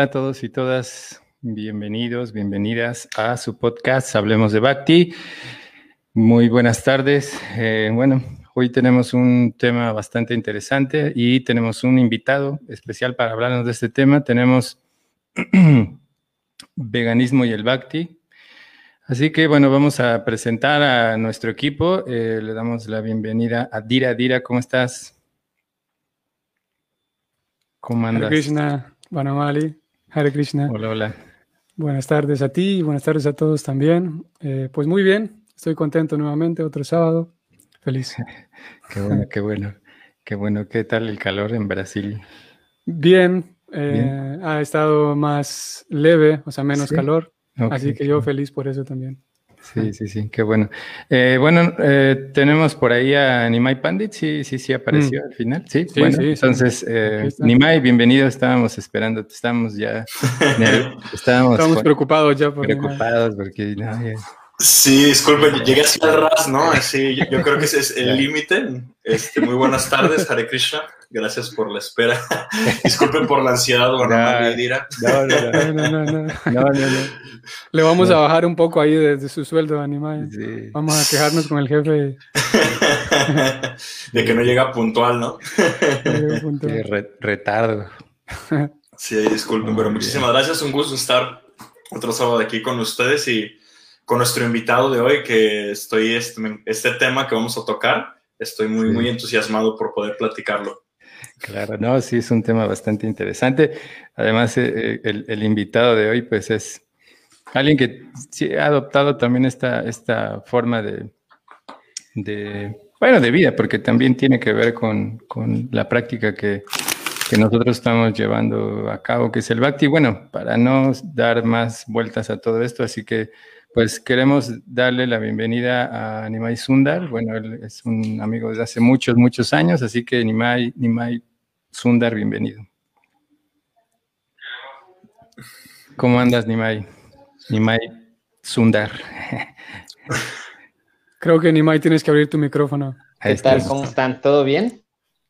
Hola, a todos y todas. Bienvenidos, bienvenidas a su podcast Hablemos de Bhakti. Muy buenas tardes. Eh, bueno, hoy tenemos un tema bastante interesante y tenemos un invitado especial para hablarnos de este tema. Tenemos veganismo y el Bhakti. Así que bueno, vamos a presentar a nuestro equipo. Eh, le damos la bienvenida a Dira. Dira, ¿cómo estás? ¿Cómo andas? Krishna. Vanamali, Hare Krishna. Hola, hola. Buenas tardes a ti y buenas tardes a todos también. Eh, pues muy bien, estoy contento nuevamente, otro sábado. Feliz. qué bueno, qué bueno. Qué bueno. ¿Qué tal el calor en Brasil? Bien, eh, ha estado más leve, o sea, menos calor. así que yo feliz por eso también. Sí, sí, sí, qué bueno. Eh, bueno, eh, tenemos por ahí a Nimai Pandit, sí, sí, sí apareció mm. al final. Sí, bueno, entonces, eh, Nimai, bienvenido, estábamos esperando, estábamos ya, estábamos, preocupados ya. Por preocupados porque Sí, disculpe, llegué así al ras, ¿no? Así, yo, creo que ese es el límite. Este, muy buenas tardes, Hare Krishna. Gracias por la espera. Disculpen por la ansiedad, Guanamara no, no, no, no, no, no, Le vamos a bajar un poco ahí desde su sueldo, animal. Vamos a quejarnos con el jefe. de que no llega puntual, ¿no? no Llega puntual. Retardo. Sí, disculpen, pero muchísimas gracias. Un gusto estar otro sábado aquí con ustedes y con nuestro invitado de hoy, que estoy este, este tema que vamos a tocar. Estoy muy, muy entusiasmado por poder platicarlo. Claro, no, sí es un tema bastante interesante. Además, eh, eh, el, invitado de hoy, pues es alguien que sí ha adoptado también esta, esta forma de, de, bueno, de vida, porque también tiene que ver con, con la práctica que, que, nosotros estamos llevando a cabo, que es el Bhakti. Bueno, para no dar más vueltas a todo esto, así que pues queremos darle la bienvenida a Nimai Sundar. Bueno, él es un amigo desde hace muchos, muchos años, así que Nimai, Nimai Sundar, bienvenido. ¿Cómo andas, Nimai? Nimai Sundar. Creo que Nimai tienes que abrir tu micrófono. ¿Qué tal? ¿Cómo están? ¿Todo bien?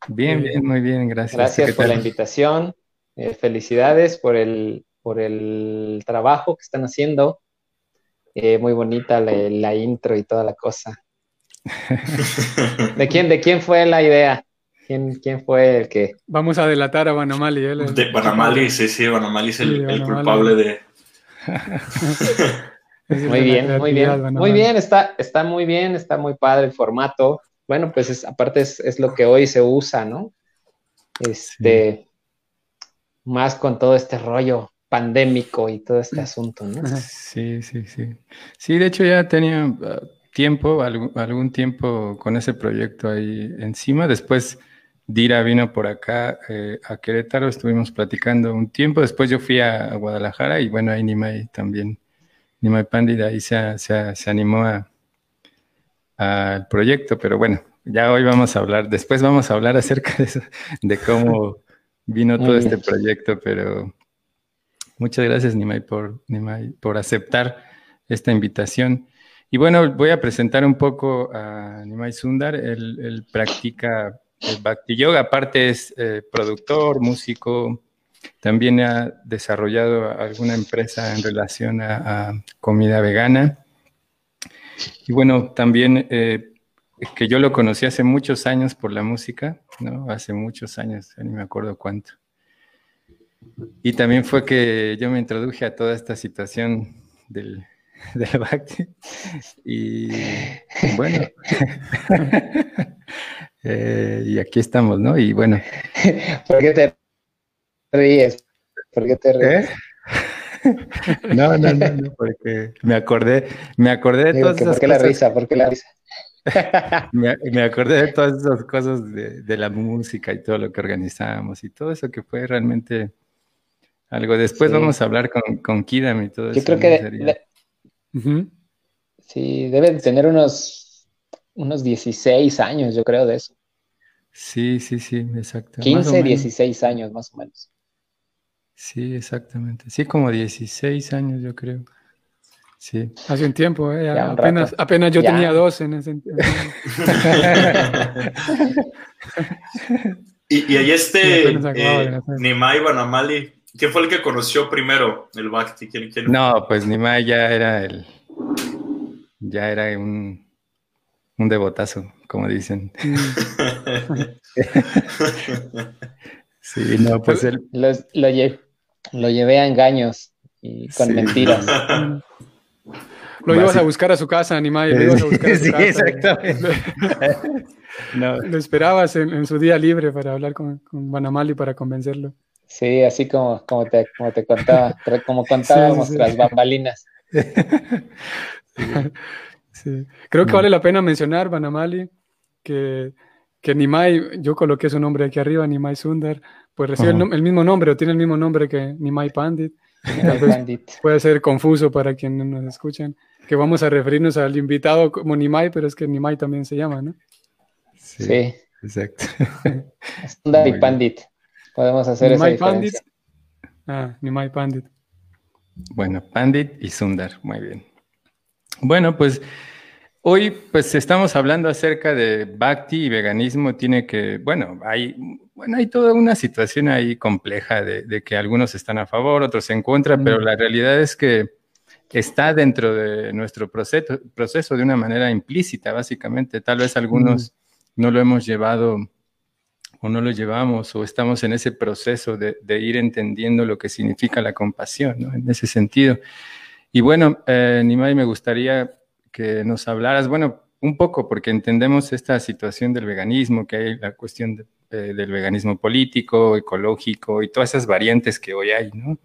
Bien, bien, muy bien, gracias. Gracias por la invitación. Eh, felicidades por el, por el trabajo que están haciendo eh, muy bonita la, intro y toda la cosa. ¿De quién, ¿De quién fue la idea? ¿Quién, ¿Quién fue el que...? Vamos a delatar a Banamali. De Banamali, sí, sí, Banamali es el, culpable de... muy bien, muy bien. Muy bien, está, está muy bien, está muy padre el formato. Bueno, pues es, aparte es, lo que hoy se usa, ¿no? Este, más con todo este rollo pandémico y todo este asunto, ¿no? Sí, sí, sí. Sí, de hecho ya tenía uh, tiempo, algún, tiempo con ese proyecto ahí encima. Después Dira vino por acá eh, a Querétaro, estuvimos platicando un tiempo. Después yo fui a, Guadalajara y bueno, ahí Nimai también, Nimai Pandit ahí se, se, animó al proyecto, pero bueno, ya hoy vamos a hablar, después vamos a hablar acerca de eso, de cómo vino todo este proyecto, pero Muchas gracias, Nimai, por, por aceptar esta invitación. Y bueno, voy a presentar un poco a Nimai Sundar. Él, practica el Bhakti Yoga, aparte es eh, productor, músico, también ha desarrollado alguna empresa en relación a, comida vegana. Y bueno, también eh, que yo lo conocí hace muchos años por la música, ¿no? Hace muchos años, ni me acuerdo cuánto. Y también fue que yo me introduje a toda esta situación del, del Bhakti. Y bueno, eh, y aquí estamos, ¿no? Y bueno. ¿Por qué te ríes? ¿Por qué te ríes? ¿Eh? No, no, no, porque me acordé, me acordé de todas esas ¿Por qué la risa? ¿Por qué la risa? me, me, acordé de todas esas cosas de, de, la música y todo lo que organizábamos y todo eso que fue realmente algo. Después vamos a hablar con, con Kidam y todo eso. Yo creo que... Sí, debe tener unos, unos 16 años, yo creo, de eso. Sí, sí, sí, exacto. 15, 16 años más o menos. Sí, exactamente. Sí, como 16 años, yo creo. Sí. Hace un tiempo, ¿eh? apenas, apenas, yo tenía dos en ese tiempo. y, y ahí este eh, Nimai Banamali ¿Quién fue el que conoció primero el Bhakti? No, pues Nimai ya era el. Ya era un, un devotazo, como dicen. sí, no, pues él. Lo, llevé a engaños y con mentiras. Lo ibas a buscar a su casa, Nimai. Lo ibas a buscar a su sí, casa. exactamente. Lo esperabas en, su día libre para hablar con, con Banamali para convencerlo. Sí, así como, como, te, como te contaba, como contábamos las bambalinas. Sí. Creo que vale la pena mencionar, Banamali, que, que Nimai, yo coloqué su nombre aquí arriba, Nimai Sundar, pues recibe el, mismo nombre o tiene el mismo nombre que Nimai Pandit. Pandit. Puede ser confuso para quienes nos escuchan, que vamos a referirnos al invitado como Nimai, pero es que Nimai también se llama, ¿no? Sí, exacto. Sundar y Pandit. Podemos hacer esa diferencia. Pandit. Ah, Nimai Pandit. Bueno, Pandit y Sundar, muy bien. Bueno, pues hoy pues estamos hablando acerca de Bhakti y veganismo. Tiene que, bueno, hay, bueno, hay toda una situación ahí compleja de, que algunos están a favor, otros en contra, pero la realidad es que está dentro de nuestro proceso, proceso de una manera implícita, básicamente. Tal vez algunos mm. no lo hemos llevado o no lo llevamos o estamos en ese proceso de, ir entendiendo lo que significa la compasión, ¿no? En ese sentido. Y bueno, eh, Nimai, me gustaría que nos hablaras, bueno, un poco, porque entendemos esta situación del veganismo, que hay la cuestión eh, del veganismo político, ecológico y todas esas variantes que hoy hay, ¿no?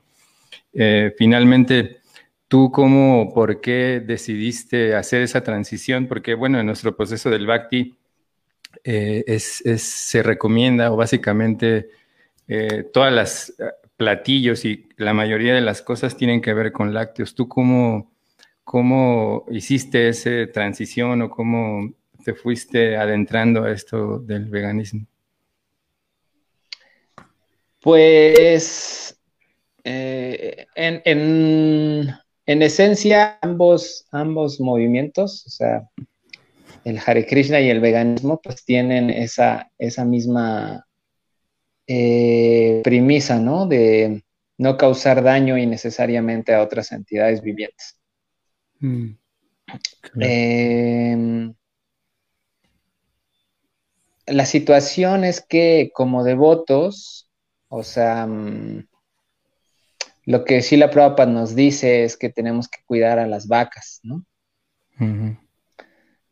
Eh, finalmente, ¿tú cómo, por qué decidiste hacer esa transición? Porque, bueno, en nuestro proceso del Bhakti es, se recomienda o básicamente todas las platillos y la mayoría de las cosas tienen que ver con lácteos. ¿Tú cómo, cómo hiciste esa transición o cómo te fuiste adentrando a esto del veganismo? Pues eh, en, esencia ambos, ambos movimientos, o sea, el Hare Krishna y el veganismo, pues tienen esa, esa misma eh, premisa, ¿no? De no causar daño innecesariamente a otras entidades vivientes. Mm, em, la situación es que como devotos, o sea, mm, lo que sí la Prabhupada nos dice es que tenemos que cuidar a las vacas, ¿no?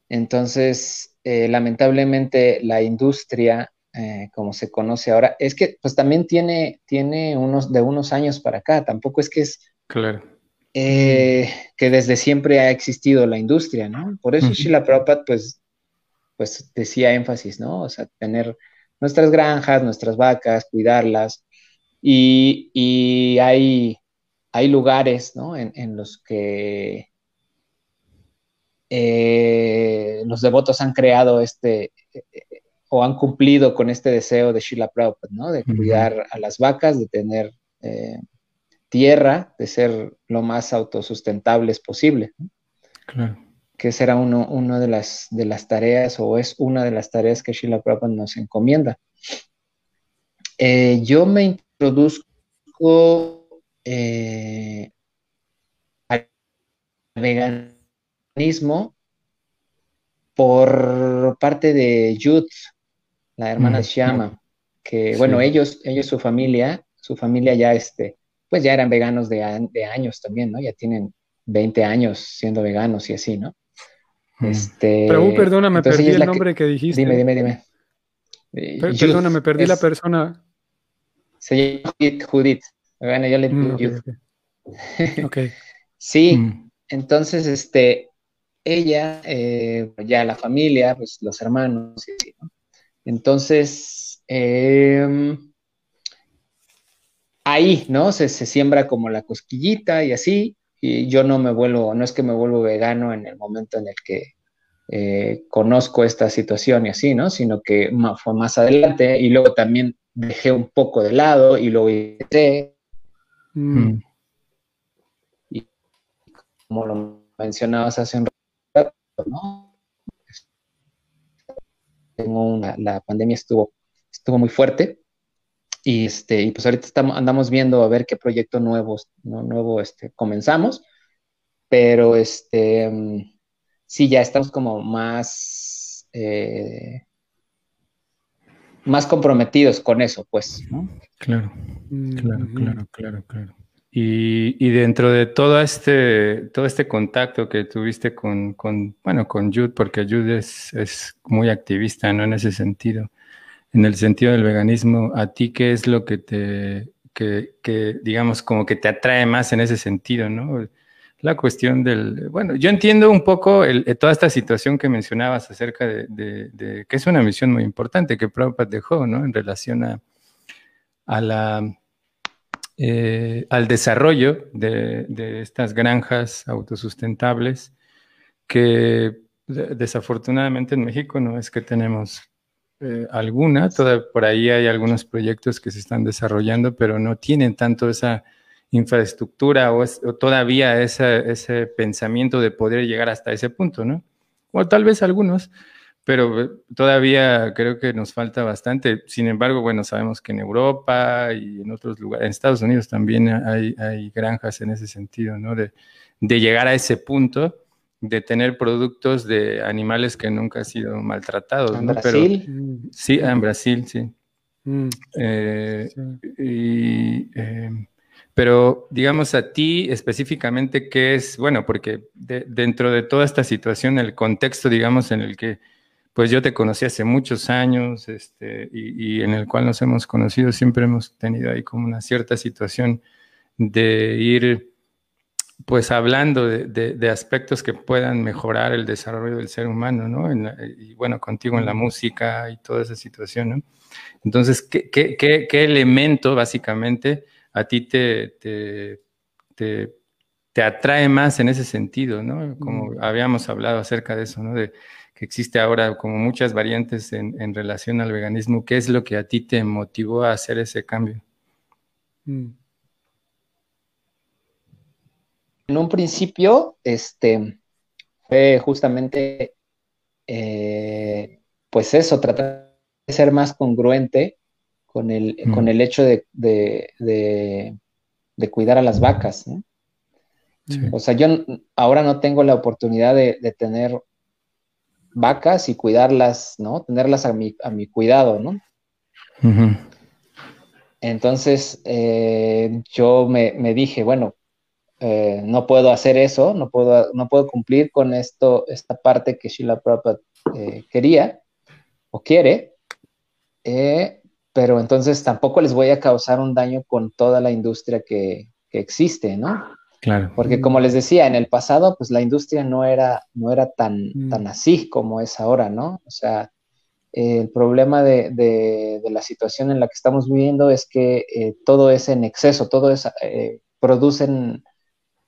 Entonces, eh, lamentablemente la industria eh, como se conoce ahora, es que pues también tiene, tiene unos de unos años para acá, tampoco es que es claro. Eh, que desde siempre ha existido la industria, ¿no? Por eso Sheila Prabhupada pues, pues decía énfasis, ¿no? O sea, tener nuestras granjas, nuestras vacas, cuidarlas, y, hay, hay lugares, ¿no? En, los que eh, los devotos han creado este, o han cumplido con este deseo de Sheila Prabhupada, ¿no? De cuidar a las vacas, de tener eh, tierra, de ser lo más autosustentables posible. Claro. Que será uno, uno de, las, de las tareas o es una de las tareas que Sheila Prabhupada nos encomienda. Eh, yo me introduzco eh, al veganismo por parte de Yud, la hermana Shama, que bueno, ellos, ellos, su familia, su familia ya, este, pues ya eran veganos de, años también, ¿no? Ya tienen 20 años siendo veganos y así, ¿no? Este, Pero uh, perdóname, perdí el nombre que... dijiste. Dime, dime, dime. Eh, perdóname, perdí la persona. Se llama Judith. Bueno, yo le digo Ok. sí, mm. entonces, este, ella, eh, ya la familia, pues los hermanos, y así, ¿no? Entonces, em, ahí, ¿no? Se, siembra como la cosquillita y así, y yo no me vuelvo, no es que me vuelvo vegano en el momento en el que eh, conozco esta situación y así, ¿no? Sino que fue más adelante y luego también dejé un poco de lado y luego hice. Mm. Y como lo mencionabas hace un rato, ¿no? la pandemia estuvo, estuvo muy fuerte. Y, este, y pues ahorita estamos, andamos viendo a ver qué proyecto nuevo, ¿no? nuevo este, comenzamos. Pero este, sí, ya estamos como más, eh, más comprometidos con eso, pues. Claro, claro, claro, claro, claro. Y, dentro de todo este, todo este contacto que tuviste con, bueno, con Jude, porque Jude es, muy activista, ¿no? En ese sentido, en el sentido del veganismo, ¿a ti qué es lo que te, que, digamos, como que te atrae más en ese sentido, ¿no? La cuestión del, bueno, yo entiendo un poco toda esta situación que mencionabas acerca de, que es una misión muy importante que Prabhupada dejó, ¿no? En relación a, a la eh, al desarrollo de, estas granjas autosustentables que desafortunadamente en México no es que tenemos eh, alguna, por ahí hay algunos proyectos que se están desarrollando, pero no tienen tanto esa infraestructura o, todavía ese pensamiento de poder llegar hasta ese punto, ¿no? O tal vez algunos, pero eh, todavía creo que nos falta bastante. Sin embargo, bueno, sabemos que en Europa y en otros lugares, en Estados Unidos también hay, hay granjas en ese sentido, ¿no? De, de, llegar a ese punto de tener productos de animales que nunca han sido maltratados. ¿En Brasil? sí, en Brasil, sí. Mm. Eh, y, eh, Pero digamos a ti específicamente, ¿qué es? Bueno, porque dentro de toda esta situación, el contexto, digamos, en el que pues yo te conocí hace muchos años este, y, en el cual nos hemos conocido, siempre hemos tenido ahí como una cierta situación de ir pues hablando de, aspectos que puedan mejorar el desarrollo del ser humano, ¿no? y bueno, contigo en la música y toda esa situación, ¿no? Entonces, ¿qué, qué, qué, elemento básicamente a ti te, te, te, atrae más en ese sentido, ¿no? Como mm. habíamos hablado acerca de eso, ¿no? De que existe ahora como muchas variantes en, en relación al veganismo. ¿Qué es lo que a ti te motivó a hacer ese cambio? Mm. En un principio, este, fue justamente, eh, pues eso, tratar de ser más congruente con el, con el hecho de, de, cuidar a las vacas. O sea, yo ahora no tengo la oportunidad de, tener vacas y cuidarlas, ¿no? Tenerlas a mi, a mi cuidado, ¿no? Entonces, eh, yo me, me, dije, bueno, eh, no puedo hacer eso, no puedo, no puedo cumplir con esto, esta parte que Sheila Prabhupada eh, quería o quiere, eh, pero entonces tampoco les voy a causar un daño con toda la industria que, existe, ¿no? Claro. Porque como les decía, en el pasado, pues la industria no era, no era tan, mm. tan así como es ahora, ¿no? O sea, el problema de, la situación en la que estamos viviendo es que todo es en exceso, todo es, producen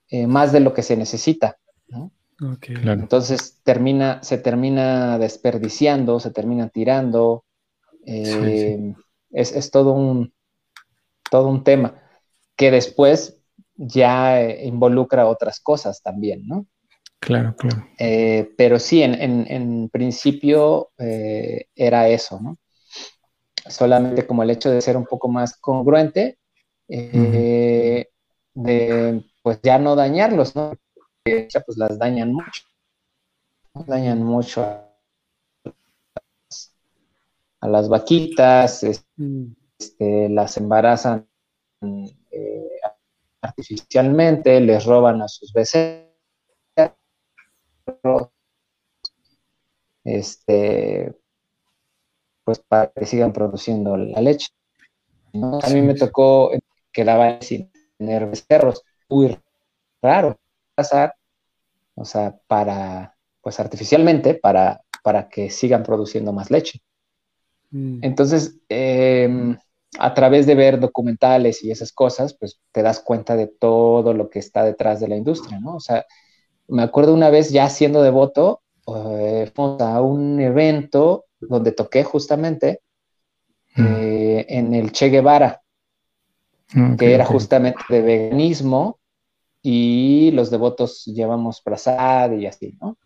eh, más de lo que se necesita. Entonces termina, se termina desperdiciando, se termina tirando. Eh, es, todo, un, todo un tema que después ya eh, involucra otras cosas también, ¿no? Claro, claro. pero sí, en, principio era eso, ¿no? Solamente como el hecho de ser un poco más congruente, de pues ya no dañarlos, ¿no? pues las dañan mucho. Dañan mucho a, las vaquitas, mm. este, las embarazan eh, artificialmente, les roban a sus becerros, este, pues para que sigan produciendo la leche. A mí me tocó, quedaba sin tener becerros muy raro pasar, o sea, para, pues artificialmente, para, para que sigan produciendo más leche. Mm. Entonces, em, a través de ver documentales y esas cosas, pues te das cuenta de todo lo que está detrás de la industria, ¿no? O sea, me acuerdo una vez ya siendo devoto, eh, fuimos a un evento donde toqué justamente mm. eh, en el Che Guevara, que era justamente de veganismo y los devotos llevamos prasad y así, ¿no?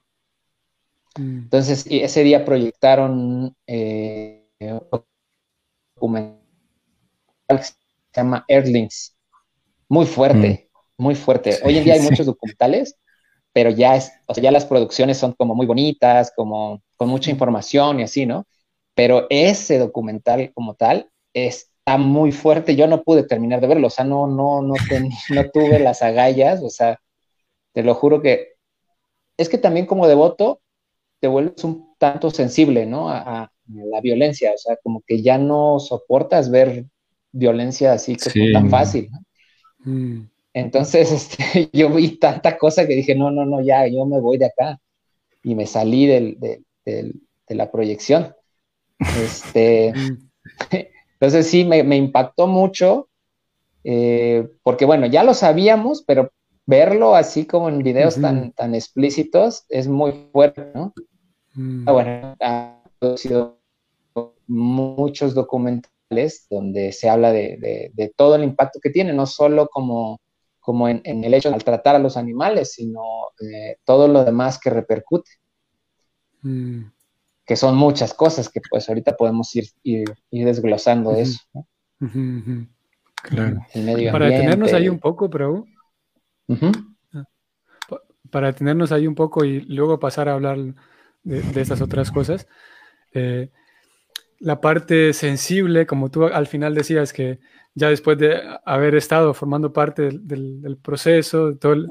Mm. Entonces, ese día proyectaron eh, un documental que se llama Earthlings, muy fuerte, mm. muy fuerte. Hoy en día hay muchos documentales, pero ya, es, o sea, ya las producciones son como muy bonitas, como con mucha información y así, ¿no? Pero ese documental como tal es muy fuerte, yo no pude terminar de verlo, o sea, no, no, no, no tuve las agallas, o sea, te lo juro que es que también como devoto te vuelves un tanto sensible, ¿no? A, la violencia, o sea, como que ya no soportas ver violencia así como tan fácil, mm. Entonces, este, yo vi tanta cosa que dije, no, no, no, ya, yo me voy de acá. Y me salí del, de la proyección. Este, mm. Entonces sí, me, impactó mucho, eh, porque bueno, ya lo sabíamos, pero verlo así como en videos tan, tan explícitos es muy fuerte, ¿no? Mm. Ah, bueno, ha sido muchos documentales donde se habla de, todo el impacto que tiene, no solo como, como en, el hecho de maltratar a los animales, sino eh, todo lo demás que repercute. Mm que son muchas cosas que pues ahorita podemos ir, ir, desglosando eso. Claro. Para detenernos ahí un poco, pero... Ah, para detenernos ahí un poco y luego pasar a hablar de, esas otras cosas. Eh, la parte sensible, como tú al final decías, que ya después de haber estado formando parte del, proceso, todo, el,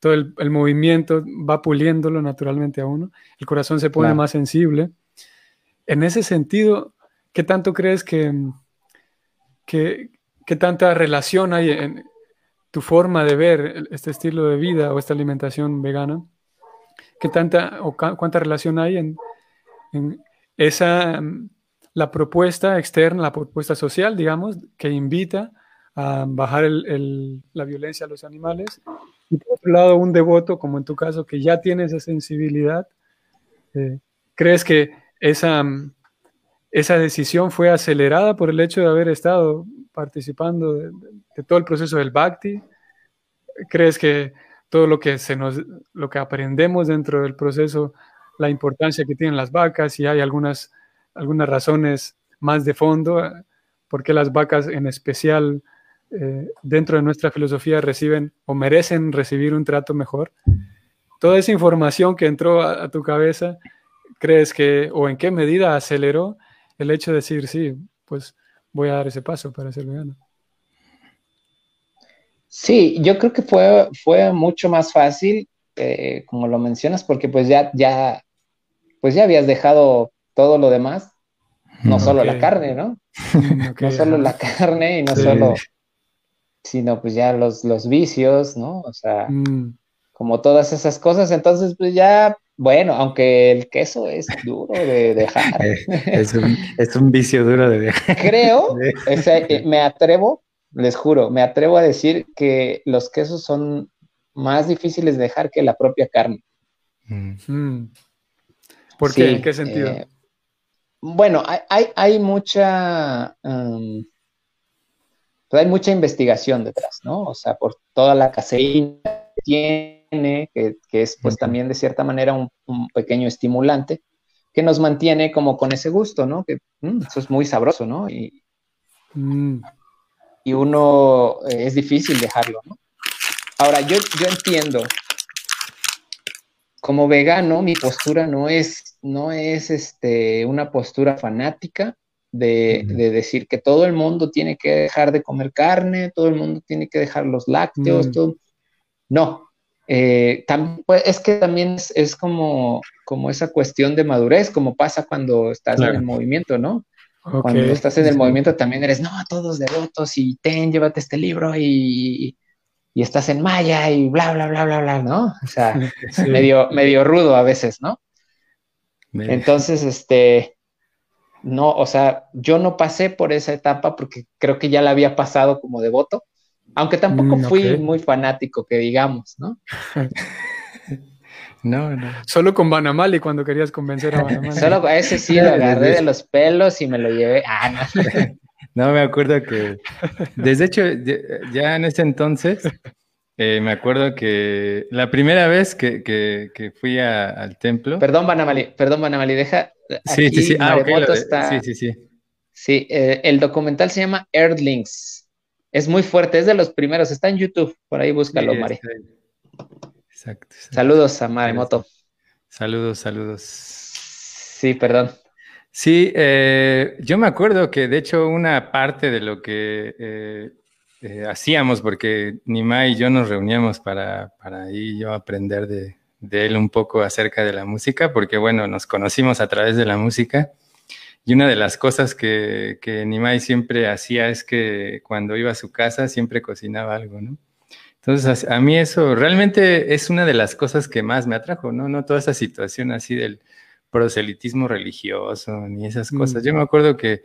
todo el, movimiento va puliéndolo naturalmente a uno, el corazón se pone más sensible. En ese sentido, ¿qué tanto crees que, que, tanta relación hay en tu forma de ver este estilo de vida o esta alimentación vegana? ¿Qué tanta o cuánta relación hay en, en esa la propuesta externa, la propuesta social, digamos, que invita a bajar la violencia a los animales. Y por otro lado, un devoto, como en tu caso, que ya tiene esa sensibilidad, eh, ¿crees que esa, esa decisión fue acelerada por el hecho de haber estado participando de, todo el proceso del Bhakti? ¿Crees que todo lo que, se nos, lo que aprendemos dentro del proceso, la importancia que tienen las vacas y hay algunas algunas razones más de fondo, eh, porque las vacas en especial eh, dentro de nuestra filosofía reciben o merecen recibir un trato mejor. Toda esa información que entró a, tu cabeza, ¿crees que o en qué medida aceleró el hecho de decir, sí, pues voy a dar ese paso para ser vegano? Sí, yo creo que fue, fue mucho más fácil, eh, como lo mencionas, porque pues ya, ya, pues ya habías dejado todo lo demás, no solo la carne, ¿no? no solo la carne y no solo, sino pues ya los, los vicios, ¿no? O sea, mm. como todas esas cosas, entonces pues ya, bueno, aunque el queso es duro de dejar. es, un, es un vicio duro de dejar. Creo, eh, me atrevo, les juro, me atrevo a decir que los quesos son más difíciles de dejar que la propia carne. Mm. ¿Por qué? ¿En qué sentido? Eh, bueno, hay, hay, mucha, um, pues hay mucha investigación detrás, ¿no? O sea, por toda la caseína que tiene, que, es pues también de cierta manera un, pequeño estimulante, que nos mantiene como con ese gusto, ¿no? Que mm, eso es muy sabroso, ¿no? Y, mm. y uno eh, es difícil dejarlo, ¿no? Ahora, yo, yo entiendo como vegano, mi postura no es, no es este, una postura fanática de, decir que todo el mundo tiene que dejar de comer carne, todo el mundo tiene que dejar los lácteos, todo. No. Eh, pues, es que también es, como, como esa cuestión de madurez, como pasa cuando estás en el movimiento, ¿no? Cuando estás en el movimiento también eres, no, todos devotos y ten, llévate este libro y, y estás en Maya y bla, bla, bla, bla, bla, ¿no? O sea, medio, medio rudo a veces, ¿no? Entonces, este, no, o sea, yo no pasé por esa etapa porque creo que ya la había pasado como devoto, aunque tampoco mm, fui muy fanático, que digamos, ¿no? No, no. Solo con Banamali cuando querías convencer a Banamali. Solo a ese sí lo agarré de los pelos y me lo llevé. Ah, no. No, me acuerdo que, desde hecho, ya en ese entonces, eh, me acuerdo que la primera vez que, que, fui al templo. Perdón, Banamali, perdón, Banamali, deja. Sí, sí, sí. Ah, sí, sí, sí. Sí, eh, el documental se llama Earthlings. Es muy fuerte, es de los primeros, está en YouTube, por ahí búscalo, Mari. Exacto, Saludos a Maremoto. Saludos, saludos. Sí, perdón. Sí, eh, yo me acuerdo que de hecho una parte de lo que eh, eh, hacíamos, porque Nima y yo nos reuníamos para, para ahí yo aprender de, él un poco acerca de la música, porque bueno, nos conocimos a través de la música. Y una de las cosas que, que Nimai siempre hacía es que cuando iba a su casa siempre cocinaba algo, ¿no? Entonces, a, mí eso realmente es una de las cosas que más me atrajo, ¿no? No toda esa situación así del, proselitismo religioso ni esas cosas. Yo me acuerdo que,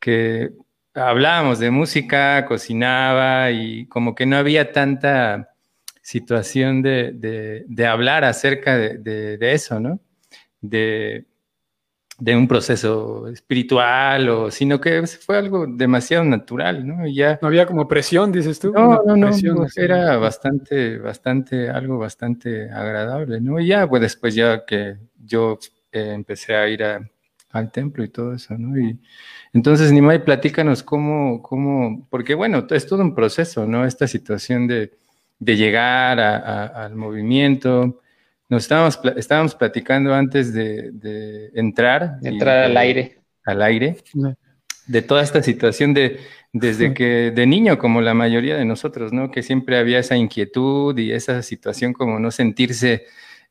que hablábamos de música, cocinaba y como que no había tanta situación de, de, hablar acerca de, de, eso, ¿no? De, de un proceso espiritual, o, sino que fue algo demasiado natural, ¿no? ya, no había como presión, dices tú. No, no, no, era bastante, bastante, algo bastante agradable, ¿no? Y ya, pues después ya que yo eh, empecé a ir al templo y todo eso, ¿no? Y entonces, Nimai, platícanos cómo, cómo, porque bueno, es todo un proceso, ¿no? Esta situación de, llegar al movimiento. Nos estábamos, estábamos platicando antes de, entrar. entrar al aire. al aire, de toda esta situación de desde que de niño, como la mayoría de nosotros, ¿no? Que siempre había esa inquietud y esa situación como no sentirse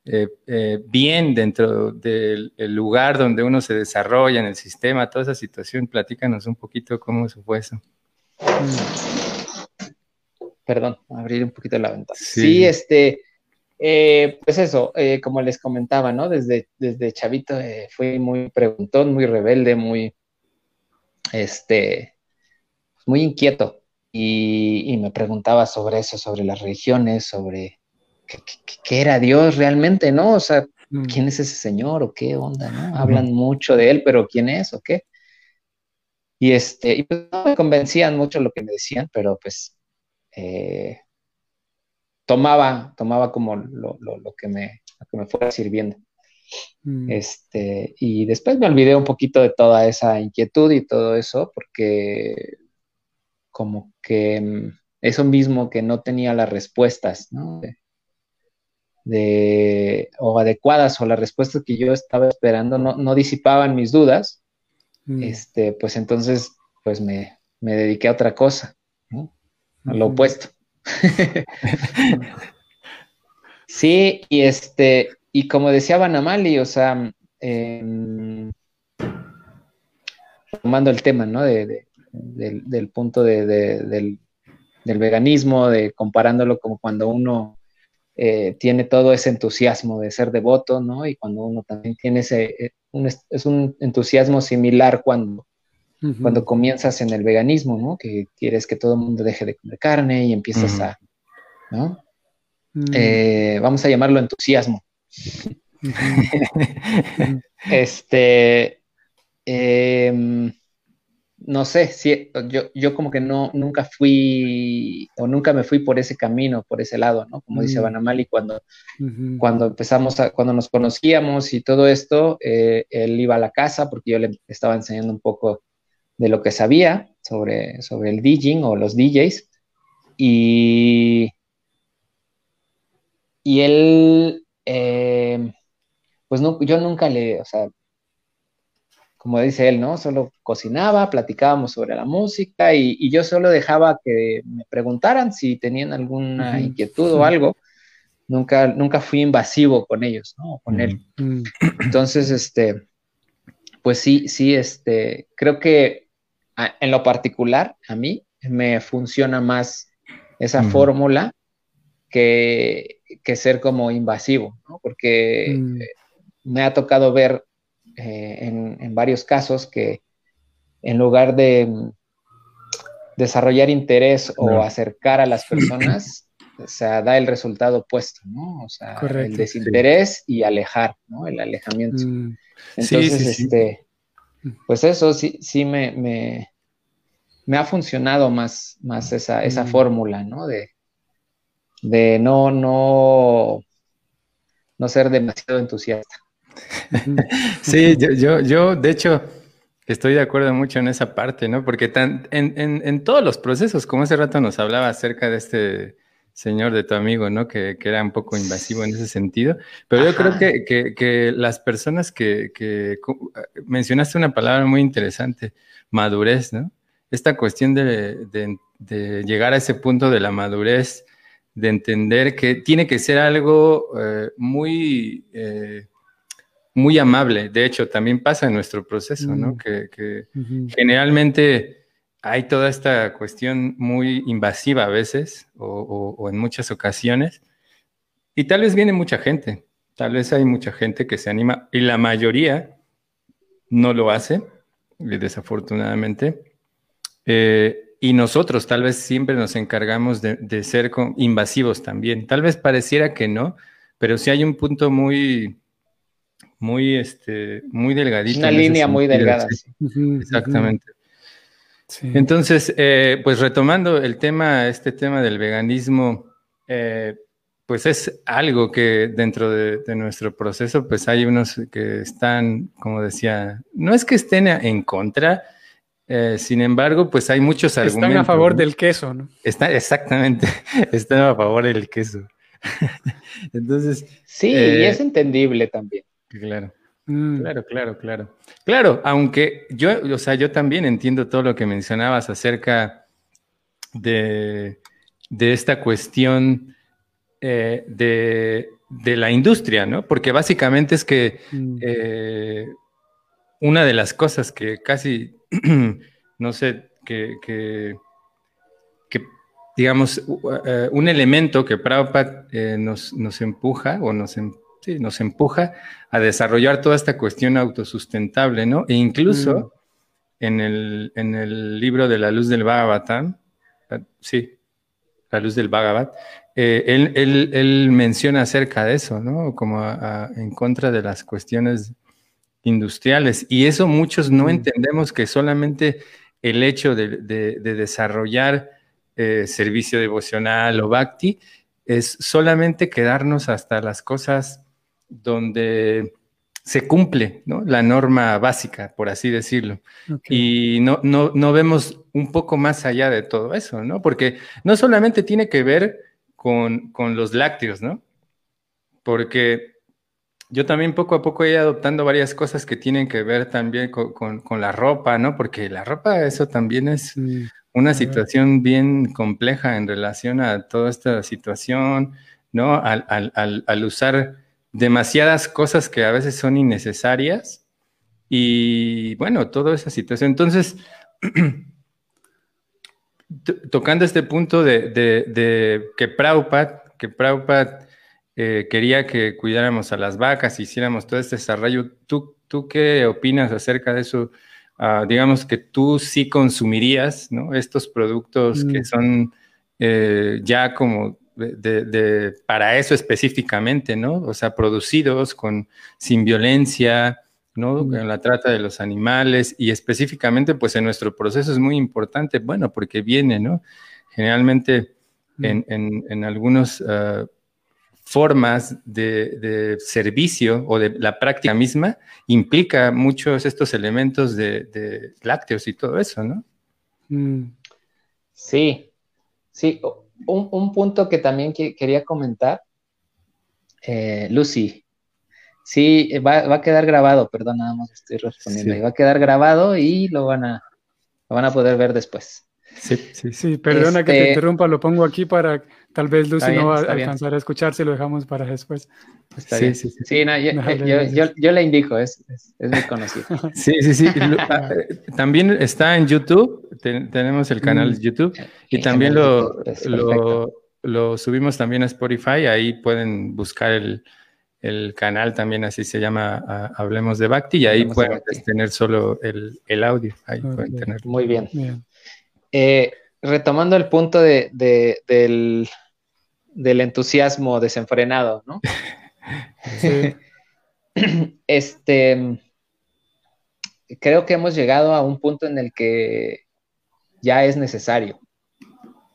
eh, eh, bien dentro del lugar donde uno se desarrolla en el sistema, toda esa situación. Platícanos un poquito cómo fue eso. Perdón, abrir un poquito la ventana. Sí, este, eh, pues eso, como les comentaba, ¿no? Desde, desde chavito fui muy preguntón, muy rebelde, muy, este, muy inquieto y, me preguntaba sobre eso, sobre las religiones, sobre qué, era Dios realmente, ¿no? O sea, mm. ¿quién es ese señor o qué onda, no? Hablan mucho de él, pero ¿quién es o qué? Y este, y pues no me convencían mucho lo que me decían, pero pues eh, tomaba, tomaba como lo, que me, lo que me fuera sirviendo. Mm. Este, y después me olvidé un poquito de toda esa inquietud y todo eso, porque como que mm, eso mismo que no tenía las respuestas, ¿no? De, o adecuadas o las respuestas que yo estaba esperando no, disipaban mis dudas, mm. este, pues entonces pues me, dediqué a otra cosa, ¿no? a lo opuesto. sí, y este, y como decía Banamali, o sea, em, tomando el tema, ¿no? de, del, punto del, veganismo, de comparándolo como cuando uno eh, tiene todo ese entusiasmo de ser devoto, ¿no? Y cuando uno también tiene ese, eh, es un entusiasmo similar cuando, cuando comienzas en el veganismo, ¿no? Que quieres que todo el mundo deje de comer carne y empiezas a, ¿no? Mm. Eh, vamos a llamarlo entusiasmo. este, eh, no sé, si yo, yo como que no, nunca fui o nunca me fui por ese camino, por ese lado, ¿no? Como dice Banamali, cuando, cuando empezamos, a, cuando nos conocíamos y todo esto, eh, él iba a la casa porque yo le estaba enseñando un poco de lo que sabía sobre, sobre el DJing o los DJs y, y él, eh, pues no, yo nunca le, o sea, como dice él, ¿no? Solo cocinaba, platicábamos sobre la música y, yo solo dejaba que me preguntaran si tenían alguna inquietud o algo. Nunca, nunca fui invasivo con ellos, ¿no? Con él. Entonces, este, pues sí, sí, este, creo que en lo particular, a mí me funciona más esa fórmula que, que, ser como invasivo, ¿no? Porque mm. me ha tocado ver eh, en, varios casos que en lugar de mm, desarrollar interés o acercar a las personas, o sea, da el resultado opuesto, ¿no? O sea, el desinterés y alejar, ¿no? El alejamiento. Mm. Entonces, este, pues eso sí, sí me, me, ha funcionado más, más esa, esa mm. fórmula, ¿no? De, de no, no, no ser demasiado entusiasta. sí, yo, yo, de hecho, estoy de acuerdo mucho en esa parte, ¿no? Porque tan, en, todos los procesos, como hace rato nos hablaba acerca de este señor de tu amigo, ¿no? Que, era un poco invasivo en ese sentido. Pero yo creo que, las personas que, mencionaste una palabra muy interesante, madurez, ¿no? Esta cuestión de, llegar a ese punto de la madurez, de entender que tiene que ser algo eh, muy eh, muy amable. De hecho, también pasa en nuestro proceso, ¿no? Mm. Que, generalmente hay toda esta cuestión muy invasiva a veces o, en muchas ocasiones. Y tal vez viene mucha gente, tal vez hay mucha gente que se anima y la mayoría no lo hace, desafortunadamente. Eh, y nosotros tal vez siempre nos encargamos de, ser invasivos también. Tal vez pareciera que no, pero sí hay un punto muy, muy, este, muy delgadita. Una línea muy delgada. Exactamente. Entonces, eh, pues retomando el tema, este tema del veganismo, eh, pues es algo que dentro de, nuestro proceso, pues hay unos que están, como decía, no es que estén en contra, eh, sin embargo, pues hay muchos argumentos. Están a favor del queso, ¿no? Está, exactamente, están a favor del queso. Entonces. Sí, y es entendible también. Claro. Mm. Claro, claro, claro. Claro, aunque yo, o sea, yo también entiendo todo lo que mencionabas acerca de, esta cuestión eh, de, la industria, ¿no? Porque básicamente es que mm. eh, una de las cosas que casi, no sé, que, que, digamos, eh, un elemento que Prabhupada nos, nos, empuja o nos, nos empuja a desarrollar toda esta cuestión autosustentable, ¿no? E incluso mm. en, el, en, el, libro de la luz del Bhagavatam, ah, sí, la luz del Bhagavat, eh, él, él, menciona acerca de eso, ¿no? Como en contra de las cuestiones industriales. Y eso muchos no mm. entendemos que solamente el hecho de, desarrollar eh, servicio devocional o bhakti es solamente quedarnos hasta las cosas donde se cumple la norma básica, por así decirlo. Y no, no, no, vemos un poco más allá de todo eso, ¿no? Porque no solamente tiene que ver con, los lácteos, ¿no? Porque yo también poco a poco he ido adoptando varias cosas que tienen que ver también con, la ropa, ¿no? Porque la ropa, eso también es una situación bien compleja en relación a toda esta situación, ¿no? al usar demasiadas cosas que a veces son innecesarias y bueno, toda esa situación. Entonces, tocando este punto de, que Prabhupada, que Prabhupada eh, quería que cuidáramos a las vacas, hiciéramos todo este desarrollo, ¿tú, tú qué opinas acerca de eso? Ah, digamos que tú sí consumirías ¿no? estos productos que mm. son eh, ya como de, para eso específicamente, ¿no? O sea, producidos con, sin violencia, ¿no? En la trata de los animales y específicamente, pues en nuestro proceso es muy importante, bueno, porque viene, ¿no? Generalmente en, en, algunas ah, formas de, servicio o de la práctica misma implica muchos estos elementos de, lácteos y todo eso, ¿no? Mm. Sí, sí un, punto que también quería comentar, eh, Lucy, sí, va, a quedar grabado, perdón, nada más estoy respondiendo, va a quedar grabado y lo van a, lo van a poder ver después. Sí, sí, sí, perdona que te este interrumpa, lo pongo aquí para tal vez Lucy no va a alcanzar a escuchar si lo dejamos para después. Está sí, bien. sí, sí. Sí, no, yo, le indico, es, es, muy conocido. Sí, sí, sí. Ah, también está en YouTube, tenemos el canal de mm. YouTube y también lo, lo, lo, subimos también a Spotify, ahí pueden buscar el, el canal también así se llama Hablemos de Bhakti y ahí pueden tener solo el, el audio, ahí pueden tener. Muy bien. bien. Eh, retomando el punto de, del, entusiasmo desenfrenado, ¿no? este, creo que hemos llegado a un punto en el que ya es necesario,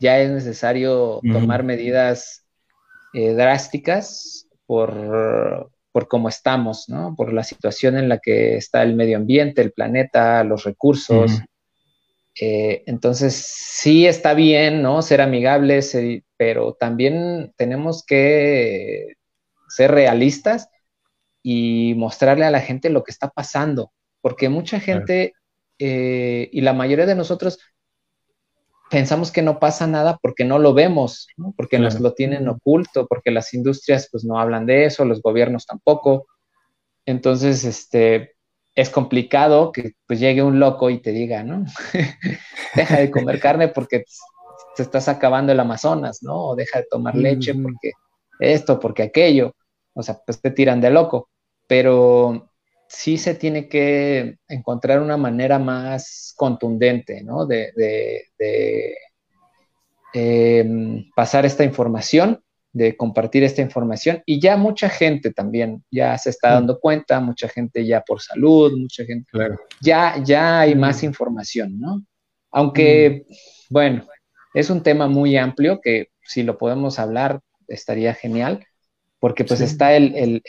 ya es necesario tomar medidas eh, drásticas por, por cómo estamos, ¿no? Por la situación en la que está el medio ambiente, el planeta, los recursos. Eh, entonces, sí está bien, ¿no? Ser amigables, pero también tenemos que ser realistas y mostrarle a la gente lo que está pasando, porque mucha gente eh, y la mayoría de nosotros pensamos que no pasa nada porque no lo vemos, porque nos lo tienen oculto, porque las industrias pues no hablan de eso, los gobiernos tampoco. Entonces, este, es complicado que pues llegue un loco y te diga, ¿no? deja de comer carne porque te estás acabando el Amazonas, ¿no? O deja de tomar leche porque esto, porque aquello. O sea, pues te tiran de loco. Pero sí se tiene que encontrar una manera más contundente, ¿no? De, em, pasar esta información de compartir esta información y ya mucha gente también ya se está mm. dando cuenta, mucha gente ya por salud, mucha gente, claro. ya, ya hay mm. más información, ¿no? Aunque, mm. bueno, es un tema muy amplio que si lo podemos hablar estaría genial, porque pues está el,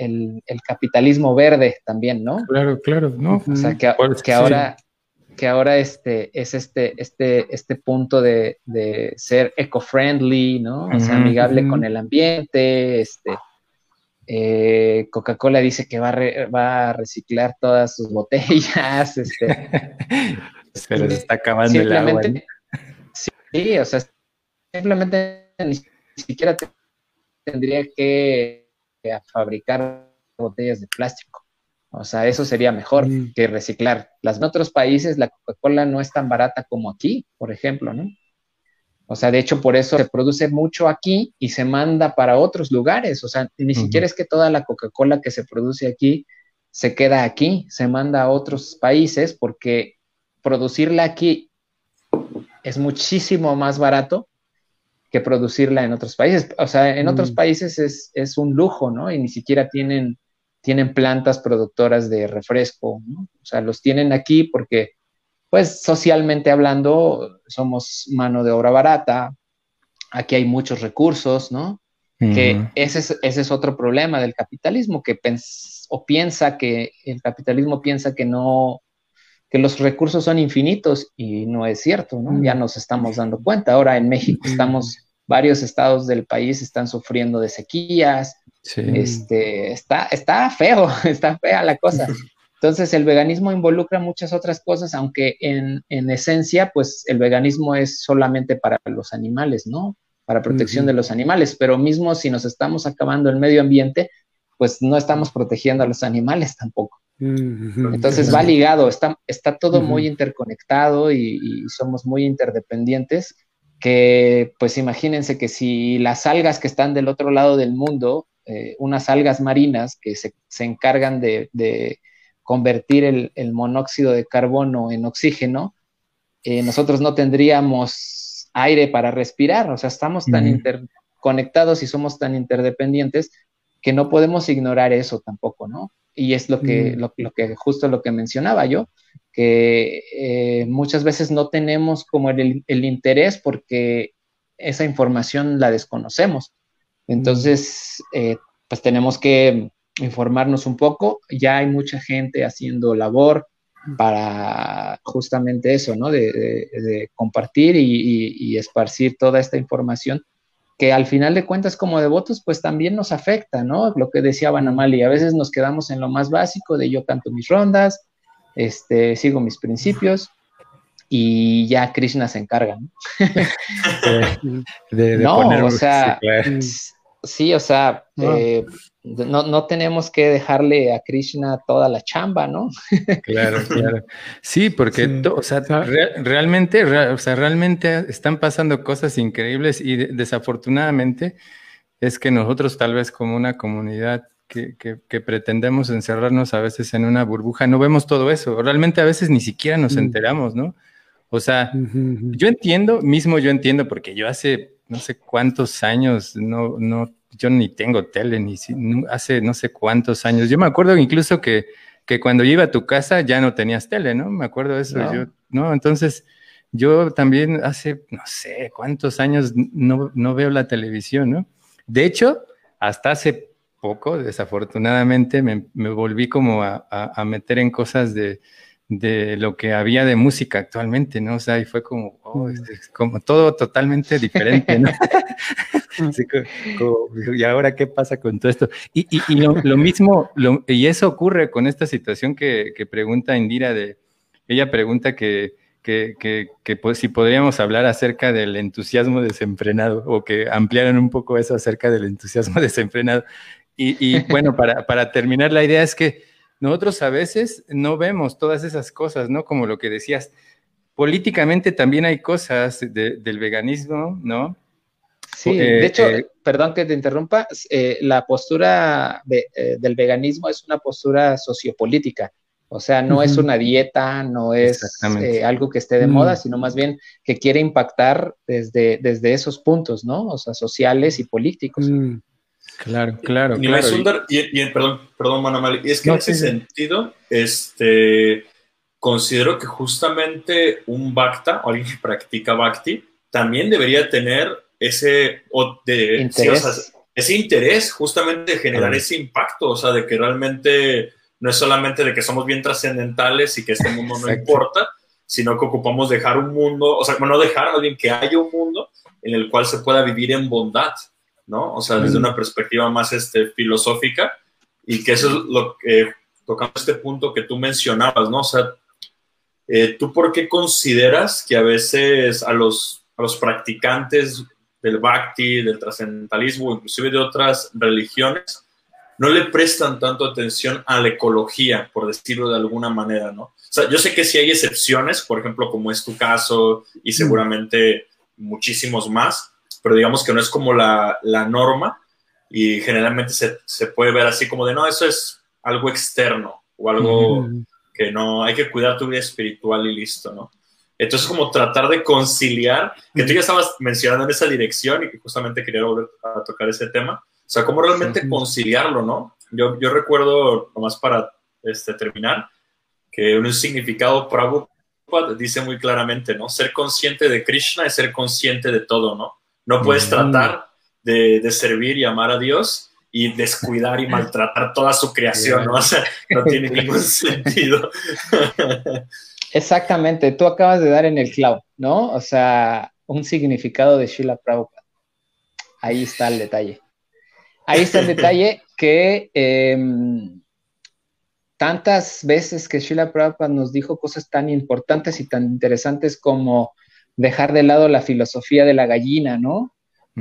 capitalismo verde también, ¿no? Claro, claro, ¿no? O sea, que, que ahora que ahora este, es este, este, este punto de, ser eco-friendly, ¿no? O sea, amigable con el ambiente, este, Eh, Coca-Cola dice que va a, va a, reciclar todas sus botellas. Este, se está acabando el agua. Sí, o sea, simplemente ni siquiera tendría que fabricar botellas de plástico. O sea, eso sería mejor mm. que reciclar. Las en otros países la Coca-Cola no es tan barata como aquí, por ejemplo, ¿no? O sea, de hecho, por eso se produce mucho aquí y se manda para otros lugares. O sea, ni siquiera es que toda la Coca-Cola que se produce aquí se queda aquí, se manda a otros países porque producirla aquí es muchísimo más barato que producirla en otros países. O sea, en otros mm. países es, es, un lujo, ¿no? Y ni siquiera tienen, tienen plantas productoras de refresco, ¿no? O sea, los tienen aquí porque, pues, socialmente hablando, somos mano de obra barata, aquí hay muchos recursos, ¿no? Que ese es, ese es otro problema del capitalismo, que o piensa que el capitalismo piensa que no, que los recursos son infinitos y no es cierto, ¿no? Ya nos estamos dando cuenta. Ahora en México estamos, varios estados del país están sufriendo de sequías. Este, está, está feo, está fea la cosa. Entonces el veganismo involucra muchas otras cosas, aunque en, en esencia, pues el veganismo es solamente para los animales, ¿no? Para protección de los animales, pero mismo si nos estamos acabando el medio ambiente, pues no estamos protegiendo a los animales tampoco. Entonces va ligado, está, está todo muy interconectado y, somos muy interdependientes, que pues imagínense que si las algas que están del otro lado del mundo, eh, unas algas marinas que se, encargan de, convertir el, monóxido de carbono en oxígeno, eh, nosotros no tendríamos aire para respirar, o sea, estamos tan interconectados y somos tan interdependientes que no podemos ignorar eso tampoco, ¿no? Y es lo que, mm. lo, que justo lo que mencionaba yo, que eh, muchas veces no tenemos como el, interés porque esa información la desconocemos. Entonces, eh, pues tenemos que informarnos un poco. Ya hay mucha gente haciendo labor para justamente eso, ¿no? De, compartir y, esparcir toda esta información que al final de cuentas como devotos pues también nos afecta, ¿no? Lo que decía Banamali, a veces nos quedamos en lo más básico de yo canto mis rondas, este, sigo mis principios y ya Krishna se encarga, ¿no? de, no, o sea, sí, o sea, eh, no, no, tenemos que dejarle a Krishna toda la chamba, ¿no? claro, claro. Sí, porque, o sea, realmente, o sea, realmente están pasando cosas increíbles y desafortunadamente es que nosotros tal vez como una comunidad que, que, pretendemos encerrarnos a veces en una burbuja, no vemos todo eso. Realmente a veces ni siquiera nos mm. enteramos, ¿no? O sea, yo entiendo, mismo yo entiendo, porque yo hace no sé cuántos años no, no yo ni tengo tele, ni hace no sé cuántos años. Yo me acuerdo incluso que, que cuando iba a tu casa ya no tenías tele, ¿no? Me acuerdo de eso. No. Yo, ¿no? Entonces, yo también hace no sé cuántos años no, no veo la televisión, ¿no? De hecho, hasta hace poco, desafortunadamente, me, me volví como a, a, meter en cosas de, de lo que había de música actualmente, ¿no? O sea, y fue como, oh, mm. como todo totalmente diferente, ¿no? ¿Y ahora qué pasa con todo esto? Y, y, lo, mismo, y eso ocurre con esta situación que, que pregunta Indira de, ella pregunta que, que, que, pues, si podríamos hablar acerca del entusiasmo desenfrenado o que ampliaran un poco eso acerca del entusiasmo desenfrenado. Y, y bueno, para, para terminar, la idea es que nosotros a veces no vemos todas esas cosas, ¿no? Como lo que decías, políticamente también hay cosas del veganismo, ¿no? Sí, de eh, hecho, eh, perdón que te interrumpa, eh, la postura del veganismo es una postura sociopolítica. O sea, no es una dieta, no es algo que esté de moda, mm. sino más bien que quiere impactar desde, desde esos puntos, ¿no? O sea, sociales y políticos. Mm. Claro, claro. Y, y, perdón, perdón, Manamali, es que en ese sentido, este, considero que justamente un Bhakta, o alguien que practica Bhakti, también debería tener ese, de, interés. ese interés justamente de generar ese impacto, o sea, de que realmente no es solamente de que somos bien trascendentales y que este mundo no importa, sino que ocupamos dejar un mundo, o sea, bueno, no dejar, más bien que haya un mundo en el cual se pueda vivir en bondad ¿no? O sea, desde una perspectiva más este, filosófica y que eso es lo que, tocando este punto que tú mencionabas, ¿no? O sea, eh, ¿tú por qué consideras que a veces a los, a los practicantes del bhakti, del trascendentalismo, inclusive de otras religiones, no le prestan tanto atención a la ecología, por decirlo de alguna manera, ¿no? O sea, yo sé que sí hay excepciones, por ejemplo, como es tu caso y seguramente muchísimos más, pero digamos que no es como la, la norma y generalmente se, se, puede ver así como de, no, eso es algo externo o algo que no, hay que cuidar tu vida espiritual y listo, ¿no? Entonces, como tratar de conciliar, que tú ya estabas mencionando en esa dirección y que justamente quería volver a tocar ese tema, o sea, cómo realmente conciliarlo, ¿no? Yo, yo recuerdo, nomás para este, terminar, que un significado Prabhupada dice muy claramente, ¿no? Ser consciente de Krishna es ser consciente de todo, ¿no? No puedes tratar de, de, servir y amar a Dios y descuidar y maltratar toda su creación, ¿no? O sea, no tiene ningún sentido. Exactamente, tú acabas de dar en el clavo, ¿no? O sea, un significado de Shila Prabhupada. Ahí está el detalle. Ahí está el detalle que em, tantas veces que Shila Prabhupada nos dijo cosas tan importantes y tan interesantes como dejar de lado la filosofía de la gallina, ¿no?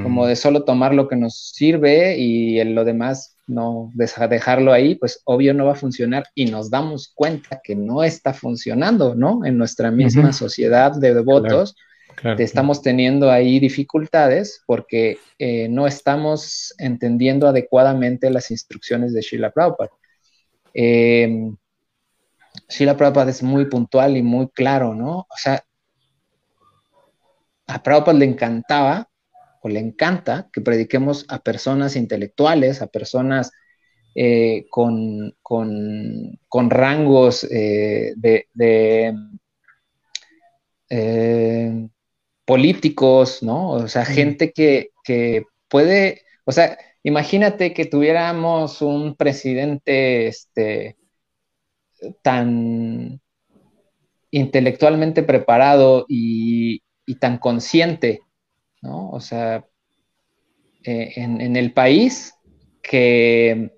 Como de solo tomar lo que nos sirve y lo demás no dejarlo ahí, pues obvio no va a funcionar y nos damos cuenta que no está funcionando, ¿no? En nuestra misma sociedad de devotos. estamos teniendo ahí dificultades porque eh, no estamos entendiendo adecuadamente las instrucciones de Srila Prabhupada. Eh, Srila Prabhupada es muy puntual y muy claro, ¿no? O sea, a Prabhupada le encantaba o le encanta que prediquemos a personas intelectuales, a personas eh, con, rangos eh, de, eh, políticos, ¿no? O sea, gente que, que, puede, o sea, imagínate que tuviéramos un presidente este, tan intelectualmente preparado y, y tan consciente, ¿no? O sea, eh, en, el país que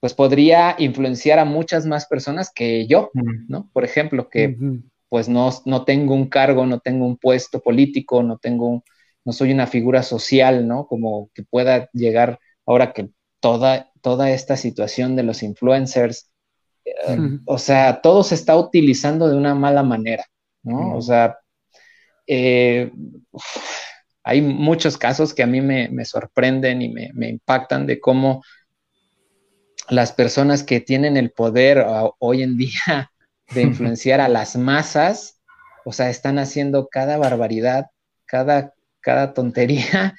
pues podría influenciar a muchas más personas que yo, ¿no? Por ejemplo, que pues no, no, tengo un cargo, no tengo un puesto político, no tengo, no soy una figura social, ¿no? Como que pueda llegar ahora que toda, toda esta situación de los influencers, eh, o sea, todo se está utilizando de una mala manera, ¿no? O sea, eh, hay muchos casos que a mí me, sorprenden y me, impactan de cómo las personas que tienen el poder hoy en día de influenciar a las masas, o sea, están haciendo cada barbaridad, cada, cada tontería,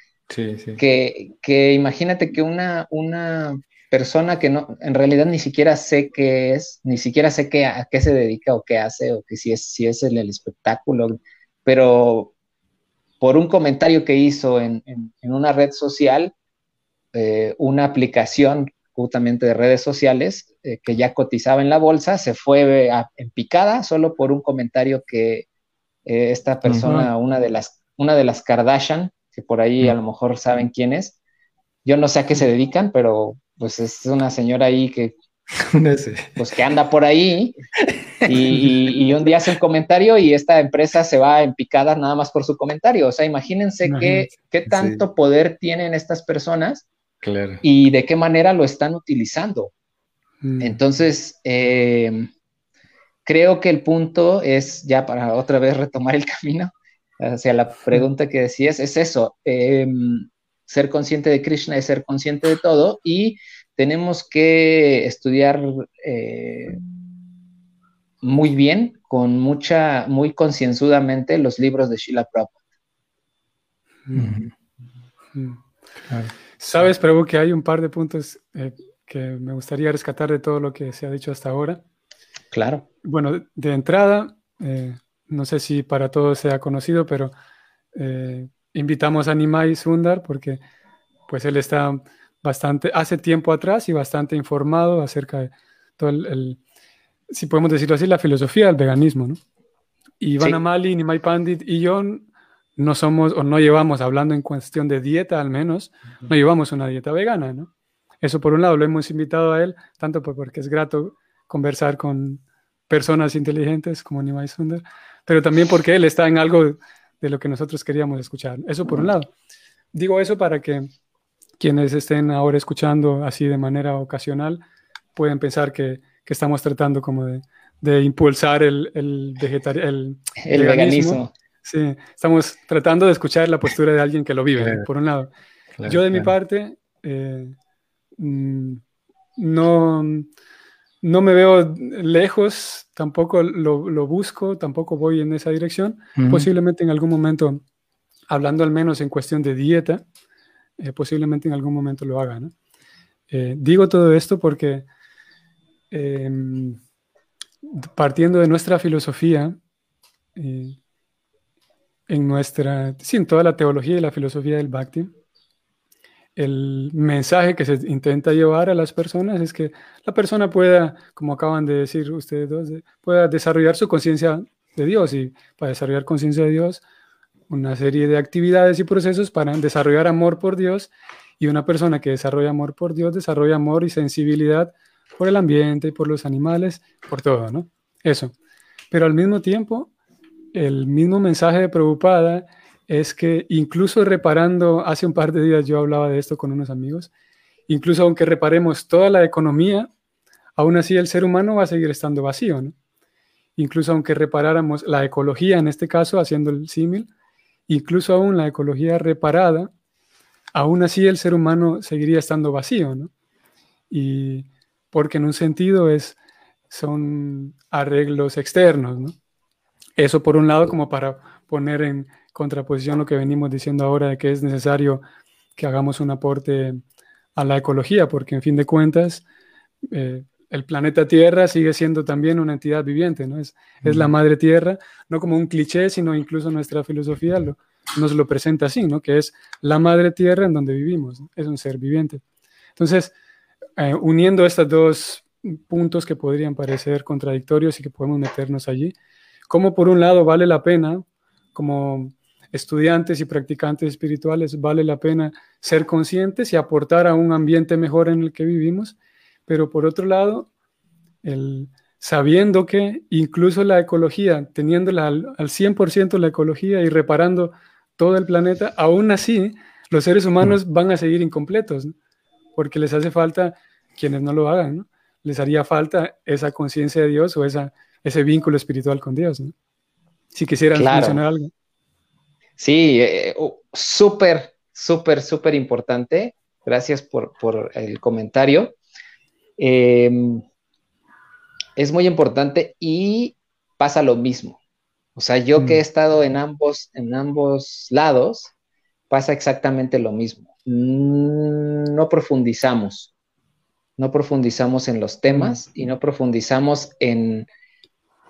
Que, que, imagínate que una, una persona que no, en realidad ni siquiera sé qué es, ni siquiera sé qué, a qué se dedica o qué hace, o que si es, si es el espectáculo, pero por un comentario que hizo en, una red social, eh, una aplicación justamente de redes sociales eh, que ya cotizaba en la bolsa, se fue en picada solo por un comentario que eh, esta persona, una, de las, una de las Kardashian, que por ahí a lo mejor saben quién es, yo no sé a qué se dedican, pero pues es una señora ahí que pues que anda por ahí y, un día hace un comentario y esta empresa se va en picada nada más por su comentario. O sea, imagínense qué, qué, tanto poder tienen estas personas y de qué manera lo están utilizando. Mm. Entonces, eh, creo que el punto es, ya para otra vez retomar el camino hacia la pregunta que decías, es eso, em, ser consciente de Krishna es ser consciente de todo y tenemos que estudiar eh, muy bien, con mucha, muy concienzudamente los libros de Sheila Prabhupada. Sabes, Prabhu, que hay un par de puntos eh, que me gustaría rescatar de todo lo que se ha dicho hasta ahora. Claro. Bueno, de entrada, eh, no sé si para todos sea conocido, pero invitamos a Nimai Sundar porque pues él está bastante, hace tiempo atrás y bastante informado acerca de todo el, si podemos decirlo así, la filosofía del veganismo, ¿no? Y Van Amali, Nimai Pandit y yo no somos o no llevamos, hablando en cuestión de dieta al menos, no llevamos una dieta vegana, ¿no? Eso por un lado lo hemos invitado a él, tanto porque es grato conversar con personas inteligentes como Nimai Sundar, pero también porque él está en algo de lo que nosotros queríamos escuchar. Eso por un lado. Digo eso para que quienes estén ahora escuchando así de manera ocasional pueden pensar que, que estamos tratando como de, de impulsar el, el, el, el veganismo. Sí, estamos tratando de escuchar la postura de alguien que lo vive, por un lado. Yo de mi parte, eh, mm, no, no me veo lejos, tampoco lo, lo, busco, tampoco voy en esa dirección. Posiblemente en algún momento, hablando al menos en cuestión de dieta, eh, posiblemente en algún momento lo haga. ¿no? Eh, digo todo esto porque em, partiendo de nuestra filosofía, en nuestra, sí, en toda la teología y la filosofía del Bhakti, el mensaje que se intenta llevar a las personas es que la persona pueda, como acaban de decir ustedes dos, pueda desarrollar su conciencia de Dios y para desarrollar conciencia de Dios, una serie de actividades y procesos para desarrollar amor por Dios y una persona que desarrolla amor por Dios desarrolla amor y sensibilidad por el ambiente por los animales, por todo, ¿no? Eso. Pero al mismo tiempo, el mismo mensaje de Prabhupada es que incluso reparando, hace un par de días yo hablaba de esto con unos amigos, incluso aunque reparemos toda la economía, aún así el ser humano va a seguir estando vacío, ¿no? Incluso aunque reparáramos la ecología, en este caso, haciendo el símil, incluso aún la ecología reparada, aún así el ser humano seguiría estando vacío, ¿no? Y porque en un sentido es, son arreglos externos, ¿no? Eso por un lado como para poner en contraposición lo que venimos diciendo ahora de que es necesario que hagamos un aporte a la ecología, porque en fin de cuentas eh, el planeta Tierra sigue siendo también una entidad viviente, ¿no? Es, es la madre Tierra, no como un cliché, sino incluso nuestra filosofía lo, nos lo presenta así, ¿no? Que es la madre Tierra en donde vivimos, es un ser viviente. Entonces, eh, uniendo estos dos puntos que podrían parecer contradictorios y que podemos meternos allí, cómo por un lado vale la pena, como estudiantes y practicantes espirituales, vale la pena ser conscientes y aportar a un ambiente mejor en el que vivimos, pero por otro lado, el, sabiendo que incluso la ecología, teniéndola al, 100% la ecología y reparando todo el planeta, aún así los seres humanos mm. van a seguir incompletos, porque les hace falta quienes no lo hagan, ¿no? les haría falta esa conciencia de Dios o esa ese vínculo espiritual con Dios. ¿no? Si quisieras mencionar algo. Sí, eh, uh, súper, súper, súper importante. Gracias por, el comentario. Em, es muy importante y pasa lo mismo. O sea, yo que he mm. estado en ambos, en ambos lados, pasa exactamente lo mismo. Mm, no profundizamos, no profundizamos en los temas y no profundizamos en,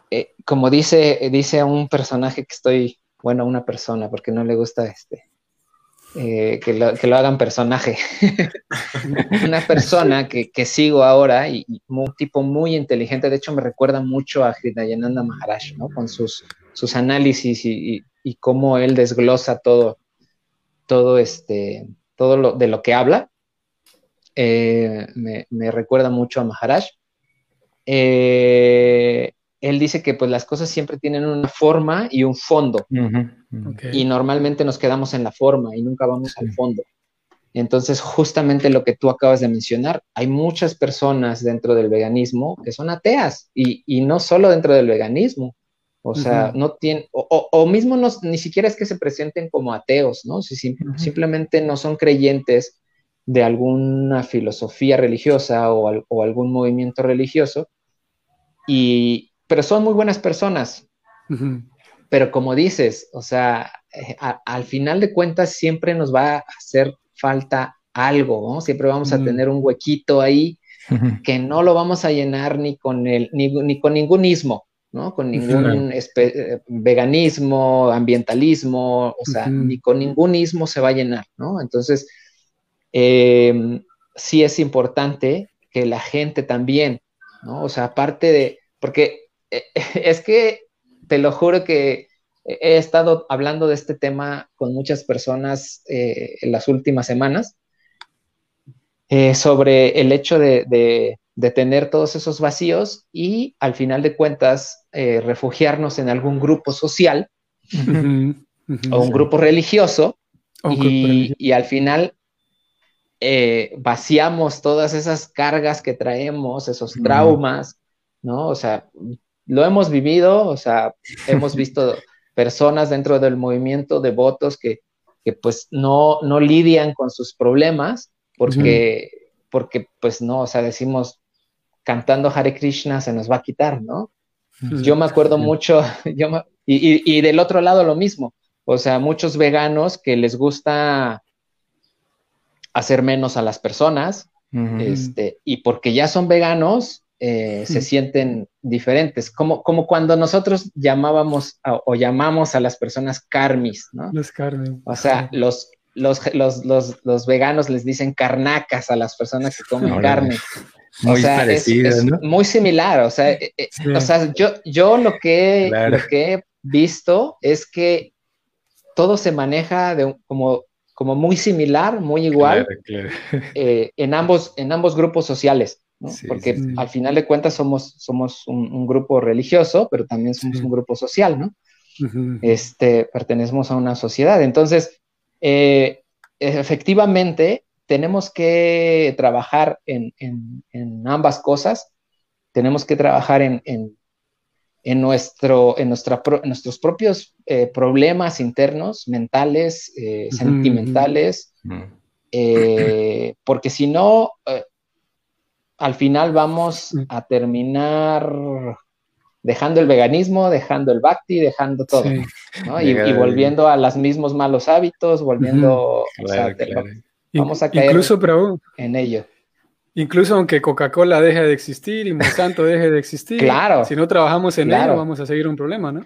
eh, como dice, dice un personaje que estoy, bueno, una persona, porque no le gusta este, eh, que, lo, hagan personaje. una persona que, sigo ahora y, un tipo muy inteligente, de hecho me recuerda mucho a Hridayananda Maharaj, ¿no? Con sus, sus análisis y, cómo él desglosa todo, todo este, todo lo, de lo que habla. Eh, me, me, recuerda mucho a Maharaj. Eh, él dice que pues las cosas siempre tienen una forma y un fondo. Y normalmente nos quedamos en la forma y nunca vamos al fondo. Entonces, justamente lo que tú acabas de mencionar, hay muchas personas dentro del veganismo que son ateas y, no solo dentro del veganismo. O sea, no tienen, o, mismo no, ni siquiera es que se presenten como ateos, ¿no? Si, Simplemente no son creyentes de alguna filosofía religiosa o, o algún movimiento religioso y, pero son muy buenas personas. Pero como dices, o sea, eh, al final de cuentas siempre nos va a hacer falta algo, ¿no? Siempre vamos a tener un huequito ahí que no lo vamos a llenar ni con el, ni, con ningún ismo, ¿no? Con ningún eh, veganismo, ambientalismo, o sea, ni con ningún ismo se va a llenar, ¿no? Entonces, em, sí es importante que la gente también, ¿no? O sea, aparte de, porque es que te lo juro que he estado hablando de este tema con muchas personas eh, en las últimas semanas eh, sobre el hecho de, tener todos esos vacíos y al final de cuentas refugiarnos en algún grupo social o un grupo religioso. y, al final vaciamos todas esas cargas que traemos, esos traumas, ¿no? O sea, lo hemos vivido, o sea, hemos visto personas dentro del movimiento de votos que, pues no, no lidian con sus problemas porque, porque pues no, o sea, decimos cantando Hare Krishna se nos va a quitar, ¿no? Yo me acuerdo mucho, yo y, del otro lado lo mismo, o sea, muchos veganos que les gusta hacer menos a las personas, este, y porque ya son veganos, eh, se sienten diferentes, como, como cuando nosotros llamábamos o llamamos a las personas karmis, ¿no? Los karmis. O sea, los, los, los, veganos les dicen carnacas a las personas que comen carne. Muy parecido, ¿no? Muy similar, o sea, eh, eh, o sea yo, yo lo, que, lo que he visto es que todo se maneja de, como, como muy similar, muy igual en, ambos, en ambos grupos sociales. Porque al final de cuentas somos, somos un, grupo religioso, pero también somos un grupo social, ¿no? este, pertenecemos a una sociedad. Entonces, eh, efectivamente, tenemos que trabajar en, ambas cosas. Tenemos que trabajar en, nuestro, en, nuestra, nuestros propios eh, problemas internos, mentales, eh, sentimentales, porque si no, al final vamos a terminar dejando el veganismo, dejando el bhakti, dejando todo, ¿no? y, volviendo a los mismos malos hábitos, volviendo, vamos a caer incluso, pero, en ello. Incluso aunque Coca-Cola deje de existir y Monsanto deje de existir, claro, si no trabajamos en ello, vamos a seguir un problema, ¿no?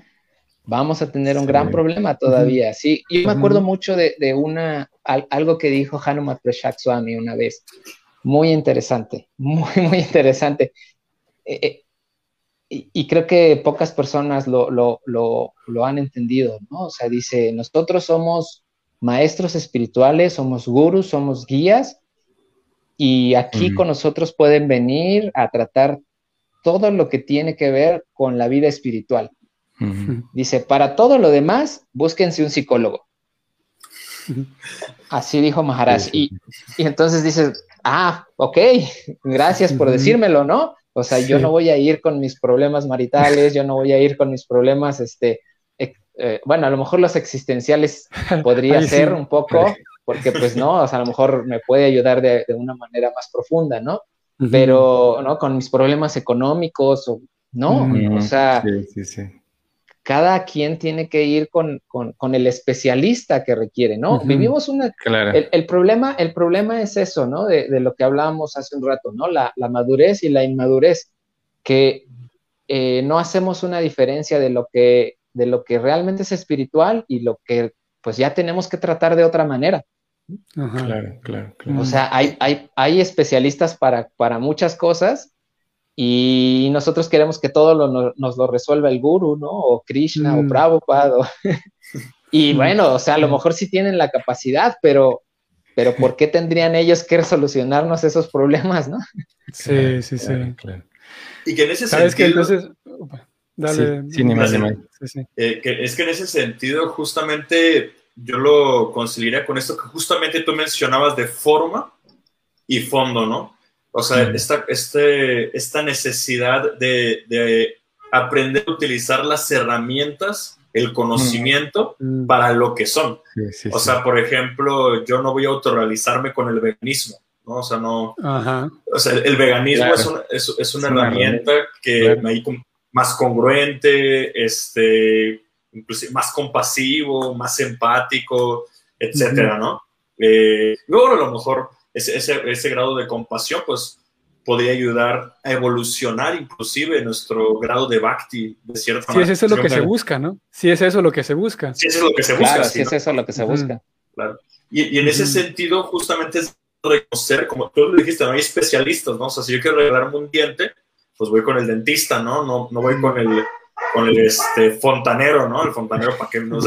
Vamos a tener un gran problema todavía, sí. Yo me acuerdo mucho de, una, algo que dijo Hanumat Prashak Swami una vez muy interesante, muy, muy interesante. Eh, eh, y, creo que pocas personas lo, han entendido, ¿no? O sea, dice, nosotros somos maestros espirituales, somos gurus, somos guías, y aquí con nosotros pueden venir a tratar todo lo que tiene que ver con la vida espiritual. Dice, para todo lo demás, búsquense un psicólogo. Así dijo Maharaj. Y, y, entonces dice, ah, ok, gracias por decírmelo, ¿no? O sea, yo no voy a ir con mis problemas maritales, yo no voy a ir con mis problemas, este, eh, bueno, a lo mejor los existenciales podría ser un poco, porque pues no, o sea, a lo mejor me puede ayudar de, una manera más profunda, ¿no? Pero, ¿no? Con mis problemas económicos, o, ¿no? O sea, sí, sí, sí cada quien tiene que ir con, el especialista que requiere, ¿no? Vivimos una... Claro. El, problema, el problema es eso, ¿no? De, lo que hablábamos hace un rato, ¿no? La, madurez y la inmadurez, que eh, no hacemos una diferencia de lo, que, de lo que realmente es espiritual y lo que pues ya tenemos que tratar de otra manera. Claro, claro, claro. O sea, hay, hay, hay especialistas para, para muchas cosas y nosotros queremos que todo nos lo resuelva el guru, ¿no? O Krishna o mm. Prabhupada. y mm. bueno, o sea, a lo mejor sí tienen la capacidad, pero, pero ¿por qué tendrían ellos que solucionarnos esos problemas, no? Sí, sí, sí. Claro. Y que en ese ¿Sabes sentido... Que entonces... Dale. Sí, ni más, ni más. Eh, que es que en ese sentido, justamente, yo lo conciliaría con esto que justamente tú mencionabas de forma y fondo, ¿no? O sea, esta, este, esta necesidad de, aprender a utilizar las herramientas, el conocimiento para lo que son. o sea, por ejemplo, yo no voy a autorrealizarme con el veganismo, ¿no? O sea, no... O sea, el, veganismo es, una, herramienta que me hay más congruente, este, inclusive más compasivo, más empático, etcétera, ¿no? Eh, luego a lo mejor ese, ese, grado de compasión, pues podría ayudar a evolucionar inclusive nuestro grado de bhakti de cierta manera. Si es eso lo que se busca, ¿no? Si es eso lo que se busca. Si es eso lo que se busca. Claro, si es eso lo que se busca. Claro. Y, y en ese sentido, justamente es reconocer, como tú lo dijiste, no hay especialistas, ¿no? O sea, si yo quiero regalarme un diente, pues voy con el dentista, ¿no? No, no voy con el, con el este, fontanero, ¿no? El fontanero para que nos...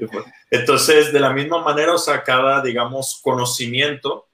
Entonces, de la misma manera, o sea, cada, digamos, conocimiento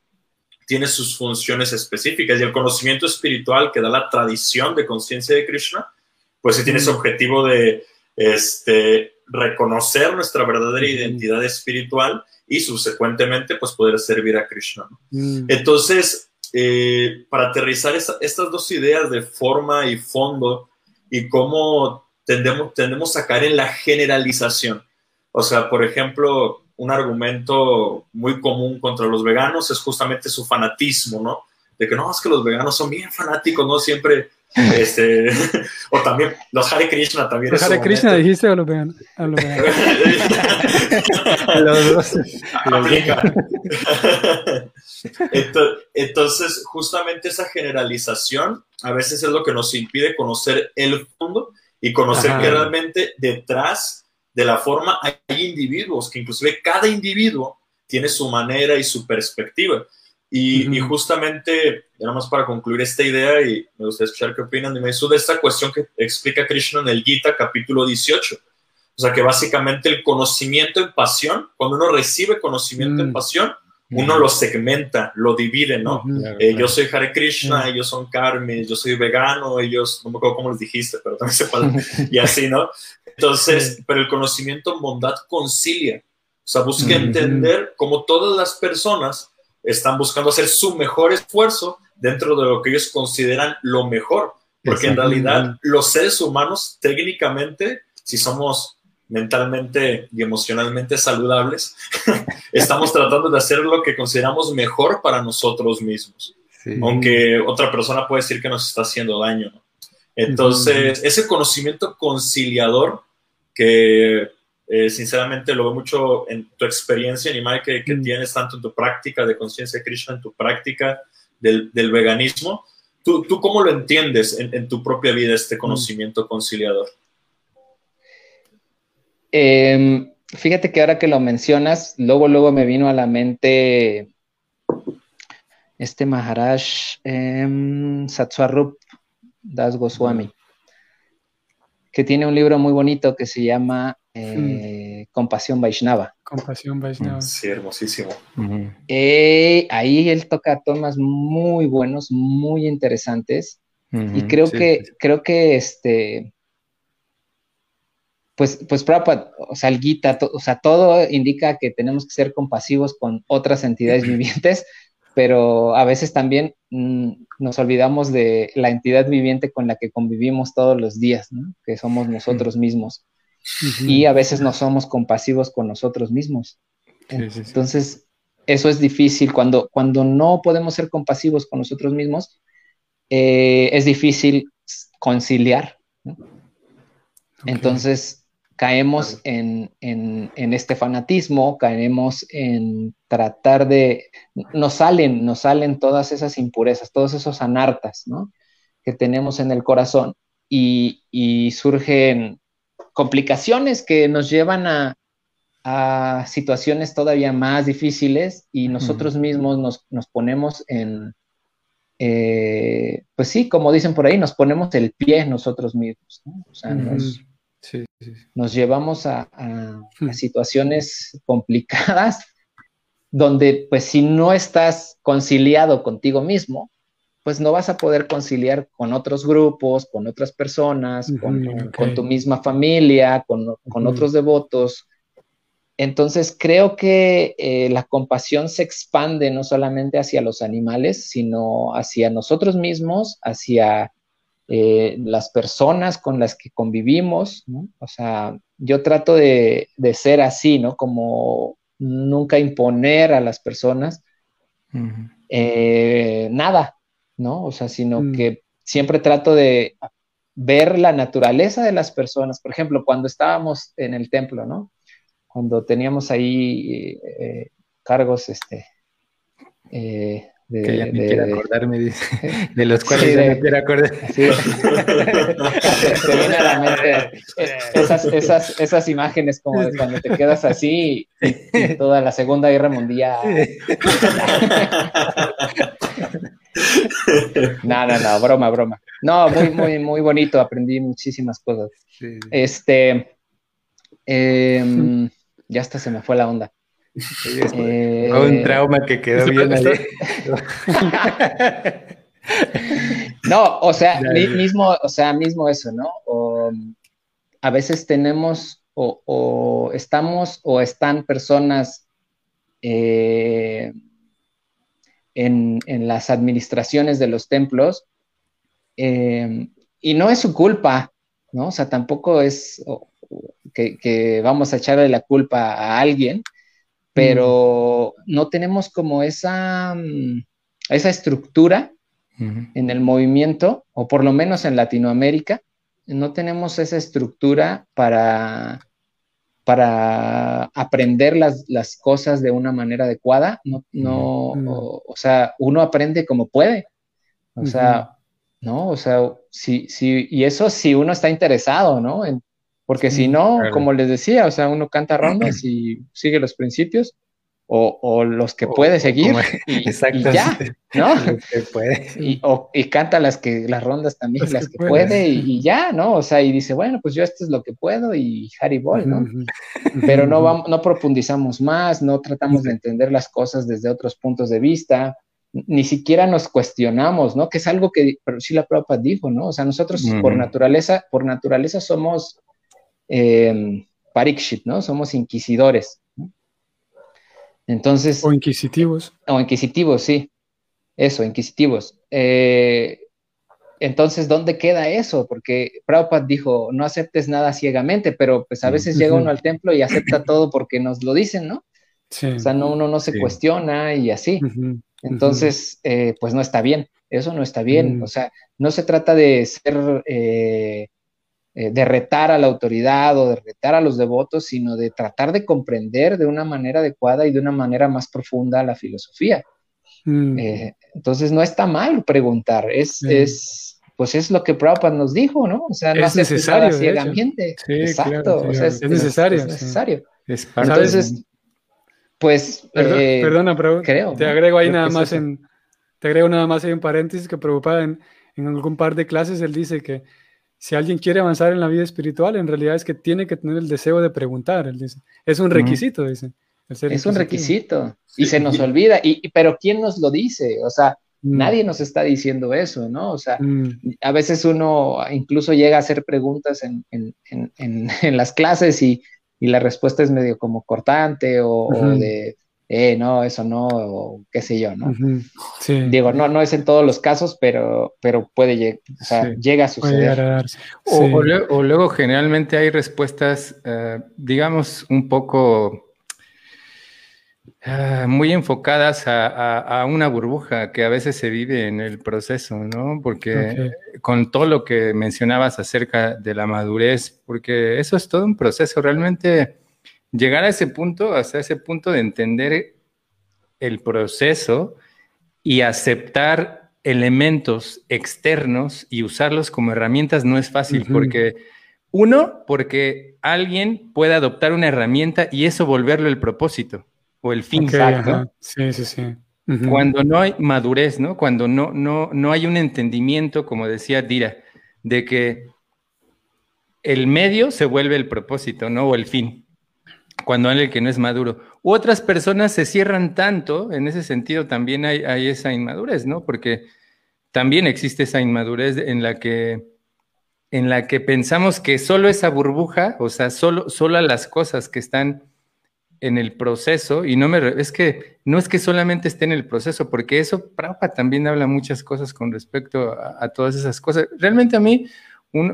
tiene sus funciones específicas y el conocimiento espiritual que da la tradición de conciencia de Krishna, pues sí tiene ese objetivo de este, reconocer nuestra verdadera identidad espiritual y subsecuentemente pues poder servir a Krishna. Mm. Entonces, eh, para aterrizar estas dos ideas de forma y fondo y cómo tendemos, tendemos a caer en la generalización. O sea, por ejemplo, un argumento muy común contra los veganos es justamente su fanatismo, ¿no? De que no, es que los veganos son bien fanáticos, ¿no? Siempre, este, o también los Hare Krishna también. ¿Los Hare Krishna dijiste o los veganos? A los veganos. los dos. Entonces, justamente esa generalización a veces es lo que nos impide conocer el fondo y conocer que realmente detrás de la forma, hay individuos que inclusive cada individuo tiene su manera y su perspectiva. Y, justamente, nada más para concluir esta idea, y me gustaría escuchar qué opinan de eso, de esta cuestión que explica Krishna en el Gita, capítulo 18. O sea, que básicamente el conocimiento en pasión, cuando uno recibe conocimiento en mm. pasión, uno lo segmenta, lo divide, ¿no? Eh, yo soy Hare Krishna, ellos son Karmis, yo soy vegano, ellos, no me acuerdo cómo les dijiste, pero también se y así, ¿no? Entonces, pero el conocimiento en bondad concilia, o sea, busca entender cómo todas las personas están buscando hacer su mejor esfuerzo dentro de lo que ellos consideran lo mejor, porque en realidad los seres humanos técnicamente, si somos mentalmente y emocionalmente saludables, estamos tratando de hacer lo que consideramos mejor para nosotros mismos, aunque otra persona puede decir que nos está haciendo daño. Entonces, ese conocimiento conciliador que eh, sinceramente lo veo mucho en tu experiencia animal que, que tienes tanto en tu práctica de conciencia Krishna, en tu práctica del, del veganismo. ¿Tú, ¿Tú, cómo lo entiendes en, en, tu propia vida este conocimiento conciliador? Eh, fíjate que ahora que lo mencionas, luego, luego me vino a la mente este Maharaj eh, Satswarup Das Goswami, que tiene un libro muy bonito que se llama eh, Compasión Vaishnava. Compasión Vaishnava. Sí, hermosísimo. Eh, ahí él toca temas muy buenos, muy interesantes. y creo que, creo que este, pues, pues o sea, el Gita, o sea, todo indica que tenemos que ser compasivos con otras entidades vivientes, pero a veces también mm, nos olvidamos de la entidad viviente con la que convivimos todos los días, que somos nosotros mismos. Y a veces no somos compasivos con nosotros mismos. Entonces, eso es difícil. Cuando, cuando no podemos ser compasivos con nosotros mismos, eh, es difícil conciliar. Entonces, caemos en, este fanatismo, caemos en tratar de, nos salen, nos salen todas esas impurezas, todos esos anartas, ¿no? Que tenemos en el corazón y, surgen complicaciones que nos llevan a, situaciones todavía más difíciles y nosotros mismos nos, ponemos en, eh, pues sí, como dicen por ahí, nos ponemos el pie nosotros mismos, ¿no? O sea, nos nos llevamos a, hmm. situaciones complicadas donde pues si no estás conciliado contigo mismo, pues no vas a poder conciliar con otros grupos, con otras personas, con, tu misma familia, con, otros devotos. Entonces creo que eh, la compasión se expande no solamente hacia los animales, sino hacia nosotros mismos, hacia eh, las personas con las que convivimos, ¿no? O sea, yo trato de, ser así, ¿no? Como nunca imponer a las personas eh, nada, ¿no? O sea, sino mm. que siempre trato de ver la naturaleza de las personas. Por ejemplo, cuando estábamos en el templo, ¿no? Cuando teníamos ahí eh, cargos, este, de, que ya ni quiero acordarme, dice, de los cuales ya no quiero acordar. Sí. te viene a la mente esas, esas, esas imágenes como de cuando te quedas así y, toda la Segunda Guerra Mundial. no, no, no, broma, broma. No, muy, muy, muy bonito, aprendí muchísimas cosas. Este, em, ya hasta se me fue la onda. Eh, un trauma que quedó bien ahí. no, o sea, mismo, o sea, mismo eso, ¿no? a veces tenemos o, estamos o están personas eh, en, las administraciones de los templos eh, y no es su culpa, ¿no? O sea, tampoco es que, vamos a echarle la culpa a alguien, pero mm. no tenemos como esa, mm, esa estructura en el movimiento, o por lo menos en Latinoamérica, no tenemos esa estructura para, para aprender las, cosas de una manera adecuada. No, no, o, sea, uno aprende como puede. O sea, ¿no? O sea, sí, sí, y eso si uno está interesado, ¿no? Porque si no, como les decía, o sea, uno canta rondas y sigue los principios, o, los que puede seguir y, ya, ¿no? Y, canta las que las rondas también, las, que, puede, y, ya, ¿no? O sea, y dice, bueno, pues yo esto es lo que puedo y Harry Ball, ¿no? Pero no, vamos, no profundizamos más, no tratamos de entender las cosas desde otros puntos de vista, ni siquiera nos cuestionamos, ¿no? Que es algo que pero sí la Prabhupada dijo, ¿no? O sea, nosotros por naturaleza, por naturaleza somos eh, parikshit, ¿no? Somos inquisidores. Entonces. O inquisitivos. O inquisitivos, sí. Eso, inquisitivos. Eh, entonces, ¿dónde queda eso? Porque Prabhupada dijo, no aceptes nada ciegamente, pero pues a veces llega uno al templo y acepta todo porque nos lo dicen, ¿no? Sí. O sea, no, uno no se cuestiona y así. Entonces, eh, pues no está bien, eso no está bien. Mm. O sea, no se trata de ser eh, eh, de retar a la autoridad o de retar a los devotos, sino de tratar de comprender de una manera adecuada y de una manera más profunda la filosofía. Mm. Eh, entonces no está mal preguntar, es, es, pues es lo que Prabhupada nos dijo, ¿no? O sea, no es necesario ciegamente. Exacto, es, necesario. Es, necesario. Es Entonces, pues... Eh, perdona, pero creo, te agrego ahí nada más en... Te agrego nada más ahí en paréntesis que Prabhupada en, en algún par de clases él dice que si alguien quiere avanzar en la vida espiritual, en realidad es que tiene que tener el deseo de preguntar. Él dice. Es un requisito, dice. Es un requisito. Y se nos olvida. Y, pero ¿quién nos lo dice? O sea, mm. nadie nos está diciendo eso, ¿no? O sea, mm. a veces uno incluso llega a hacer preguntas en, las clases y, la respuesta es medio como cortante o de eh, no, eso no, qué sé yo, ¿no? sí. Digo, no, no es en todos los casos, pero, pero puede llegar, o sea, llega a suceder. O, luego, generalmente hay respuestas, eh, digamos, un poco ah, muy enfocadas a, una burbuja que a veces se vive en el proceso, ¿no? Porque con todo lo que mencionabas acerca de la madurez, porque eso es todo un proceso, realmente llegar a ese punto, hasta ese punto de entender el proceso y aceptar elementos externos y usarlos como herramientas no es fácil porque uno, porque alguien puede adoptar una herramienta y eso volverlo el propósito o el fin. Sí, sí, sí. Cuando no hay madurez, ¿no? Cuando no, no, no hay un entendimiento, como decía Dira, de que el medio se vuelve el propósito, ¿no? O el fin cuando alguien que no es maduro. U otras personas se cierran tanto, en ese sentido también hay, esa inmadurez, ¿no? Porque también existe esa inmadurez en la que en la que pensamos que solo esa burbuja, o sea, solo, solo las cosas que están en el proceso, y no me, es que no es que solamente esté en el proceso, porque eso, Prabhupada también habla muchas cosas con respecto a, todas esas cosas. Realmente a mí,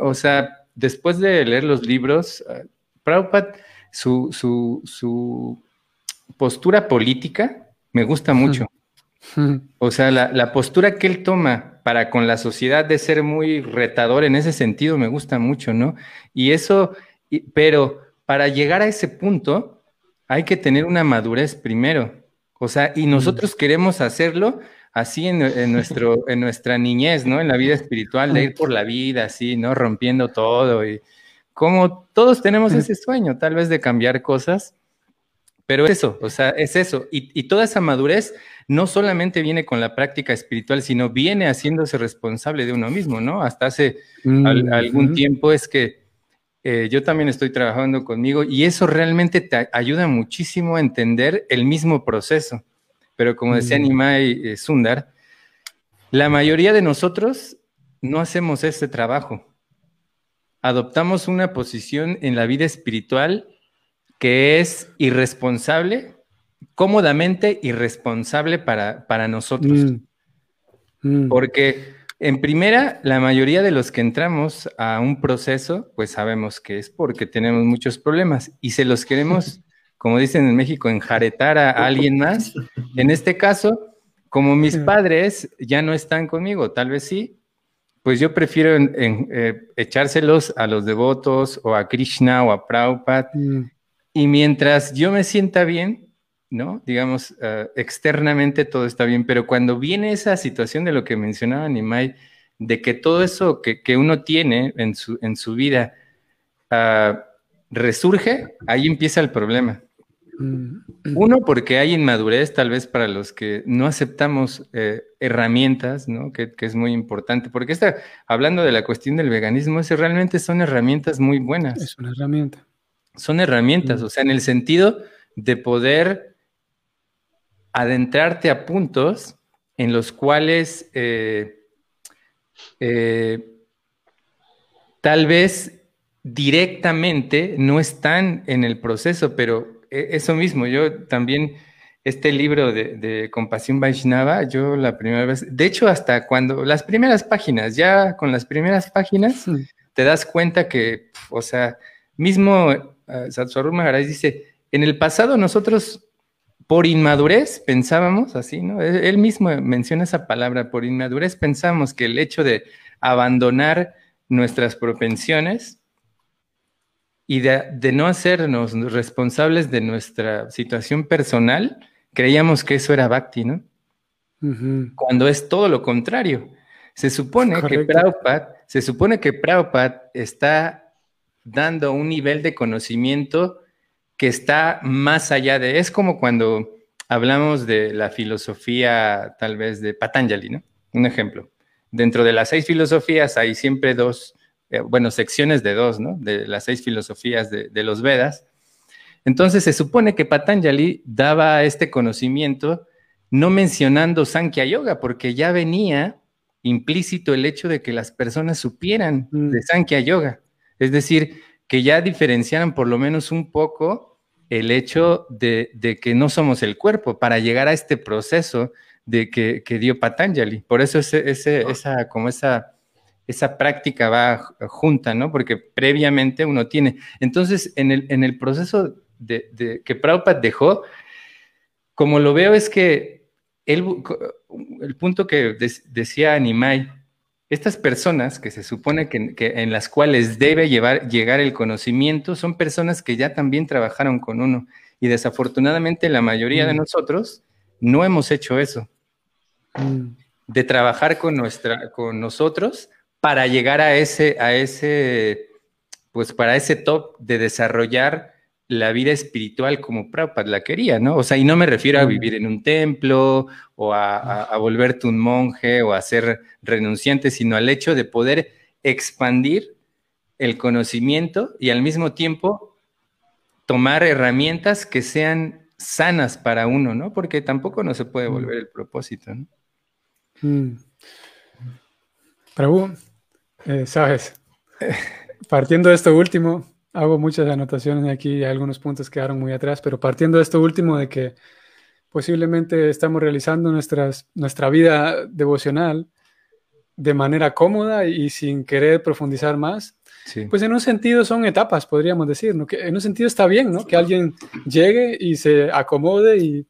o sea, después de leer los libros, uh, Prabhupada su, postura política me gusta mucho. O sea, la, postura que él toma para con la sociedad de ser muy retador en ese sentido me gusta mucho, ¿no? Y eso, pero para llegar a ese punto hay que tener una madurez primero. O sea, y nosotros queremos hacerlo así en, nuestro, en nuestra niñez, ¿no? En la vida espiritual, de ir por la vida así, ¿no? Rompiendo todo y como todos tenemos ese sueño, tal vez de cambiar cosas, pero es eso, o sea, es eso. Y, toda esa madurez no solamente viene con la práctica espiritual, sino viene haciéndose responsable de uno mismo, ¿no? Hasta hace mm, algún tiempo es que eh, yo también estoy trabajando conmigo y eso realmente te ayuda muchísimo a entender el mismo proceso. Pero como decía mm. Nimai eh, Sundar, la mayoría de nosotros no hacemos ese trabajo. Adoptamos una posición en la vida espiritual que es irresponsable, cómodamente irresponsable para, para nosotros. Mm. Mm. Porque en primera, la mayoría de los que entramos a un proceso, pues sabemos que es porque tenemos muchos problemas y se los queremos, como dicen en México, enjaretar a alguien más. En este caso, como mis padres ya no están conmigo, tal vez sí, pues yo prefiero eh, echárselos a los devotos o a Krishna o a Prabhupada. Mm. Y mientras yo me sienta bien, ¿no? Digamos, eh, externamente todo está bien, pero cuando viene esa situación de lo que mencionaba Nimai, de que todo eso que, uno tiene en su, en su vida ah, resurge, ahí empieza el problema. Mm. Uno, porque hay inmadurez tal vez para los que no aceptamos eh, herramientas, ¿no? Que, es muy importante, porque está hablando de la cuestión del veganismo, ese realmente son herramientas muy buenas. Es una herramienta. Son herramientas, o sea, en el sentido de poder adentrarte a puntos en los cuales eh, eh, tal vez directamente no están en el proceso, pero eso mismo, yo también, este libro de, Compasión Vaishnava, yo la primera vez, de hecho hasta cuando, las primeras páginas, ya con las primeras páginas, te das cuenta que, o sea, mismo uh, Satswaru dice, en el pasado nosotros por inmadurez pensábamos así, ¿no? Él mismo menciona esa palabra, por inmadurez pensábamos que el hecho de abandonar nuestras propensiones y de, no hacernos responsables de nuestra situación personal, creíamos que eso era bhakti, ¿no? Cuando es todo lo contrario. Se supone que Prabhupada, se supone que Prabhupada está dando un nivel de conocimiento que está más allá de, es como cuando hablamos de la filosofía tal vez de Patanjali, ¿no? Un ejemplo. Dentro de las seis filosofías hay siempre dos eh, bueno, secciones de dos, ¿no? De las seis filosofías de, los Vedas. Entonces se supone que Patanjali daba este conocimiento no mencionando Sankhya Yoga, porque ya venía implícito el hecho de que las personas supieran mm. de Sankhya Yoga. Es decir, que ya diferenciaran por lo menos un poco el hecho de, que no somos el cuerpo para llegar a este proceso de que, dio Patanjali. Por eso ese, esa, como esa esa práctica va junta, ¿no? Porque previamente uno tiene. Entonces, en el, en el proceso de, que Prabhupada dejó, como lo veo es que él, el punto que decía Animai, estas personas que se supone que, en las cuales debe llevar, llegar el conocimiento son personas que ya también trabajaron con uno. Y desafortunadamente la mayoría de mm. nosotros no hemos hecho eso. Mm. De trabajar con, nuestra, con nosotros para llegar a ese, a ese, pues para ese top de desarrollar la vida espiritual como Prabhupada la quería, ¿no? O sea, y no me refiero a vivir en un templo o a, volverte un monje o a ser renunciante, sino al hecho de poder expandir el conocimiento y al mismo tiempo tomar herramientas que sean sanas para uno, ¿no? Porque tampoco no se puede volver el propósito, ¿no? Mm. Prabhu, eh, Sabes, partiendo de esto último, hago muchas anotaciones aquí, algunos puntos quedaron muy atrás, pero partiendo de esto último de que posiblemente estamos realizando nuestras, nuestra vida devocional de manera cómoda y sin querer profundizar más, pues en un sentido son etapas, podríamos decir, ¿no? Que en un sentido está bien, ¿no? Que alguien llegue y se acomode y,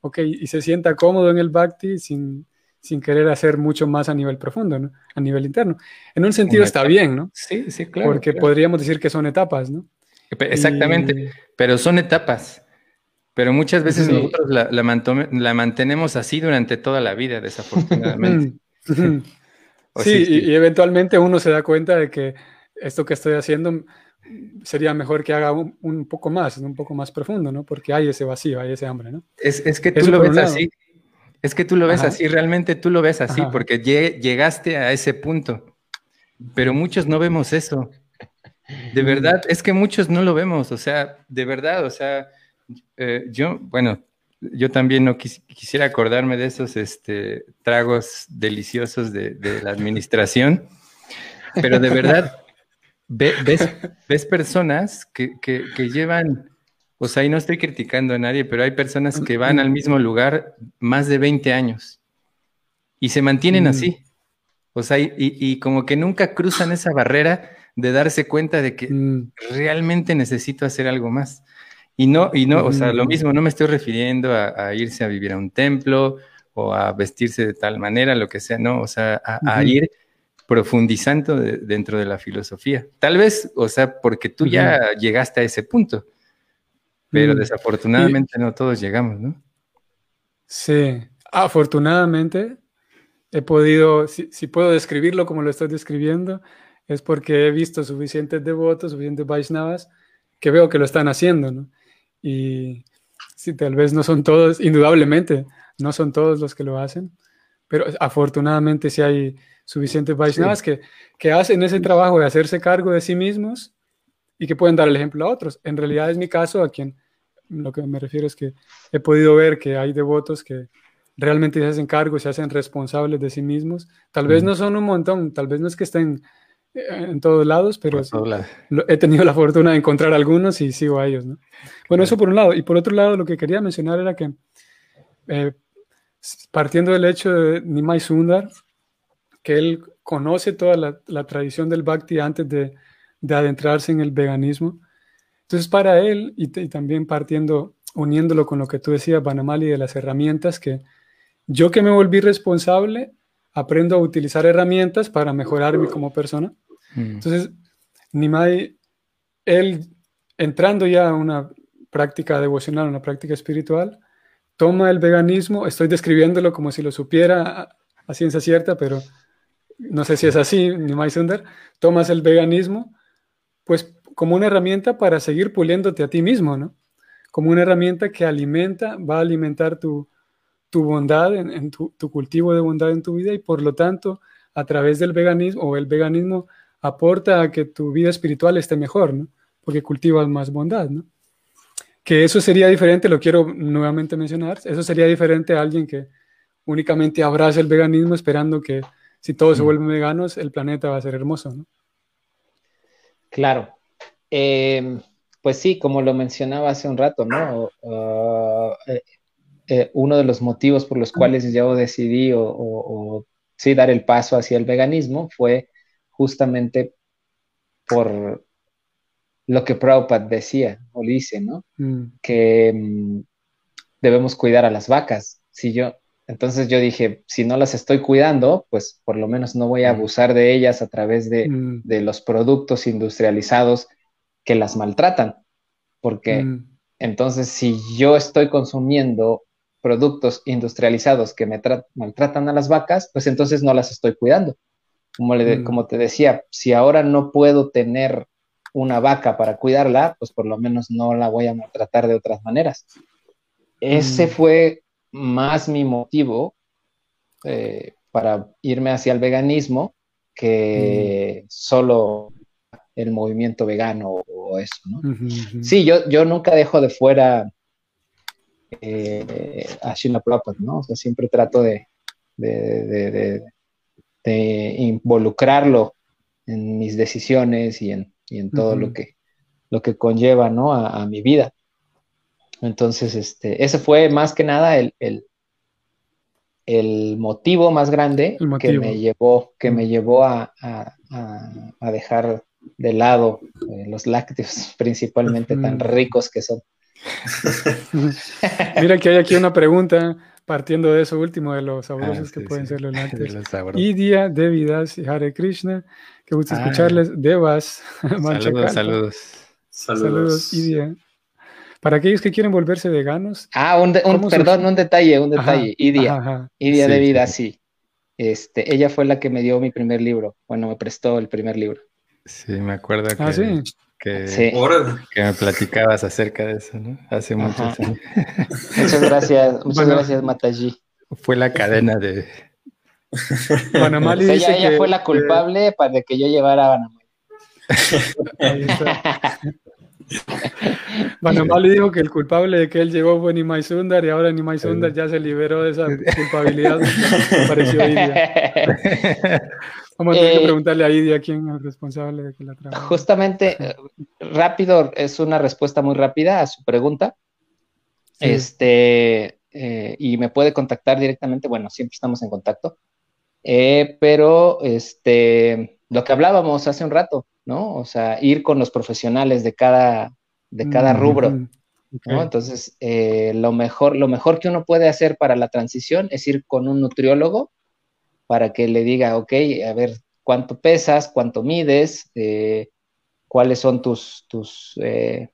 okay, y se sienta cómodo en el bhakti sin, sin querer hacer mucho más a nivel profundo, ¿no? A nivel interno. En un sentido está bien, ¿no? Sí, sí, claro. Porque podríamos decir que son etapas, ¿no? Exactamente, pero son etapas. Pero muchas veces nosotros la, mantenemos así durante toda la vida, desafortunadamente. sí, y, eventualmente uno se da cuenta de que esto que estoy haciendo sería mejor que haga un, poco más, un poco más profundo, ¿no? Porque hay ese vacío, hay ese hambre, ¿no? Es, que tú lo ves así. Es que tú lo ves así, realmente tú lo ves así, porque llegaste a ese punto. Pero muchos no vemos eso. De verdad, es que muchos no lo vemos, o sea, de verdad, o sea, eh, yo, bueno, yo también no quisiera acordarme de esos este, tragos deliciosos de, la administración, pero de verdad, ves, ves, personas que, llevan, o sea, y no estoy criticando a nadie, pero hay personas que van al mismo lugar más de 20 años y se mantienen mm. así. O sea, y, como que nunca cruzan esa barrera de darse cuenta de que mm. realmente necesito hacer algo más. Y no, y no, o sea, lo mm. mismo, no me estoy refiriendo a, irse a vivir a un templo o a vestirse de tal manera, lo que sea, no, o sea, a, ir profundizando dentro de la filosofía. Tal vez, o sea, porque tú ya llegaste a ese punto, pero mm. desafortunadamente no todos llegamos, ¿no? Sí, afortunadamente he podido, si, si, puedo describirlo como lo estoy describiendo, es porque he visto suficientes devotos, suficientes Vaishnavas, que veo que lo están haciendo, ¿no? Y sí, tal vez no son todos, indudablemente, no son todos los que lo hacen, pero afortunadamente sí hay suficientes Vaishnavas que, que hacen ese trabajo de hacerse cargo de sí mismos y que pueden dar el ejemplo a otros. En realidad es mi caso, a quien lo que me refiero es que he podido ver que hay devotos que realmente se hacen cargo, se hacen responsables de sí mismos. Tal vez no son un montón, tal vez no es que estén en todos lados, pero he tenido la fortuna de encontrar algunos y sigo a ellos, ¿no? Bueno, eso por un lado. Y por otro lado, lo que quería mencionar era que, eh, partiendo del hecho de Nimai Sundar, que él conoce toda la, tradición del Bhakti antes de, adentrarse en el veganismo. Entonces, para él, y, también partiendo, uniéndolo con lo que tú decías, Banamali, de las herramientas, que yo que me volví responsable, aprendo a utilizar herramientas para mejorarme como persona. Mm. Entonces, Nimai, él entrando ya a una práctica devocional, una práctica espiritual, toma el veganismo, estoy describiéndolo como si lo supiera a, ciencia cierta, pero no sé si es así, Nimai Sundar, tomas el veganismo, pues como una herramienta para seguir puliéndote a ti mismo, ¿no? Como una herramienta que alimenta, va a alimentar tu, tu bondad, en, tu, cultivo de bondad en tu vida y por lo tanto a través del veganismo o el veganismo aporta a que tu vida espiritual esté mejor, ¿no? Porque cultivas más bondad, ¿no? Que eso sería diferente, lo quiero nuevamente mencionar, eso sería diferente a alguien que únicamente abraza el veganismo esperando que si todos se mm. vuelven veganos, el planeta va a ser hermoso, ¿no? Claro. Eh, pues sí, como lo mencionaba hace un rato, ¿no? Uh, eh, eh, uno de los motivos por los cuales yo decidí o, sí dar el paso hacia el veganismo fue justamente por lo que Prabhupada decía o dice, ¿no? Mm. Que mm, debemos cuidar a las vacas. Si yo, entonces yo dije, si no las estoy cuidando, pues por lo menos no voy a mm. abusar de ellas a través de, de los productos industrializados que las maltratan. Porque entonces si yo estoy consumiendo productos industrializados que me maltratan a las vacas, pues entonces no las estoy cuidando. Como, le, mm. como te decía, si ahora no puedo tener una vaca para cuidarla, pues por lo menos no la voy a maltratar de otras maneras. Ese mm. fue más mi motivo eh, para irme hacia el veganismo que mm. solo el movimiento vegano o eso, ¿no? Sí, yo, yo nunca dejo de fuera eh, a Sheila ¿no? O sea, siempre trato de, de, involucrarlo en mis decisiones y en, todo lo, que, lo que conlleva, ¿no? A, mi vida. Entonces, este, ese fue más que nada el, el, motivo más grande que me llevó, que me llevó a, dejar de lado eh, los lácteos, principalmente tan ricos que son. Mira que hay aquí una pregunta partiendo de eso último, de los sabrosos ah, que pueden ser los lácteos. Idia, Devidas y Hare Krishna, que gusta ah. escucharles. Devas, saludos, saludos. Saludos, Idia. Para aquellos que quieren volverse veganos. Ah, un, perdón, un detalle, un detalle. Idia, Idia Devida, sí. Este, ella fue la que me dio mi primer libro. Bueno, me prestó el primer libro. Sí, me acuerdo ah, que. Ah, sí. que, que, me platicabas acerca de eso, ¿no? Hace muchos años. Muchas gracias, muchas gracias, Mataji. Fue la cadena de... Banamali o sea, ella, fue la culpable para que yo llevara a Banamali. Banamali dijo que el culpable de que él llegó fue Nimai Sundar y ahora Nimai Sundar ya se liberó de esa culpabilidad. pareció Idia. Vamos a tener que eh, preguntarle a Idia quién es el responsable de que la trabaja. Justamente, eh, rápido, es una respuesta muy rápida a su pregunta. Este, eh, y me puede contactar directamente, bueno, siempre estamos en contacto. pero este, lo que hablábamos hace un rato, ¿no? O sea, ir con los profesionales de cada, de cada rubro. ¿no? Entonces, eh, lo, mejor, lo mejor que uno puede hacer para la transición es ir con un nutriólogo para que le diga, ok, a ver, cuánto pesas, cuánto mides, eh, cuáles son tus, tus, eh,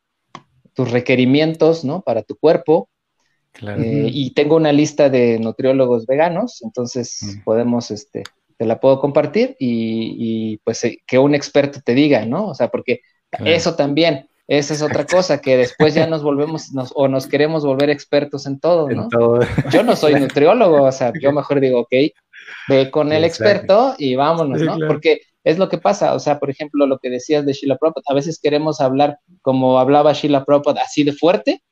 tus requerimientos, ¿no? Para tu cuerpo. y tengo una lista de nutriólogos veganos, entonces mm. podemos, este, te la puedo compartir y, pues eh, que un experto te diga, ¿no? O sea, porque eso también, esa es otra cosa, que después ya nos volvemos o nos queremos volver expertos en todo, ¿no? Yo no soy nutriólogo, o sea, yo mejor digo, ok, ve con el experto y vámonos, ¿no? Porque es lo que pasa, o sea, por ejemplo, lo que decías de Sheila Prabhupada, a veces queremos hablar como hablaba Sheila Prabhupada, así de fuerte,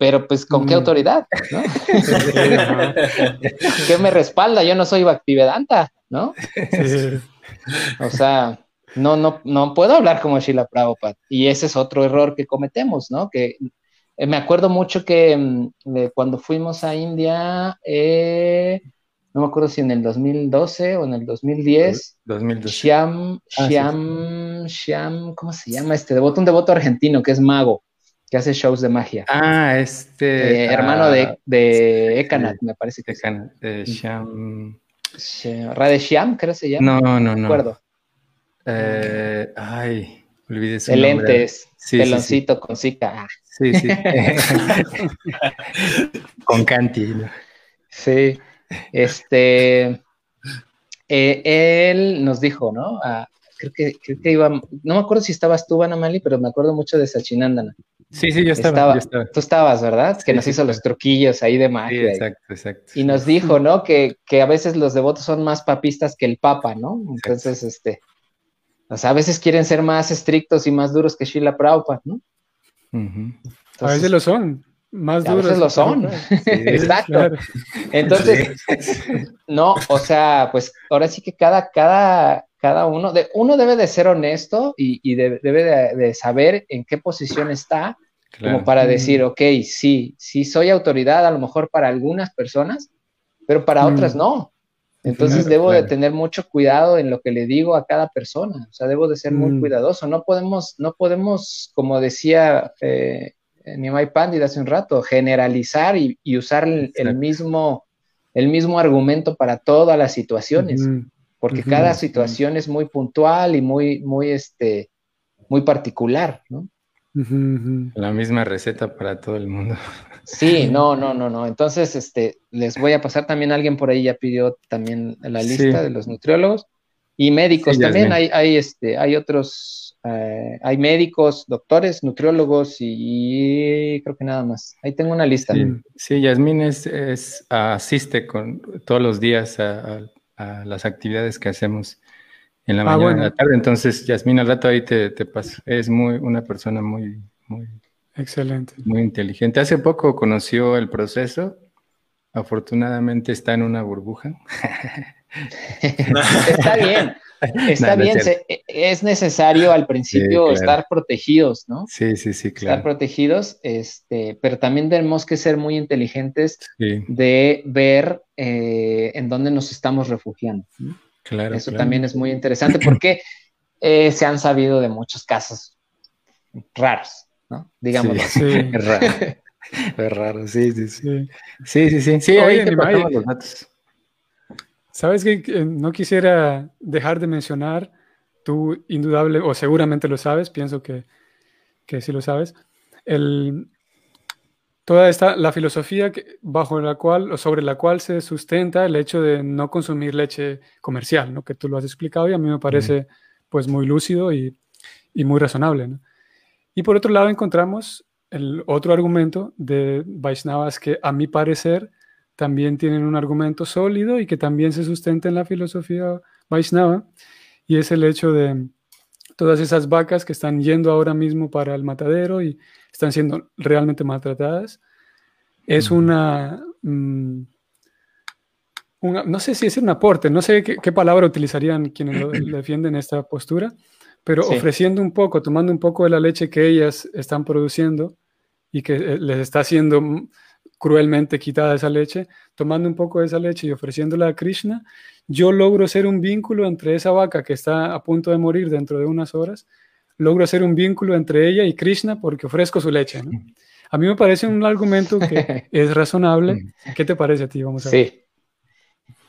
pero pues con qué mm. autoridad, ¿no? ¿Qué me respalda? Yo no soy Bhaktivedanta, ¿no? O sea, no, no, no puedo hablar como Sheila Prabhupada. Y ese es otro error que cometemos, ¿no? Que eh, me acuerdo mucho que mm, cuando fuimos a India, eh, no me acuerdo si en el 2012 o en el 2010, 2012. Shyam, ah, Shyam, ¿cómo se llama este devoto? Un devoto argentino que es mago que hace shows de magia. Ah, este. Eh, hermano de, ah, de Ekanat, me parece que Ekanat, eh, Sham. Rade Shyam, creo que se llama. No, no, no. No recuerdo. Eh, ay, olvidé su de lentes, sí, peloncito con Zika. Sí, sí. con Canti. Sí. Este. él nos dijo, ¿no? Ah, creo que, creo que iba, no me acuerdo si estabas tú, Banamali, pero me acuerdo mucho de Sachinandana. Sí, sí, yo estaba, Tú estabas, ¿verdad? que nos hizo los truquillos ahí de magia. Sí, exacto, exacto. Y nos dijo, ¿no? Que, que, a veces los devotos son más papistas que el Papa, ¿no? Entonces, este, o sea, a veces quieren ser más estrictos y más duros que Sheila Prabhupada, ¿no? a veces lo son, más duros. A veces lo son, exacto. Entonces, no, o sea, pues ahora sí que cada, cada, cada uno, de, uno debe de ser honesto y, debe de, saber en qué posición está, como para decir, ok, sí, sí soy autoridad a lo mejor para algunas personas, pero para otras no. Entonces debo de tener mucho cuidado en lo que le digo a cada persona, o sea, debo de ser muy cuidadoso, no podemos, no podemos, como decía eh, Nimai Pandit hace un rato, generalizar y, usar el, mismo, el mismo argumento para todas las situaciones porque cada situación es muy puntual y muy, muy, este, muy particular, ¿no? La misma receta para todo el mundo. Sí, no, no, no, no. Entonces, este, les voy a pasar también, alguien por ahí ya pidió también la lista de los nutriólogos y médicos también. Hay, hay, este, hay otros, eh, hay médicos, doctores, nutriólogos y, creo que nada más. Ahí tengo una lista. Sí, Yasmín es, asiste con todos los días a las actividades que hacemos en la ah, mañana y en la tarde. Entonces, Yasmín, al rato ahí te, te paso. Es muy, una persona muy, muy... Excelente. Muy inteligente. Hace poco conoció el proceso. Afortunadamente está en una burbuja. está bien. Está bien, e, es necesario al principio estar protegidos, ¿no? Sí, sí, sí, claro. Estar protegidos, este, pero también tenemos que ser muy inteligentes de ver eh, en dónde nos estamos refugiando. Claro. Eso también es muy interesante porque eh, se han sabido de muchos casos raros, ¿no? Digamos. Sí, es raro. es raro, sí, sí, sí. Sí, sí, sí. Sí, ahí te los datos. Sabes que no quisiera dejar de mencionar, tú indudable, o seguramente lo sabes, pienso que, que sí lo sabes, el, toda esta, la filosofía que, bajo la cual, o sobre la cual se sustenta el hecho de no consumir leche comercial, ¿no? que tú lo has explicado y a mí me parece pues muy lúcido y, y muy razonable. ¿no? Y por otro lado encontramos el otro argumento de Vaishnavas que a mi parecer también tienen un argumento sólido y que también se sustenta en la filosofía Vaishnava, y es el hecho de todas esas vacas que están yendo ahora mismo para el matadero y están siendo realmente maltratadas. Es una, mm, no sé si es un aporte, no sé qué, palabra utilizarían quienes defienden esta postura, pero ofreciendo un poco, tomando un poco de la leche que ellas están produciendo y que eh, les está siendo cruelmente quitada esa leche, tomando un poco de esa leche y ofreciéndola a Krishna, yo logro hacer un vínculo entre esa vaca que está a punto de morir dentro de unas horas, logro hacer un vínculo entre ella y Krishna porque ofrezco su leche. A mí me parece un argumento que es razonable. ¿Qué te parece a ti? Vamos a ver. Sí.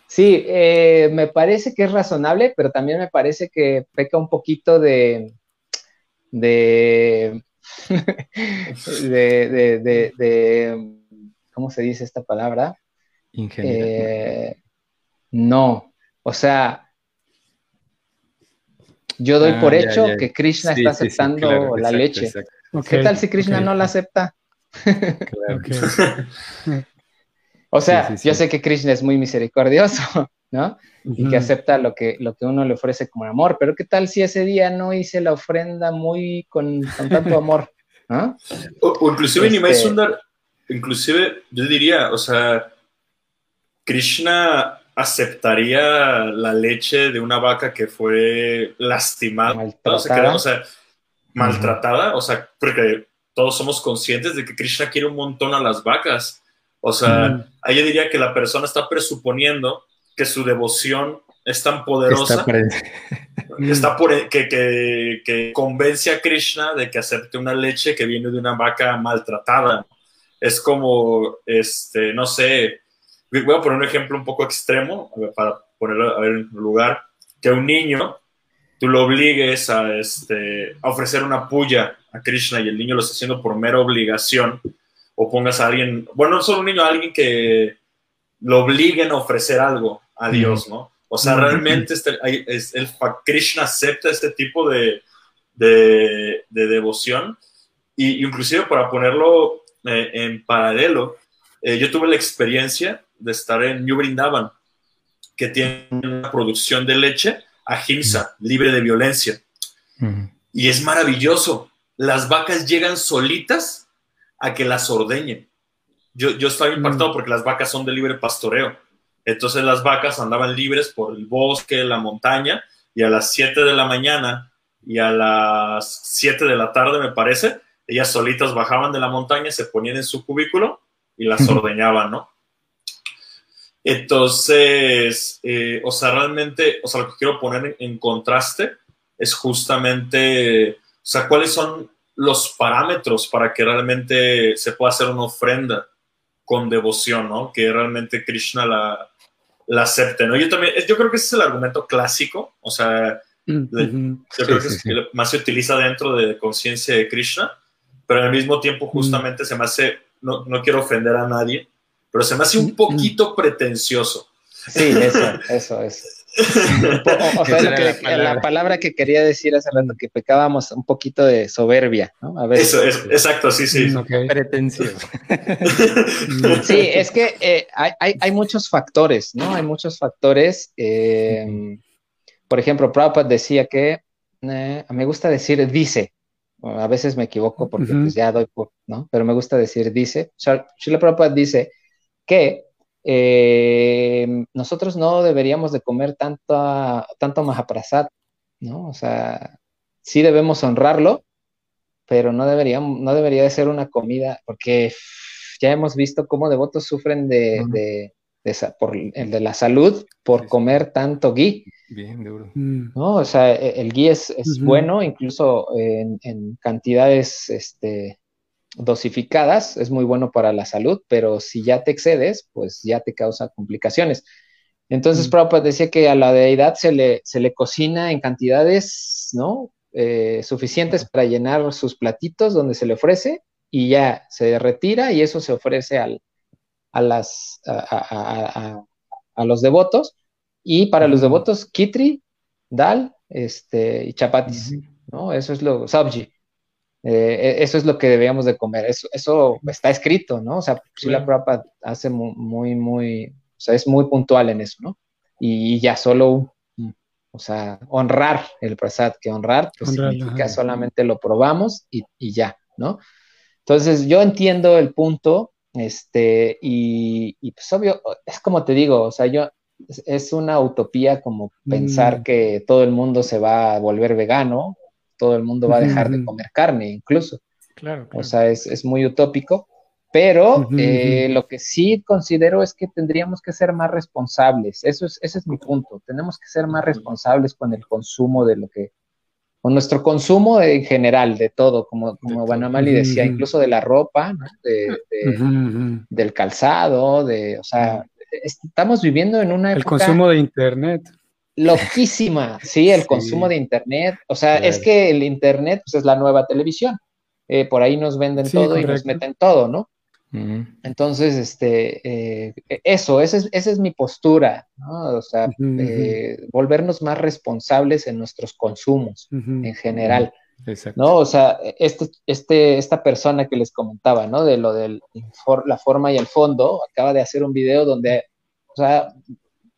Sí, eh, me parece que es razonable, pero también me parece que peca un poquito de, de, de, ¿cómo se dice esta palabra? Ingeniería. Eh, no, o sea, yo doy por ah, hecho que Krishna está aceptando la leche. ¿Qué tal si Krishna no la acepta? O sea, yo sé que Krishna es muy misericordioso, ¿no? Y que acepta lo que, lo que uno le ofrece como amor, pero ¿qué tal si ese día no hice la ofrenda muy con, tanto amor? O, inclusive este... Sundar, inclusive yo diría, o sea, Krishna aceptaría la leche de una vaca que fue lastimada, maltratada, o sea, maltratada, o sea, porque todos somos conscientes de que Krishna quiere un montón a las vacas. O sea, ahí yo diría que la persona está presuponiendo que su devoción es tan poderosa está por, e, que, que, convence a Krishna de que acepte una leche que viene de una vaca maltratada. Es como, este, no sé, voy a poner un ejemplo un poco extremo para ponerlo a ver en lugar, que un niño tú lo obligues a, este, a ofrecer una puya a Krishna y el niño lo está haciendo por mera obligación o pongas a alguien, bueno, no solo un niño, a alguien que lo obliguen a ofrecer algo a Dios, ¿no? O sea, realmente este, el Krishna acepta este tipo de, de, devoción y inclusive para ponerlo eh, en paralelo, eh, yo tuve la experiencia de estar en New Brindavan, que tiene una producción de leche ahimsa, libre de violencia. Y es maravilloso. Las vacas llegan solitas a que las ordeñen. Yo, yo estaba impactado mm. porque las vacas son de libre pastoreo. Entonces las vacas andaban libres por el bosque, la montaña, y a las 7 de la mañana y a las 7 de la tarde, me parece, ellas solitas bajaban de la montaña, se ponían en su cubículo y las ordeñaban, ¿no? Entonces, eh, o sea, realmente, o sea, lo que quiero poner en, en contraste es justamente, o sea, cuáles son los parámetros para que realmente se pueda hacer una ofrenda con devoción, ¿no? Que realmente Krishna la, la acepte, ¿no? Yo también, yo creo que ese es el argumento clásico, o sea, mm, yo creo que es que más se utiliza dentro de conciencia de Krishna, pero al mismo tiempo mm. justamente se me hace, no, no, quiero ofender a nadie, pero se me hace un mm, poquito pretencioso. Sí, eso, eso, es. o sea, la, palabra que quería decir hace rato, que pecábamos un poquito de soberbia, ¿no? A Eso, es, exacto, sí, sí. Pretencioso. sí, es que eh, hay, hay, muchos factores, ¿no? Hay muchos factores. Eh, por ejemplo, Prabhupada decía que, eh, me gusta decir dice, a veces me equivoco porque pues, ya doy por, ¿no? Pero me gusta decir dice. Srila Prabhupada dice que eh, nosotros no deberíamos de comer tanto, tanto Mahaprasad, ¿no? O sea, sí debemos honrarlo, pero no, deberíamos, no debería de ser una comida, porque ya hemos visto cómo devotos sufren de, de, por, de la salud por comer tanto ghee. Bien, duro. Mm. ¿no? O sea, e, el ghee es, es bueno, incluso en, en, cantidades este, dosificadas es muy bueno para la salud, pero si ya te excedes, pues ya te causa complicaciones. Entonces, mm. Prabhupada decía que a la deidad se le, se le cocina en cantidades, ¿no? Eh, suficientes para llenar sus platitos donde se le ofrece y ya se retira y eso se ofrece al, a, las, a, los devotos. Y para los devotos, kitri, dal este, y chapatis, ¿no? Eso es lo, sabji. Eh, e, eso es lo que debíamos de comer. Eso, eso está escrito, ¿no? O sea, si la prueba hace muy, muy, o sea, es muy puntual en eso, ¿no? Y, ya solo, o sea, honrar el prasad, que honrar, pues significa solamente lo probamos y, y, ya, ¿no? Entonces, yo entiendo el punto, este, y, y, pues obvio, es como te digo, o sea, yo, es, una utopía como pensar mm. que todo el mundo se va a volver vegano, todo el mundo va a dejar de comer carne incluso. Claro, O sea, es, muy utópico, pero eh, lo que sí considero es que tendríamos que ser más responsables. Eso es, ese es mi punto. Tenemos que ser más responsables con el consumo de lo que, con nuestro consumo en general, de todo, como, como Banamali decía, incluso de la ropa, del calzado, de, o sea, estamos viviendo en una época... El consumo de Internet. loquísima, sí, el consumo de Internet. O sea, es que el Internet pues, es la nueva televisión. Eh, por ahí nos venden todo y nos meten todo, ¿no? Entonces, este, eh, eso, esa es, esa es, mi postura, ¿no? O sea, eh, volvernos más responsables en nuestros consumos en general. ¿No? O sea, este, este, esta persona que les comentaba, ¿no? De lo de la forma y el fondo, acaba de hacer un video donde, o sea,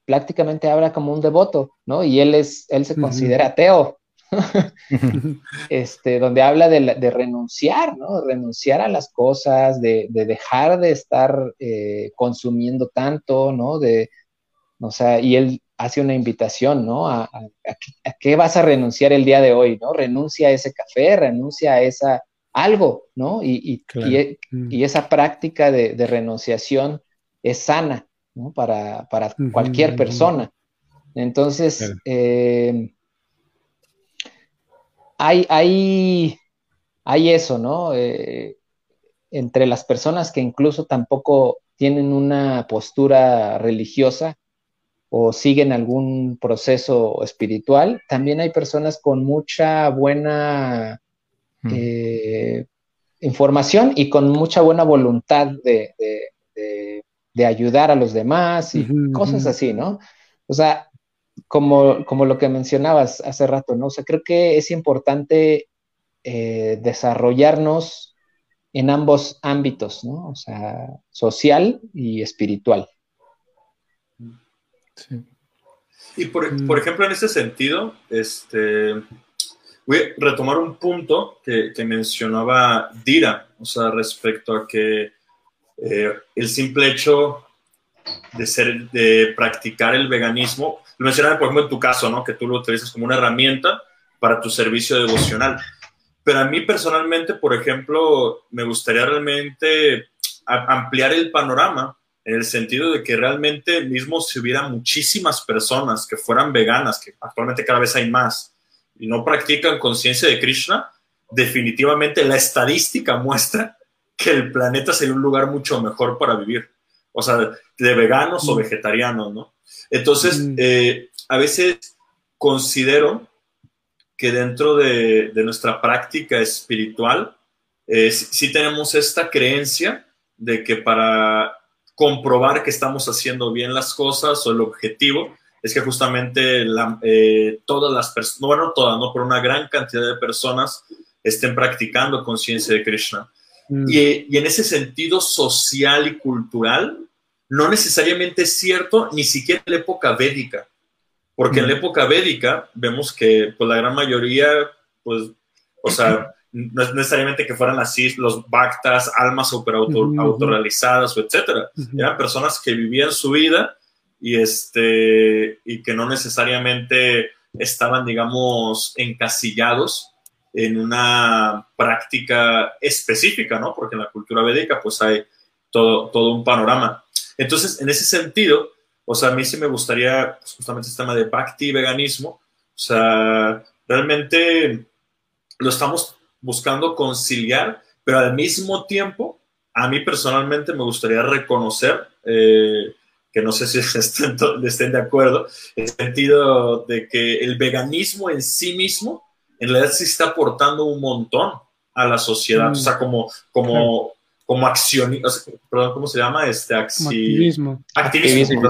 prácticamente habla como un devoto, ¿no? Y él, es, él se considera ateo, este, donde habla de, renunciar, ¿no? Renunciar a las cosas, de, dejar de estar eh, consumiendo tanto, ¿no? De, o sea, y él hace una invitación, ¿no? A, qué vas a renunciar el día de hoy, ¿no? Renuncia a ese café, renuncia a esa algo, ¿no? Y, y, e, mm. esa práctica de, renunciación es sana, para, cualquier persona. Entonces, eh, hay, hay, hay, eso, ¿no? Eh, entre las personas que incluso tampoco tienen una postura religiosa o siguen algún proceso espiritual, también hay personas con mucha buena mm. eh, información y con mucha buena voluntad de, de ayudar a los demás y cosas así, ¿no? O sea, como, como lo que mencionabas hace rato, ¿no? O sea, creo que es importante eh, desarrollarnos en ambos ámbitos, ¿no? O sea, social y espiritual. Sí. Y por, mm. ejemplo, en ese sentido, este, voy a retomar un punto que, que mencionaba Dira, o sea, respecto a que eh, el simple hecho de, ser, de practicar el veganismo, lo mencionaba por ejemplo en tu caso, ¿no? que tú lo utilizas como una herramienta para tu servicio devocional. Pero a mí personalmente, por ejemplo, me gustaría realmente ampliar el panorama en el sentido de que realmente mismo si hubiera muchísimas personas que fueran veganas, que actualmente cada vez hay más, y no practican conciencia de Krishna, definitivamente la estadística muestra que el planeta sería un lugar mucho mejor para vivir. O sea, de veganos o mm. vegetarianos, ¿no? Entonces, mm. eh, a veces considero que dentro de, nuestra práctica espiritual, eh, sí tenemos esta creencia de que para comprobar que estamos haciendo bien las cosas o el objetivo es que justamente eh, todas las personas, bueno, todas, no, pero una gran cantidad de personas estén practicando conciencia de Krishna. Mm. Y, en ese sentido social y cultural, no necesariamente es cierto ni siquiera en la época védica, porque en la mm. época védica vemos que pues, la gran mayoría, pues, o sea, no es necesariamente que fueran así los bhaktas, almas super autorrealizadas o etcétera. Eran personas que vivían su vida y, este, y que no necesariamente estaban, digamos, encasillados en una práctica específica, ¿no? Porque en la cultura védica pues hay todo, todo un panorama. Entonces, en ese sentido, o sea, a mí sí me gustaría pues, justamente este tema de bhakti y veganismo, o sea, realmente lo estamos buscando conciliar, pero al mismo tiempo, a mí personalmente me gustaría reconocer, eh, que no sé si estén, estén de acuerdo, el sentido de que el veganismo en sí mismo en realidad sí está aportando un montón a la sociedad, o sea, como, como, como acción, perdón, ¿cómo se llama? Este, activismo. Activismo,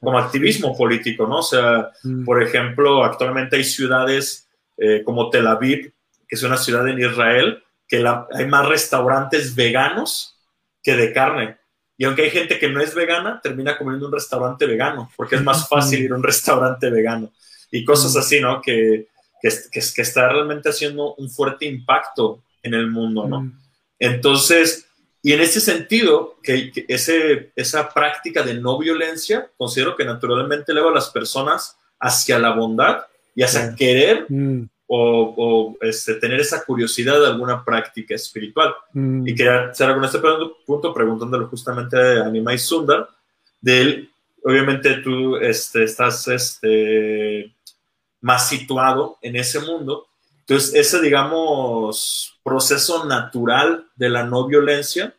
como activismo político, ¿no? O sea, mm. por ejemplo, actualmente hay ciudades eh, como Tel Aviv, que es una ciudad en Israel, que hay más restaurantes veganos que de carne. Y aunque hay gente que no es vegana, termina comiendo un restaurante vegano, porque es más fácil ir a un restaurante vegano. Y cosas así, ¿no? Que, que, que, que está realmente haciendo un fuerte impacto en el mundo, ¿no? Entonces, y en ese sentido, que, ese, esa práctica de no violencia, considero que naturalmente eleva a las personas hacia la bondad y hacia querer mm. o, este, tener esa curiosidad de alguna práctica espiritual. Mm. Y quería cerrar con este punto preguntándole justamente a Animai Sundar, de él, obviamente tú este, estás este, más situado en ese mundo, entonces ese, digamos, proceso natural de la no violencia,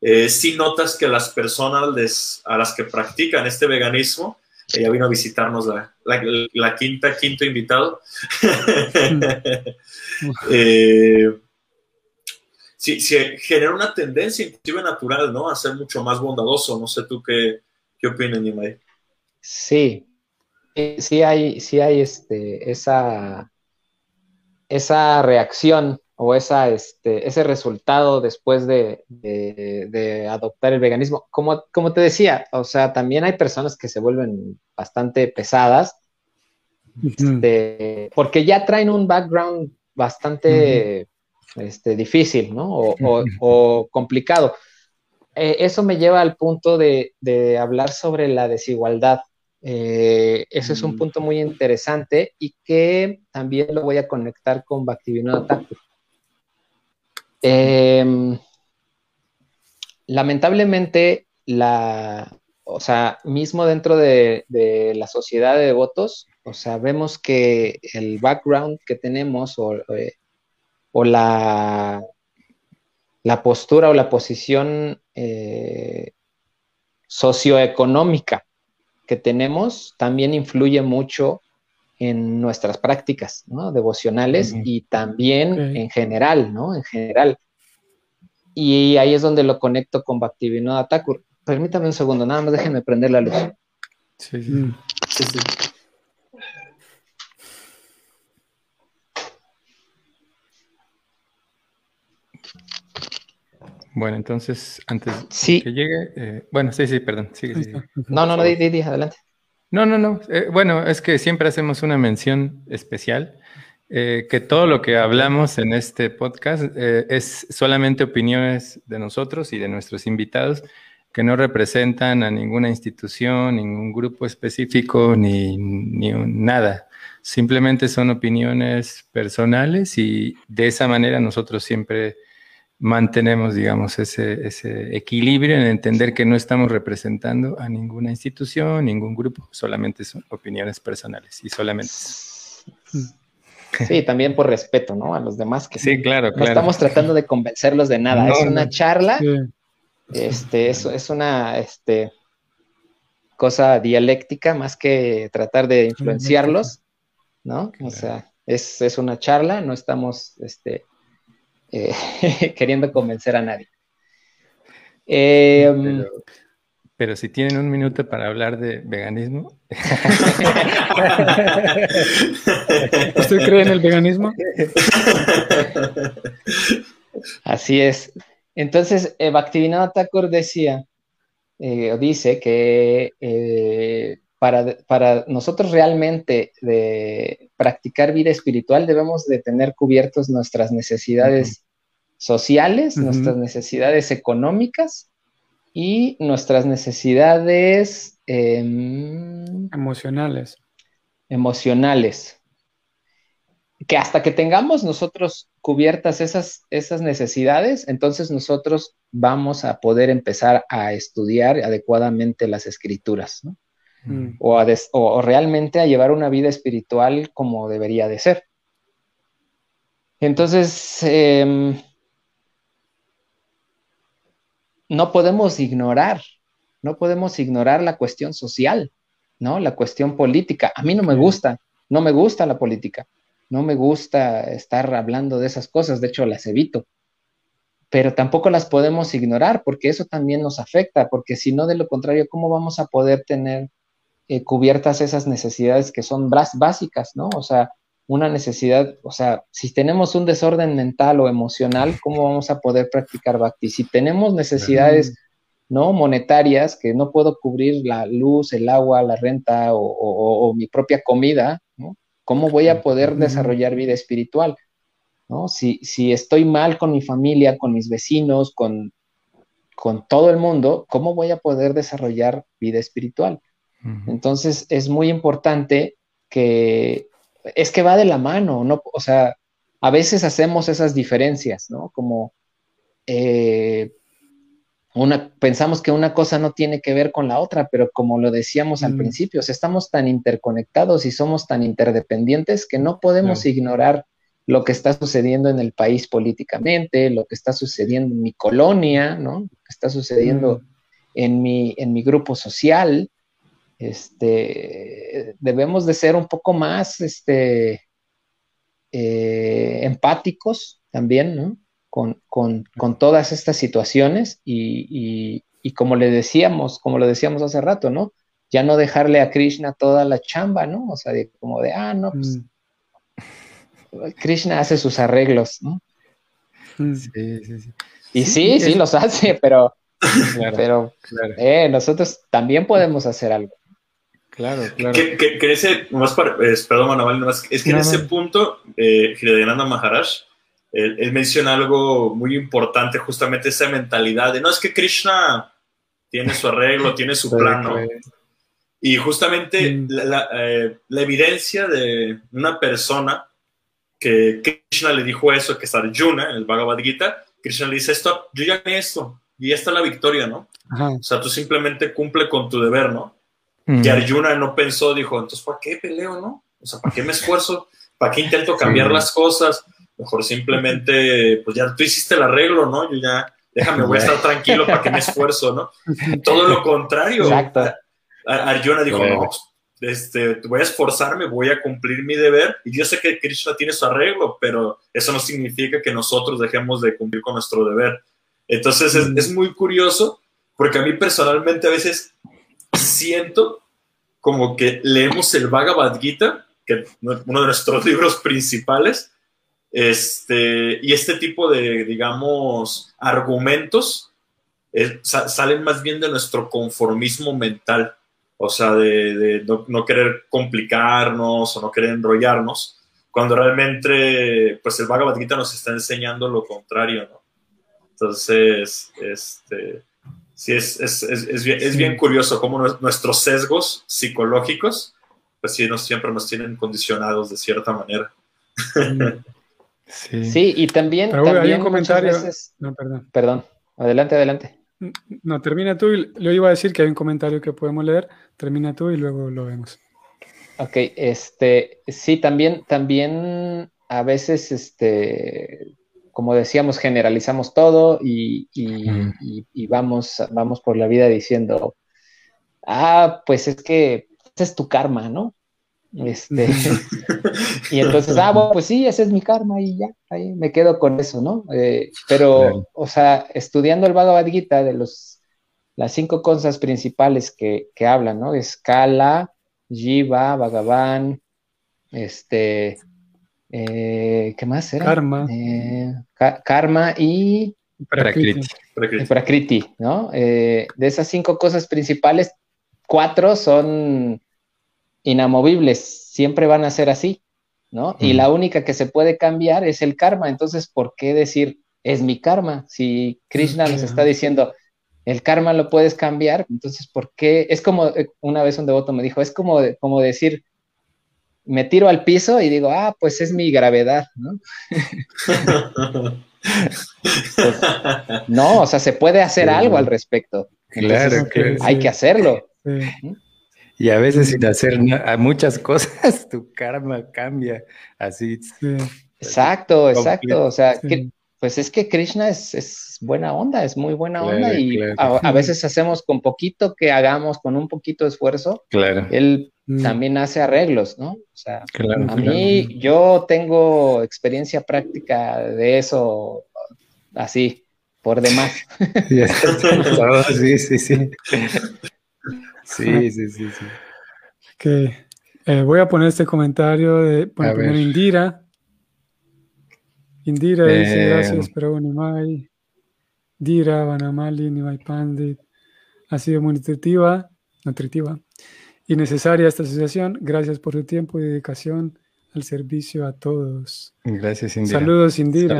eh, si notas que las personas a las que practican este veganismo, ella vino a visitarnos la, quinta, quinto invitado. eh, sí, genera una tendencia inclusive natural, ¿no? A ser mucho más bondadoso. No sé tú qué, qué opinas, Nimai. Sí, sí hay, sí hay este, esa, esa reacción o esa, este, ese resultado después de, adoptar el veganismo. Como, como te decía, o sea, también hay personas que se vuelven bastante pesadas, este, porque ya traen un background bastante este, difícil, ¿no? O, complicado. Eh, eso me lleva al punto de, hablar sobre la desigualdad. Eh, ese es un mm. punto muy interesante y que también lo voy a conectar con Bhaktivinoda Thakur. Em, lamentablemente, la, o sea, mismo dentro de, la sociedad de devotos, o sea, vemos que el background que tenemos o, eh, la, la, postura o la posición eh, socioeconómica que tenemos también influye mucho en nuestras prácticas ¿no? devocionales y también en general, ¿no? En general. Y ahí es donde lo conecto con Bhaktivinoda Thakur. Permítame un segundo, nada más déjenme prender la luz. Sí, sí. Mm. Bueno, entonces, antes de que llegue, eh, bueno, sí, sí, perdón, sigue, sigue. No, no, no, di, di, adelante. No, no, no. Eh, bueno, es que siempre hacemos una mención especial, eh, que todo lo que hablamos en este podcast eh, es solamente opiniones de nosotros y de nuestros invitados, que no representan a ninguna institución, ningún grupo específico, ni, ni nada. Simplemente son opiniones personales y de esa manera nosotros siempre mantenemos, digamos, ese, ese, equilibrio en entender que no estamos representando a ninguna institución, ningún grupo, solamente son opiniones personales y solamente Sí, también por respeto, ¿no? A los demás que sí, claro, no estamos tratando de convencerlos de nada, es una charla, este, es, es una este, cosa dialéctica más que tratar de influenciarlos, ¿no? O sea, es, es una charla, no estamos este, eh, queriendo convencer a nadie. Em, pero, si tienen un minuto para hablar de veganismo. ¿Usted cree en el veganismo? Así es. Entonces, eh, Bhaktivinoda Thakur decía, eh, dice que para, nosotros realmente de practicar vida espiritual debemos de tener cubiertos nuestras necesidades sociales, nuestras necesidades económicas y nuestras necesidades em, emocionales. Emocionales. Que hasta que tengamos nosotros cubiertas esas, esas necesidades, entonces nosotros vamos a poder empezar a estudiar adecuadamente las escrituras. ¿no? Mm. o, realmente a llevar una vida espiritual como debería de ser. Entonces, em, no podemos ignorar, no podemos ignorar la cuestión social, ¿no? La cuestión política. A mí no me gusta, no me gusta la política, no me gusta estar hablando de esas cosas, de hecho las evito pero tampoco las podemos ignorar porque eso también nos afecta, porque si no, de lo contrario, ¿cómo vamos a poder tener eh, cubiertas esas necesidades que son básicas, ¿no? O sea, una necesidad, o sea, si tenemos un desorden mental o emocional, ¿cómo vamos a poder practicar bhakti? Si tenemos necesidades, ¿no? Monetarias, que no puedo cubrir la luz, el agua, la renta o, mi propia comida, ¿no? ¿Cómo voy a poder desarrollar vida espiritual? ¿no? Si, si estoy mal con mi familia, con mis vecinos, con, con todo el mundo, ¿cómo voy a poder desarrollar vida espiritual? Entonces es muy importante que es que va de la mano, ¿no? O sea, a veces hacemos esas diferencias, ¿no? Como eh, una, pensamos que una cosa no tiene que ver con la otra, pero como lo decíamos al principio, estamos tan interconectados y somos tan interdependientes que no podemos ignorar lo que está sucediendo en el país políticamente, lo que está sucediendo en mi colonia, ¿no? Lo que está sucediendo en, mi, en mi grupo social. Este, debemos de ser un poco más este, eh, empáticos también, ¿no? Con, todas estas situaciones y, como le decíamos, como lo decíamos hace rato, ¿no? Ya no dejarle a Krishna toda la chamba, ¿no? O sea, como de, ah, no, pues mm. Krishna hace sus arreglos, ¿no? Mm. Sí, sí, sí. Y sí, sí, los hace, pero, pero eh, nosotros también podemos hacer algo. Claro, claro. Que, que, ese, más para, perdón, Manuel, es que en ese punto, eh, Maharaj, él, menciona algo muy importante, justamente esa mentalidad de, no, es que Krishna tiene su arreglo, tiene su plano. Y justamente mm. la, eh, la, evidencia de una persona que Krishna le dijo eso, que es Arjuna, en el Bhagavad Gita, Krishna le dice, esto, yo ya gané esto, y esta es la victoria, ¿no? O sea, tú simplemente cumple con tu deber, ¿no? Mm. Y Arjuna no pensó, dijo, entonces, ¿para qué peleo, no? O sea, ¿para qué me esfuerzo? ¿Para qué intento cambiar las cosas? Mejor simplemente, pues ya tú hiciste el arreglo, ¿no? Yo ya, déjame, voy a estar tranquilo, ¿para qué me esfuerzo, no? Todo lo contrario. Exacto. Arjuna dijo, no, este, voy a esforzarme, voy a cumplir mi deber. Y yo sé que Krishna tiene su arreglo, pero eso no significa que nosotros dejemos de cumplir con nuestro deber. Entonces es, es muy curioso porque a mí personalmente a veces siento como que leemos el Bhagavad Gita, que es uno de nuestros libros principales, este, y este tipo de, digamos, argumentos eh, salen más bien de nuestro conformismo mental o sea, de, no, querer complicarnos o no querer enrollarnos, cuando realmente, pues el Bhagavad Gita nos está enseñando lo contrario, ¿no? Entonces, este, sí, es, es, es, bien, es bien curioso cómo nuestros sesgos psicológicos, pues sí, nos, siempre nos tienen condicionados de cierta manera. Sí, sí y también, también un comentario. no, perdón. Perdón, adelante, adelante. No, termina tú y le iba a decir que hay un comentario que podemos leer. Termina tú y luego lo vemos. Ok, este, sí, también, también a veces, este, como decíamos, generalizamos todo y, y, vamos, vamos por la vida diciendo, ah, pues es que ese es tu karma, ¿no? Este, y entonces, ah, bueno, pues sí, ese es mi karma y ya, ahí me quedo con eso, ¿no? Eh, pero, o sea, estudiando el Bhagavad Gita de los, las cinco cosas principales que, que hablan, ¿no? Es Kala, Jiva, Bhagavan, este, eh, ¿qué más era? Karma. Eh, karma y Prakriti. Prakriti, ¿no? de esas cinco cosas principales, cuatro son inamovibles, siempre van a ser así, ¿no? Y la única que se puede cambiar es el karma. Entonces, ¿por qué decir es mi karma? Si Krishna nos está diciendo el karma lo puedes cambiar, entonces, ¿por qué? Es como eh, una vez un devoto me dijo, es como, como decir, me tiro al piso y digo, ah, pues es mi gravedad, ¿no? Pues, no, o sea, se puede hacer algo al respecto. claro, que hay que hacerlo. Y a veces sin hacer muchas cosas, tu karma cambia así. Exacto, exacto. O sea, pues es que Krishna es, buena onda, es muy buena onda y a, veces hacemos con poquito que hagamos, con un poquito de esfuerzo. Claro. Él mm. también hace arreglos, ¿no? O sea, a mí yo tengo experiencia práctica de eso así, por demás. sí, sí, sí. Sí, sí, sí, sí. Que Eh, voy a poner este comentario de poner Indira. Indira dice eh, gracias, pero Nimai. Dira, Vanamali, Nimai Pandit. Ha sido muy nutritiva, nutritiva y necesaria esta asociación. Gracias por tu tiempo y dedicación al servicio a todos. Gracias, Indira. Saludos, Indira.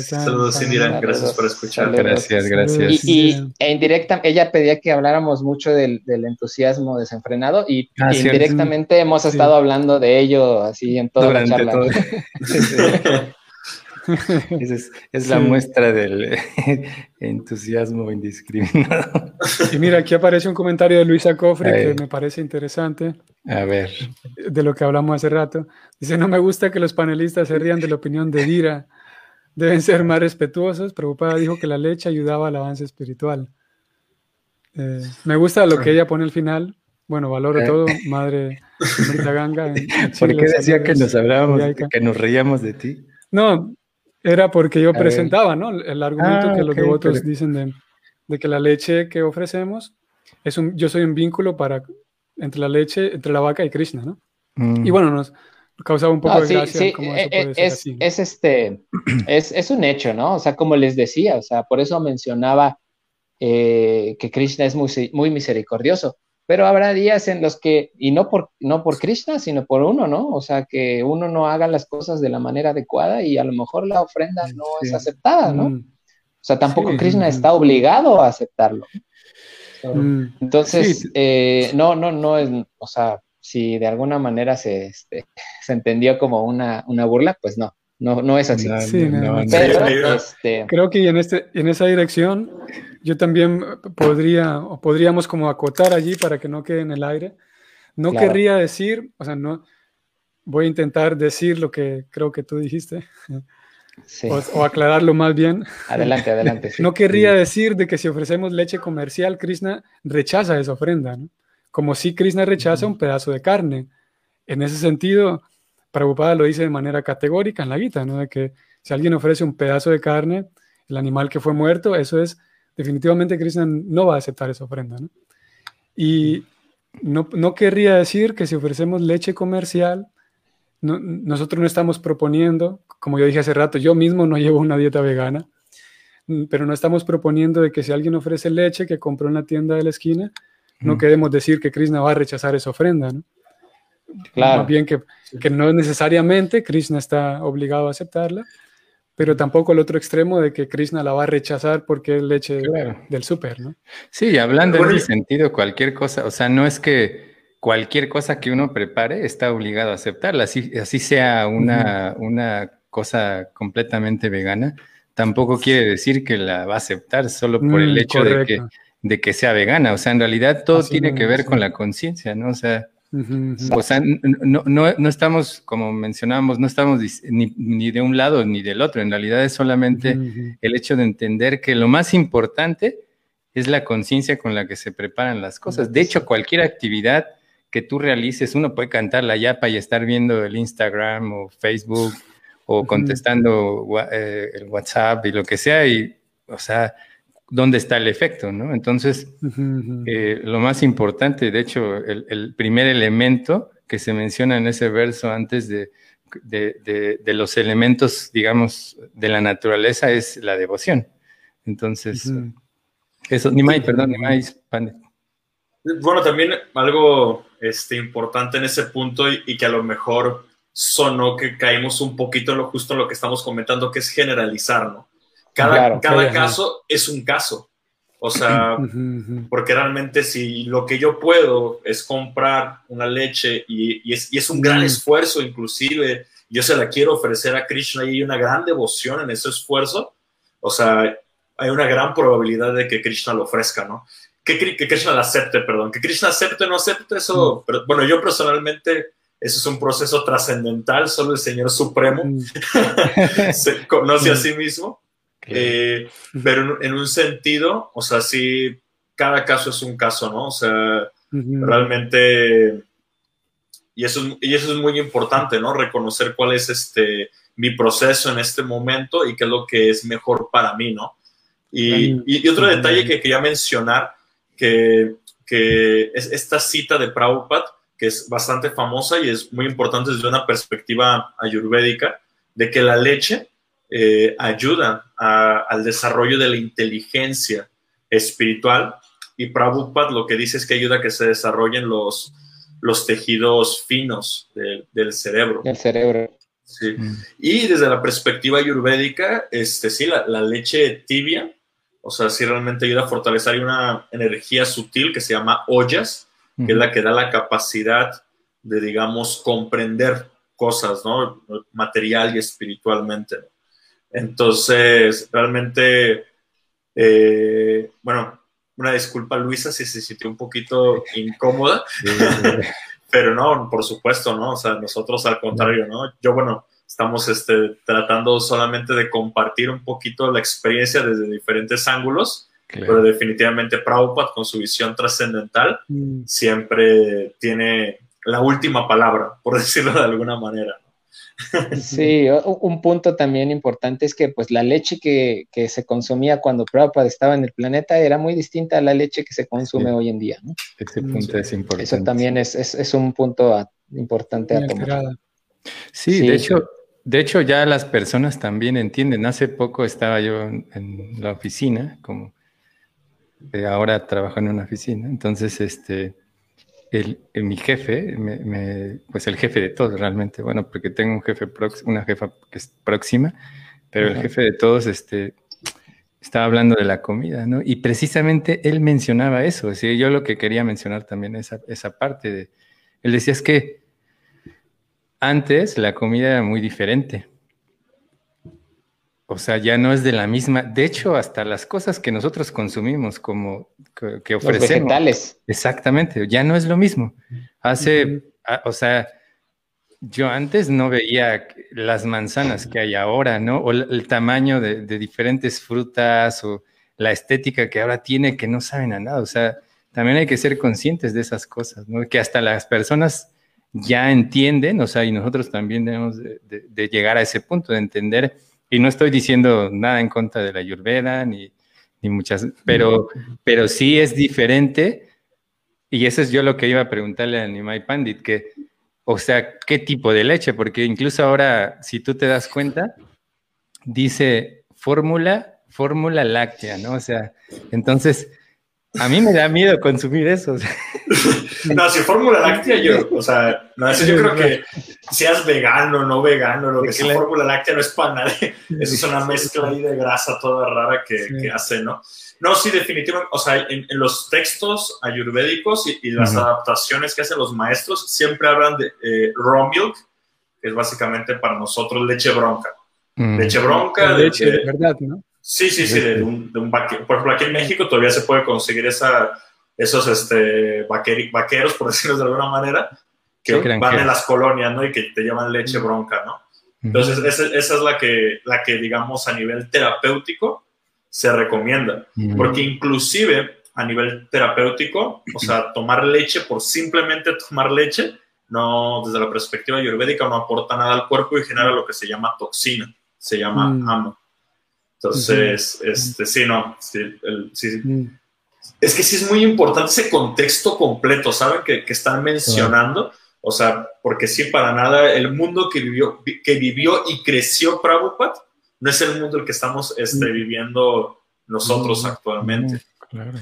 Saludos, Indira. Gracias por escuchar. Gracias, gracias. Y, e indirecta, ella pedía que habláramos mucho del, entusiasmo desenfrenado y, ah, indirectamente hemos estado hablando de ello así en toda la charla. es, la muestra del entusiasmo indiscriminado. Y mira, aquí aparece un comentario de Luisa Cofre que me parece interesante. A ver. De lo que hablamos hace rato. Dice, no me gusta que los panelistas se rían de la opinión de Dira. Deben ser más respetuosos. Preocupada dijo que la leche ayudaba al avance espiritual. Eh, me gusta lo que ella pone al final. Bueno, valoro eh. todo, madre Ganga. ¿Por qué decía que nos hablábamos, que nos reíamos de ti? No, era porque yo presentaba, ¿no? El argumento ah, que los devotos dicen de, que la leche que ofrecemos es un, yo soy un vínculo para entre la leche, entre la vaca y Krishna, ¿no? Y mm. bueno, nos causaba un poco de gracia sí. Eh, eh, es, es, este, es, un hecho, ¿no? O sea, como les decía, o sea, por eso mencionaba eh, que Krishna es muy, muy misericordioso pero habrá días en los que, y no por, no por Krishna, sino por uno, ¿no? O sea, que uno no haga las cosas de la manera adecuada y a lo mejor la ofrenda no es aceptada, ¿no? Mm. O sea, tampoco Krishna está obligado a aceptarlo. Mm. Entonces, eh, no, no, no es, o sea, si de alguna manera se, este, se entendió como una, una burla, pues no, no, no es así. Este, Creo que en, este, en esa dirección yo también podría, o podríamos como acotar allí para que no quede en el aire. No querría decir, o sea, no, voy a intentar decir lo que creo que tú dijiste. O, aclararlo más bien. Adelante, adelante. No querría decir de que si ofrecemos leche comercial, Krishna rechaza esa ofrenda, ¿no? Como si Krishna rechaza un pedazo de carne. En ese sentido, Prabhupada lo dice de manera categórica en la guita, ¿no? De que si alguien ofrece un pedazo de carne, el animal que fue muerto, eso es, definitivamente Krishna no va a aceptar esa ofrenda, ¿no? Y no, no querría decir que si ofrecemos leche comercial, nosotros no estamos proponiendo, como yo dije hace rato, yo mismo no llevo una dieta vegana, pero no estamos proponiendo de que si alguien ofrece leche que compró en la tienda de la esquina, no queremos decir que Krishna va a rechazar esa ofrenda, ¿no? Claro. bien que, que, no necesariamente Krishna está obligado a aceptarla, pero tampoco el otro extremo de que Krishna la va a rechazar porque es leche del súper, ¿no? Sí, hablando en ese sentido, cualquier cosa, o sea, no es que cualquier cosa que uno prepare está obligado a aceptarla, así, así sea una, una cosa completamente vegana, tampoco quiere decir que la va a aceptar solo por el mm, hecho de que, de que sea vegana, o sea, en realidad todo tiene que ver con la conciencia, ¿no? O sea, o sea, no, no, no, estamos, como mencionábamos, no estamos ni, ni, de un lado ni del otro. En realidad es solamente el hecho de entender que lo más importante es la conciencia con la que se preparan las cosas. De hecho, cualquier actividad que tú realices, uno puede cantar la yapa y estar viendo el Instagram o Facebook o contestando eh, el WhatsApp y lo que sea, y, o sea, dónde está el efecto, ¿no? Entonces, eh, lo más importante, de hecho, el, primer elemento que se menciona en ese verso antes de, los elementos, digamos, de la naturaleza es la devoción. Entonces, eso, ni más, perdón, ni más, Bueno, también algo este, importante en ese punto y, que a lo mejor sonó que caímos un poquito en lo justo en lo que estamos comentando, que es generalizar, ¿no? Cada, caso es un caso. O sea, porque realmente si lo que yo puedo es comprar una leche y, es, un gran esfuerzo inclusive, yo se la quiero ofrecer a Krishna y hay una gran devoción en ese esfuerzo, o sea, hay una gran probabilidad de que Krishna lo ofrezca, ¿no? Que, que Krishna la acepte, perdón. Que Krishna acepte o no acepte eso, pero, bueno, yo personalmente eso es un proceso trascendental, solo el Señor Supremo se conoce a sí mismo. Eh, pero en un sentido, o sea, sí, cada caso es un caso, ¿no? O sea, realmente, y eso, y eso es muy importante, ¿no? Reconocer cuál es este, mi proceso en este momento y qué es lo que es mejor para mí, ¿no? Y, y, otro detalle que quería mencionar, que, que es esta cita de Prabhupada, que es bastante famosa y es muy importante desde una perspectiva ayurvédica, de que la leche eh, ayuda al desarrollo de la inteligencia espiritual y Prabhupada lo que dice es que ayuda a que se desarrollen los, los tejidos finos del cerebro. El cerebro. Sí. Mm. Y desde la perspectiva ayurvédica, este, sí, la, la, leche tibia, o sea, sí realmente ayuda a fortalecer una energía sutil que se llama ollas, que es la que da la capacidad de, digamos, comprender cosas, ¿no? Material y espiritualmente. Entonces, realmente, eh, bueno, una disculpa, Luisa, si se sintió un poquito incómoda, pero no, por supuesto, ¿no? O sea, nosotros al contrario, ¿no? Yo, bueno, estamos este, tratando solamente de compartir un poquito la experiencia desde diferentes ángulos, pero definitivamente Prabhupada con su visión trascendental mm. siempre tiene la última palabra, por decirlo de alguna manera. Sí, un punto también importante es que pues la leche que, se consumía cuando Prabhupada estaba en el planeta era muy distinta a la leche que se consume hoy en día. ¿no? Ese punto es importante. Eso también es, un punto importante a tomar. Sí, de hecho, de hecho ya las personas también entienden. Hace poco estaba yo en, la oficina, como eh, ahora trabajo en una oficina, entonces este el, mi jefe, pues el jefe de todos realmente, bueno, porque tengo un jefe una jefa que es próxima, pero el jefe de todos este, estaba hablando de la comida, ¿no? Y precisamente él mencionaba eso, yo lo que quería mencionar también esa, esa parte de, él decía es que antes la comida era muy diferente, o sea, ya no es de la misma. De hecho, hasta las cosas que nosotros consumimos, como que, ofrecemos. Los vegetales. Exactamente, ya no es lo mismo. Hace, o sea, yo antes no veía las manzanas que hay ahora, ¿no? O el tamaño de, diferentes frutas o la estética que ahora tiene que no saben a nada. O sea, también hay que ser conscientes de esas cosas, ¿no? Que hasta las personas ya entienden, o sea, y nosotros también debemos de llegar a ese punto de entender y no estoy diciendo nada en contra de la Ayurveda, ni, ni muchas, pero, pero sí es diferente. Y eso es yo lo que iba a preguntarle a Nimai Pandit, que, o sea, ¿qué tipo de leche? Porque incluso ahora, si tú te das cuenta, dice fórmula, fórmula láctea, ¿no? O sea, entonces, a mí me da miedo consumir eso. no, si fórmula láctea, yo, o sea, no, eso yo creo que seas vegano, no vegano, lo que sea, fórmula láctea no es para nadie. Eso es una mezcla ahí de grasa toda rara que, que hace, ¿no? No, sí, definitivamente, o sea, en, los textos ayurvédicos y, las adaptaciones que hacen los maestros siempre hablan de eh, raw milk, que es básicamente para nosotros leche bronca. Mm. Leche bronca. Leche de verdad, ¿no? Sí, sí, sí, de un, de un Por ejemplo, aquí en México todavía se puede conseguir esa, esos este, vaqueros, por decirlo de alguna manera, que van en las colonias, ¿no? Y que te llaman leche bronca, ¿no? Entonces, esa, esa, es la que, la que, digamos, a nivel terapéutico se recomienda. Porque inclusive a nivel terapéutico, o sea, tomar leche por simplemente tomar leche, no, desde la perspectiva ayurvédica, no aporta nada al cuerpo y genera lo que se llama toxina, se llama amo. Entonces, este, sí, no, sí, Es que sí es muy importante ese contexto completo, ¿saben? Que, que están mencionando. O sea, porque sí, para nada, el mundo que vivió, que vivió y creció Prabhupada no es el mundo el que estamos este, viviendo nosotros actualmente. Claro.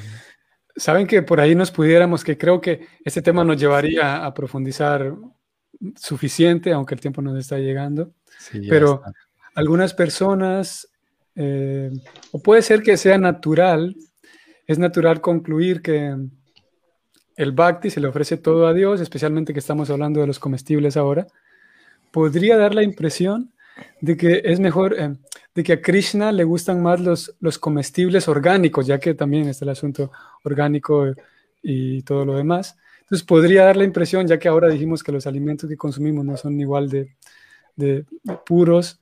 Saben que por ahí nos pudiéramos, que creo que este tema nos llevaría a profundizar suficiente, aunque el tiempo nos está llegando. pero algunas personas eh, o puede ser que sea natural, es natural concluir que el bhakti se le ofrece todo a Dios, especialmente que estamos hablando de los comestibles ahora, podría dar la impresión de que es mejor, eh, de que a Krishna le gustan más los, los comestibles orgánicos, ya que también está el asunto orgánico y todo lo demás. Entonces podría dar la impresión, ya que ahora dijimos que los alimentos que consumimos no son igual de, de puros,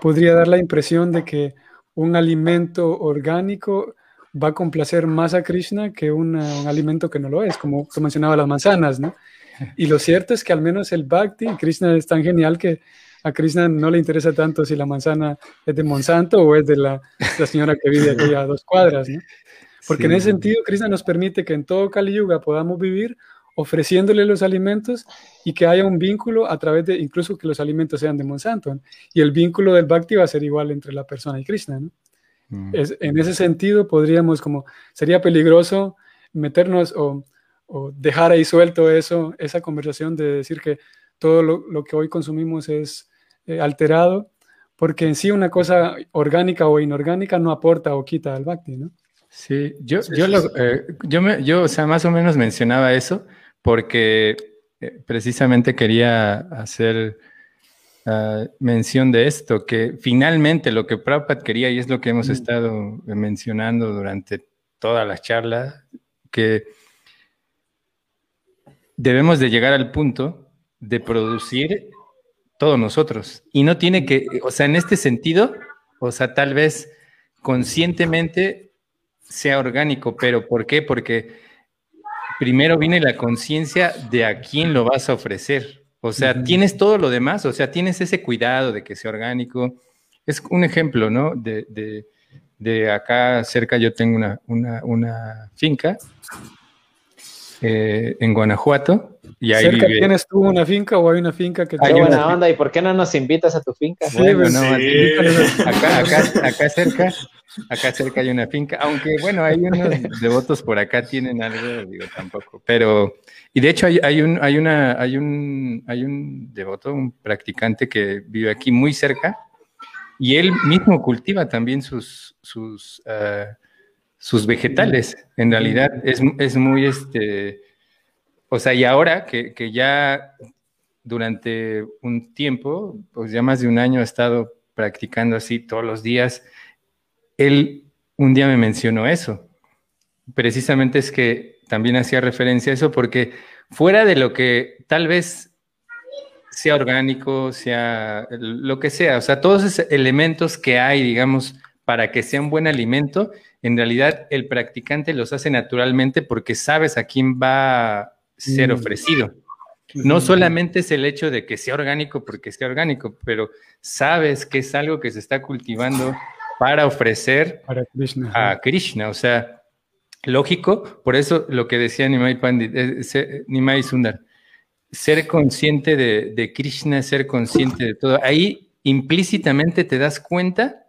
podría dar la impresión de que un alimento orgánico va a complacer más a Krishna que un alimento que no lo es, como tú mencionaba las manzanas, ¿no? Y lo cierto es que al menos el Bhakti, Krishna es tan genial que a Krishna no le interesa tanto si la manzana es de Monsanto o es de la, señora que vive aquí a dos cuadras, ¿no? Porque en ese sentido Krishna nos permite que en todo Kali Yuga podamos vivir ofreciéndole los alimentos y que haya un vínculo a través de, incluso que los alimentos sean de Monsanto. Y el vínculo del Bhakti va a ser igual entre la persona y Krishna. Mm. Es, en ese sentido, podríamos como, sería peligroso meternos o, dejar ahí suelto eso, esa conversación de decir que todo lo, que hoy consumimos es eh, alterado, porque en sí una cosa orgánica o inorgánica no aporta o quita al Bhakti, ¿no? Sí, yo, yo, eh, yo, me, yo, o sea, más o menos mencionaba eso porque eh, precisamente quería hacer ah, mención de esto, que finalmente lo que Prabhupada quería, y es lo que hemos mm. estado mencionando durante toda la charla, que debemos de llegar al punto de producir todos nosotros. Y no tiene que, o sea, en este sentido, o sea, tal vez conscientemente sea orgánico, pero ¿por qué? Porque primero viene la conciencia de a quién lo vas a ofrecer. O sea, tienes todo lo demás, o sea, tienes ese cuidado de que sea orgánico. Es un ejemplo, ¿no? De, de, acá cerca yo tengo una, una, una finca eh, en Guanajuato. Y ahí ¿Cerca tienes tú una finca o hay una finca que te... Hay buena onda, ¿y por qué no nos invitas a tu finca? Sí, bueno, sí. Acá, acá, acá cerca Acá cerca hay una finca, aunque bueno, hay unos devotos por acá tienen algo, digo tampoco, pero y de hecho hay, hay, un hay una hay un hay un devoto, un practicante que vive aquí muy cerca y él mismo cultiva también sus sus ah, sus vegetales. En realidad es, es, muy este, o sea, y ahora que, que ya durante un tiempo, pues ya más de un año ha estado practicando así todos los días él un día me mencionó eso. Precisamente es que también hacía referencia a eso porque fuera de lo que tal vez sea orgánico, sea lo que sea, o sea, todos esos elementos que hay, digamos, para que sea un buen alimento, en realidad el practicante los hace naturalmente porque sabes a quién va a ser mm. ofrecido. No solamente es el hecho de que sea orgánico porque sea orgánico, pero sabes que es algo que se está cultivando para ofrecer a Krishna. O sea, lógico, por eso lo que decía Nimai Pandit, Nimai Sundar, ser consciente de, Krishna, ser consciente de todo. Ahí implícitamente te das cuenta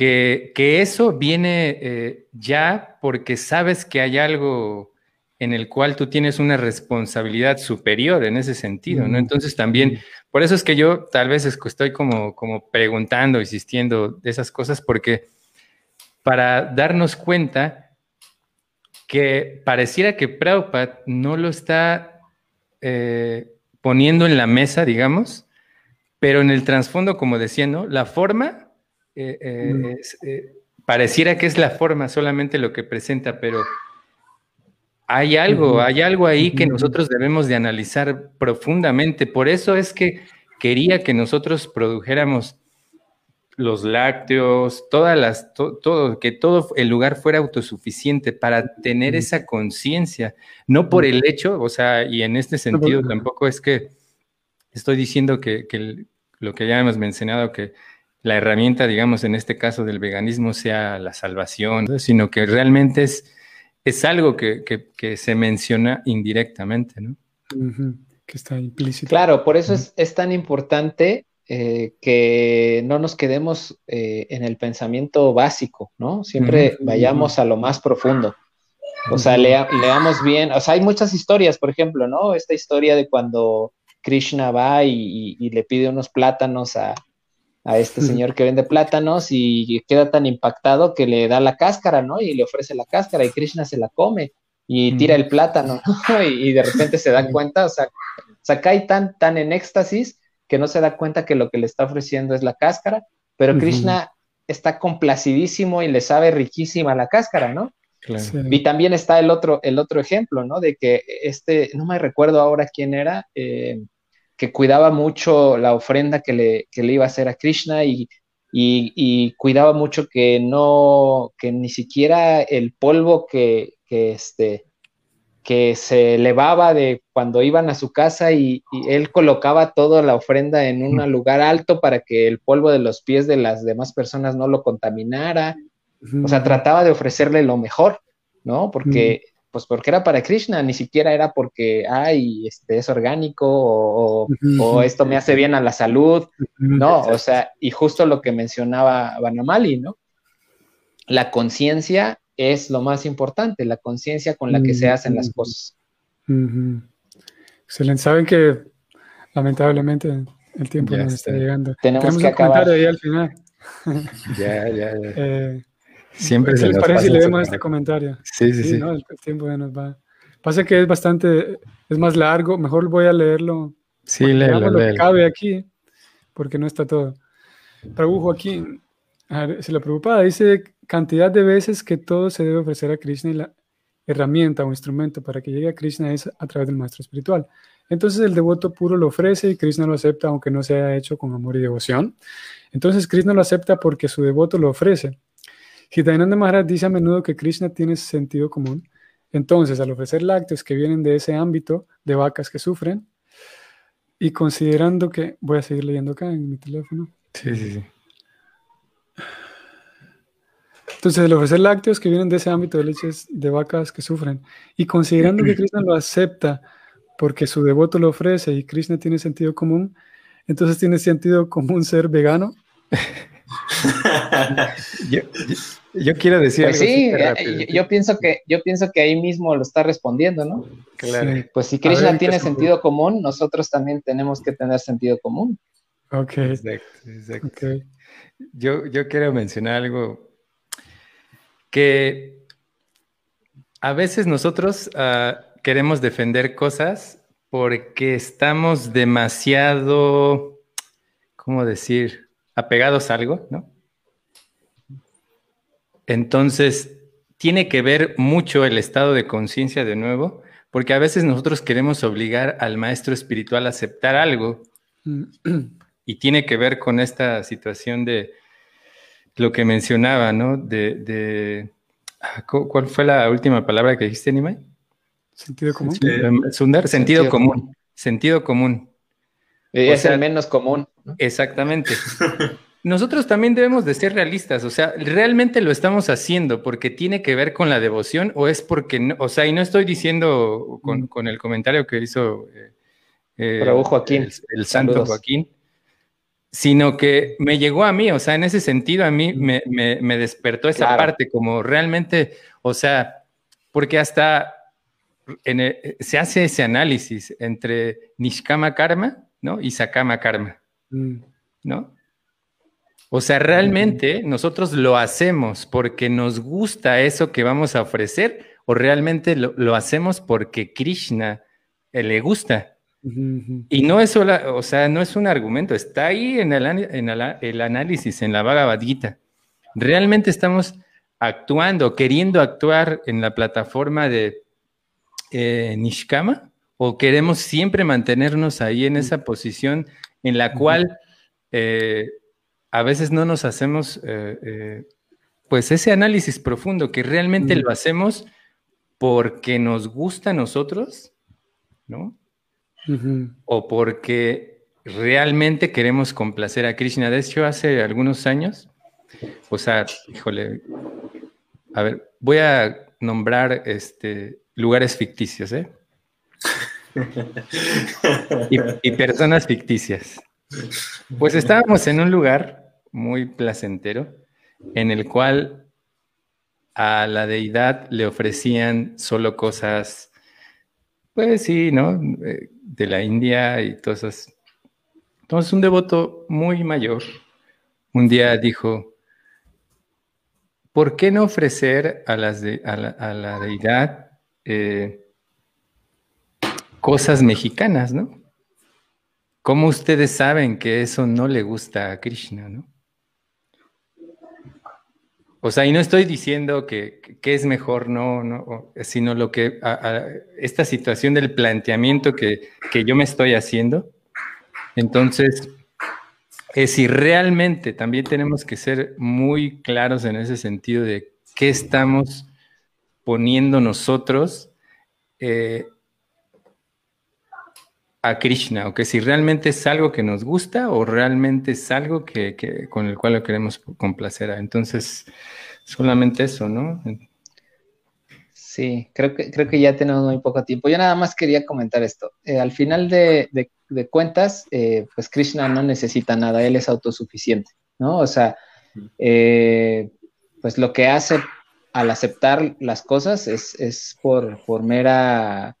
que, eso viene eh, ya porque sabes que hay algo en el cual tú tienes una responsabilidad superior en ese sentido, ¿no? Entonces también, por eso es que yo tal vez estoy como, como preguntando, insistiendo de esas cosas, porque para darnos cuenta que pareciera que Prabhupada no lo está eh, poniendo en la mesa, digamos, pero en el trasfondo, como decía, ¿no? La forma, eh, eh, pareciera que es la forma solamente lo que presenta, pero hay algo, hay algo ahí que nosotros debemos de analizar profundamente. Por eso es que quería que nosotros produjéramos los lácteos, todas las, todo, que todo el lugar fuera autosuficiente para tener esa conciencia, no por el hecho, o sea, y en este sentido tampoco es que estoy diciendo que, que lo que ya hemos mencionado, que la herramienta, digamos, en este caso del veganismo sea la salvación, sino que realmente es es algo que, se menciona indirectamente, ¿no? Que está implícito. Claro, por eso es, tan importante eh, que no nos quedemos eh, en el pensamiento básico, ¿no? Siempre vayamos a lo más profundo. O sea, leamos bien, o sea, hay muchas historias, por ejemplo, ¿no? Esta historia de cuando Krishna va y le pide unos plátanos a, a este señor que vende plátanos y queda tan impactado que le da la cáscara, ¿no? Y le ofrece la cáscara y Krishna se la come y tira el plátano, ¿no? Y, de repente se da cuenta, o sea, o cae tan, tan en éxtasis que no se da cuenta que lo que le está ofreciendo es la cáscara, pero Krishna está complacidísimo y le sabe riquísima la cáscara, ¿no? Y también está el otro, el otro ejemplo, ¿no? De que este, no me recuerdo ahora quién era, eh, que cuidaba mucho la ofrenda que le, le iba a hacer a Krishna y, y, cuidaba mucho que no, que ni siquiera el polvo que, que, este, que se elevaba de cuando iban a su casa y, él colocaba toda la ofrenda en un lugar alto para que el polvo de los pies de las demás personas no lo contaminara. O sea, trataba de ofrecerle lo mejor, ¿no? Porque pues porque era para Krishna, ni siquiera era porque, ay, este, es orgánico o, o, esto me hace bien a la salud, no, o sea, y justo lo que mencionaba Banamali, ¿no? La conciencia es lo más importante, la conciencia con la que se hacen las cosas. Excelente, saben que lamentablemente el tiempo nos está llegando. Tenemos, que acabar. ahí al final. ya, ya, ya. Eh, Siempre se les parece si leemos este comentario? Sí, sí, sí. El, tiempo ya nos va. Pasa que es bastante, es más largo, mejor voy a leerlo. Sí, léelo, lo que cabe aquí, porque no está todo. Prabhu Joaquín, a ver, si la preocupada dice cantidad de veces que todo se debe ofrecer a Krishna y la herramienta o instrumento para que llegue a Krishna es a través del maestro espiritual. Entonces el devoto puro lo ofrece y Krishna lo acepta aunque no se haya hecho con amor y devoción. Entonces Krishna lo acepta porque su devoto lo ofrece. Hitainanda Maharaj dice a menudo que Krishna tiene sentido común. Entonces, al ofrecer lácteos que vienen de ese ámbito de vacas que sufren, y considerando que, voy a seguir leyendo acá en mi teléfono. Sí, sí, sí. Entonces, al ofrecer lácteos que vienen de ese ámbito de leches de vacas que sufren, y considerando que Krishna lo acepta porque su devoto lo ofrece y Krishna tiene sentido común, entonces tiene sentido común ser vegano. yo, quiero decir pues sí, eh, yo, pienso que yo pienso que ahí mismo lo está respondiendo, ¿no? Claro. Pues si Krishna tiene sentido común, nosotros también tenemos que tener sentido común. Ok. Exacto, Yo, yo quiero mencionar algo que a veces nosotros ah, queremos defender cosas porque estamos demasiado, ¿cómo decir? apegados a algo, ¿no? Entonces, tiene que ver mucho el estado de conciencia de nuevo, porque a veces nosotros queremos obligar al maestro espiritual a aceptar algo y tiene que ver con esta situación de lo que mencionaba, ¿no? De, ah, ¿cuál fue la última palabra que dijiste, Nimai? Sentido común. Sundar, sentido, común. Sentido común. Es el menos común. Exactamente. Nosotros también debemos de ser realistas, o sea, realmente lo estamos haciendo porque tiene que ver con la devoción o es porque, no, o sea, y no estoy diciendo con, mm. el comentario que hizo eh, eh Joaquín. El, santo Joaquín, sino que me llegó a mí, o sea, en ese sentido a mí me, me, despertó esa parte como realmente, o sea, porque hasta se hace ese análisis entre Nishkama Karma, ¿no? Y Sakama Karma. Mm. ¿no? O sea, realmente nosotros lo hacemos porque nos gusta eso que vamos a ofrecer o realmente lo, hacemos porque Krishna eh, le gusta. Y no es solo, o sea, no es un argumento, está ahí en el, análisis, en la Bhagavad Gita. Realmente estamos actuando, queriendo actuar en la plataforma de eh, Nishkama o queremos siempre mantenernos ahí en esa posición en la cual eh, a veces no nos hacemos eh, eh, pues ese análisis profundo que realmente lo hacemos porque nos gusta a nosotros, ¿no? O porque realmente queremos complacer a Krishna. De hecho, hace algunos años, o sea, híjole, a ver, voy a nombrar este, lugares ficticios, ¿eh? y personas ficticias. Pues estábamos en un lugar muy placentero en el cual a la deidad le ofrecían solo cosas, pues sí, ¿no? Eh, de la India y todas esas. Entonces un devoto muy mayor un día dijo, ¿por qué no ofrecer a, las a, la, deidad eh, cosas mexicanas, ¿no? ¿Cómo ustedes saben que eso no le gusta a Krishna, no? O sea, y no estoy diciendo que, es mejor, no, no, sino lo que, esta situación del planteamiento que, que yo me estoy haciendo. Entonces, es si realmente también tenemos que ser muy claros en ese sentido de qué estamos poniendo nosotros eh, a Krishna, o que si realmente es algo que nos gusta o realmente es algo que, con el cual lo queremos complacer. Entonces, solamente eso, ¿no? Sí, creo que, creo que ya tenemos muy poco tiempo. Yo nada más quería comentar esto. Eh, al final de, cuentas, eh, pues Krishna no necesita nada, él es autosuficiente, ¿no? O sea, eh, pues lo que hace al aceptar las cosas es, por, por mera,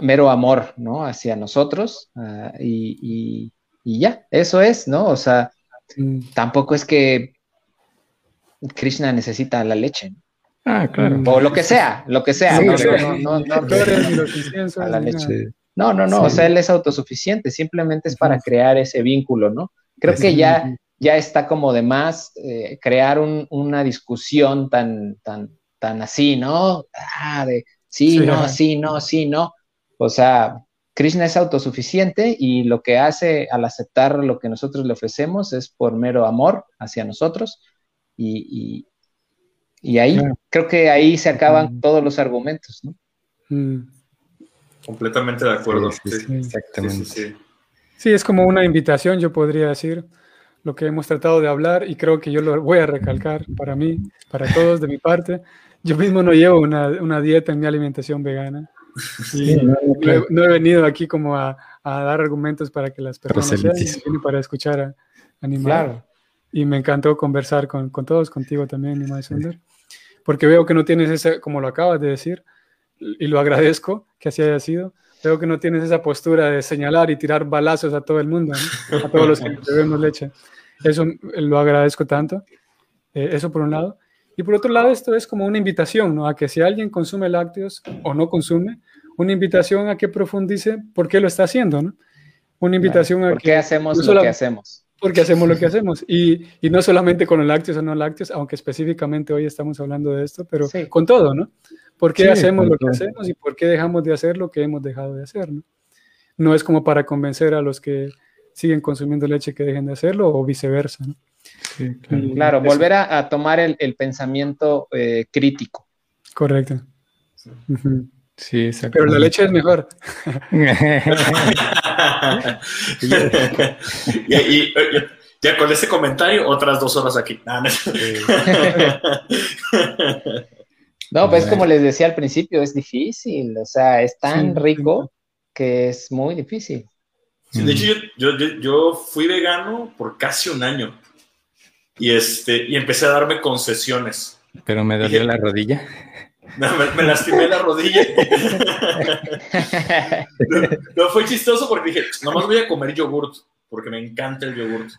mero amor, ¿no? Hacia nosotros ah, y, y, ya, eso es, ¿no? O sea, tampoco es que Krishna necesita la leche, ¿no? Ah, claro. O lo que sea, lo que sea. no, no, no, no, no, o sea, él es autosuficiente, simplemente es para crear ese vínculo, ¿no? Creo que ya, ya está como de más eh, crear una discusión tan, tan, tan así, ¿no? Ah, de sí, no, sí, no, sí, no. O sea, Krishna es autosuficiente y lo que hace al aceptar lo que nosotros le ofrecemos es por mero amor hacia nosotros y, y ahí, creo que ahí se acaban todos los argumentos, ¿no? Mm. Completamente de acuerdo. Sí, exactamente. Sí, es como una invitación, yo podría decir, lo que hemos tratado de hablar y creo que yo lo voy a recalcar para mí, para todos de mi parte. Yo mismo no llevo una, una dieta en mi alimentación vegana. No, he, venido aquí como a, a, dar argumentos para que las personas sean, para escuchar a animar. Y me encantó conversar con, con todos, contigo también, Nimai Sunder porque veo que no tienes ese, como lo acabas de decir, y lo agradezco que así haya sido, veo que no tienes esa postura de señalar y tirar balazos a todo el mundo, a todos los que bebemos leche. Eso lo agradezco tanto, eh, eso por un lado. Y por otro lado, esto es como una invitación, ¿no? A que si alguien consume lácteos o no consume, una invitación a que profundice por qué lo está haciendo, ¿no? Una invitación a ¿Por qué hacemos lo que hacemos? porque hacemos lo que hacemos. Y, y, no solamente con los lácteos o no lácteos, aunque específicamente hoy estamos hablando de esto, pero con todo, ¿no? ¿Por qué hacemos lo que hacemos y por qué dejamos de hacer lo que hemos dejado de hacer, ¿no? No es como para convencer a los que siguen consumiendo leche que dejen de hacerlo o viceversa, ¿no? Sí, claro. volver a, tomar el, el pensamiento eh, crítico. Correcto. Sí, exacto. Pero la leche es mejor. y, ya con ese comentario, otras dos horas aquí. no, pues como les decía al principio, es difícil. O sea, es tan rico que es muy difícil. de hecho, yo, yo, yo, fui vegano por casi un año. Y, este, y empecé a darme concesiones. Pero me dolió la rodilla. Me, lastimé la rodilla. no, fue chistoso porque dije, nomás voy a comer yogurt, porque me encanta el yogurt.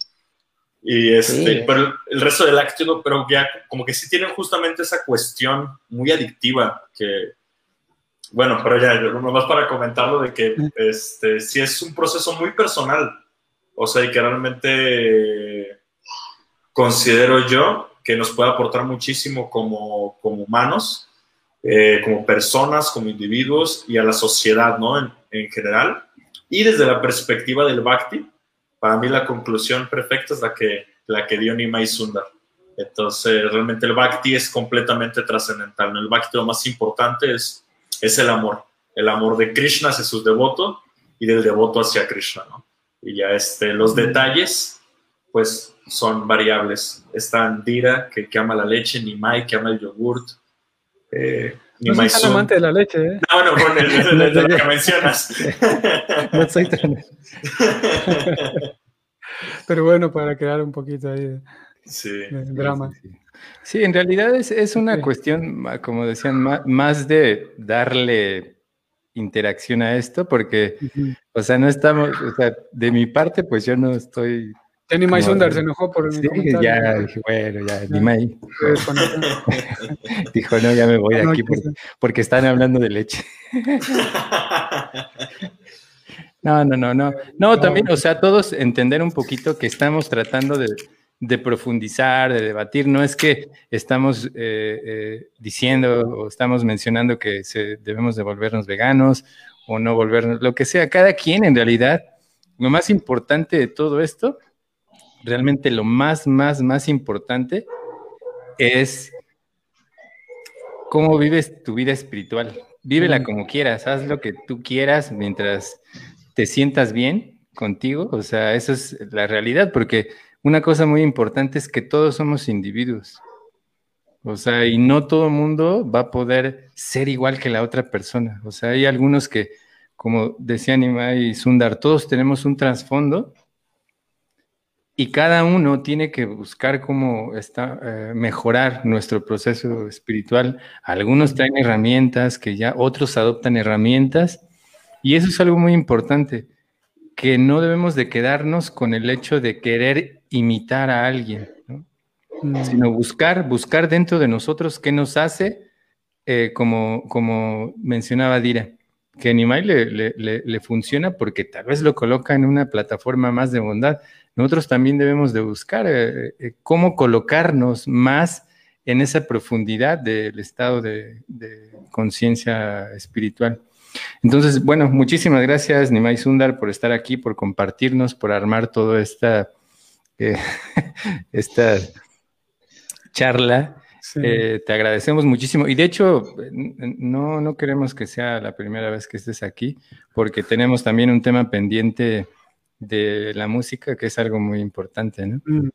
Y este, pero el resto del lácteo, pero ya como que sí tienen justamente esa cuestión muy adictiva que, bueno, pero ya, nomás para comentarlo de que este, sí es un proceso muy personal, o sea, y que realmente considero yo que nos puede aportar muchísimo como, como humanos eh, como personas, como individuos y a la sociedad, ¿no? En, en, general. Y desde la perspectiva del Bhakti, para mí la conclusión perfecta es la que, la que dio Nimai Sundar. Entonces, realmente el Bhakti es completamente trascendental. El Bhakti lo más importante es, es el amor. El amor de Krishna hacia sus devotos y del devoto hacia Krishna, ¿no? Y ya este, los detalles, pues son variables. Está Andira, que, que ama la leche, Nimai, que ama el yogurt, eh, no soy tan amante de la leche, ¿eh? No, no, con el, de lo que mencionas. no soy tan... Pero bueno, para crear un poquito ahí de, sí, drama. Sí, en realidad es, es una cuestión, como decían, más, de darle interacción a esto, porque, o sea, no estamos, o sea, de mi parte, pues yo no estoy ya ni Sundar se enojó por mi sí, Ya, dije, bueno, ya, ni. Dijo, no, ya me voy de aquí porque, están hablando de leche. no, no, no, no. No, también, o sea, todos entender un poquito que estamos tratando de, profundizar, de debatir. No es que estamos eh, eh, diciendo o estamos mencionando que se, debemos de volvernos veganos o no volvernos, lo que sea. Cada quien en realidad, lo más importante de todo esto realmente lo más, más, más importante es cómo vives tu vida espiritual. Vívela como quieras, haz lo que tú quieras mientras te sientas bien contigo. O sea, eso es la realidad, porque una cosa muy importante es que todos somos individuos. O sea, y no todo el mundo va a poder ser igual que la otra persona. O sea, hay algunos que, como decía Nima y Sundar, todos tenemos un trasfondo y cada uno tiene que buscar cómo está, eh, mejorar nuestro proceso espiritual. Algunos traen herramientas que ya otros adoptan herramientas y eso es algo muy importante, que no debemos de quedarnos con el hecho de querer imitar a alguien, mm. sino buscar, buscar dentro de nosotros qué nos hace, eh, como, como mencionaba Dira, que Animal le, le funciona porque tal vez lo coloca en una plataforma más de bondad nosotros también debemos de buscar eh, eh, cómo colocarnos más en esa profundidad del estado de, conciencia espiritual. Entonces, bueno, muchísimas gracias, Nimai Sundar, por estar aquí, por compartirnos, por armar toda esta, eh, esta charla. te agradecemos muchísimo. Y de hecho, no, no queremos que sea la primera vez que estés aquí, porque tenemos también un tema pendiente de la música, que es algo muy importante, ¿no? Mm,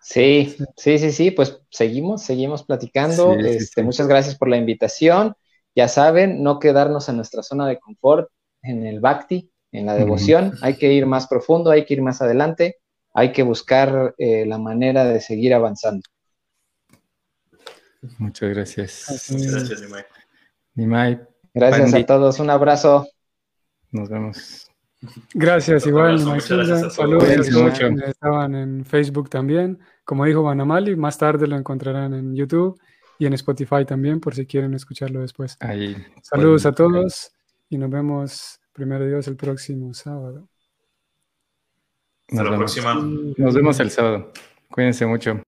sí. sí, sí, sí, pues seguimos, seguimos platicando. este, Muchas gracias por la invitación. Ya saben, no quedarnos en nuestra zona de confort, en el bhakti, en la devoción. Hay que ir más profundo, hay que ir más adelante, hay que buscar eh, la manera de seguir avanzando. Muchas gracias. Gracias, Nimai. Nimai. Gracias a todos, un abrazo. Nos vemos. Gracias, igual. Saludos a todos estaban en Facebook también. Como dijo Banamali, más tarde lo encontrarán en YouTube y en Spotify también, por si quieren escucharlo después. Ahí, Saludos a todos y nos vemos, primero Dios, el próximo sábado. Hasta la próxima. Nos vemos el sábado. Cuídense mucho.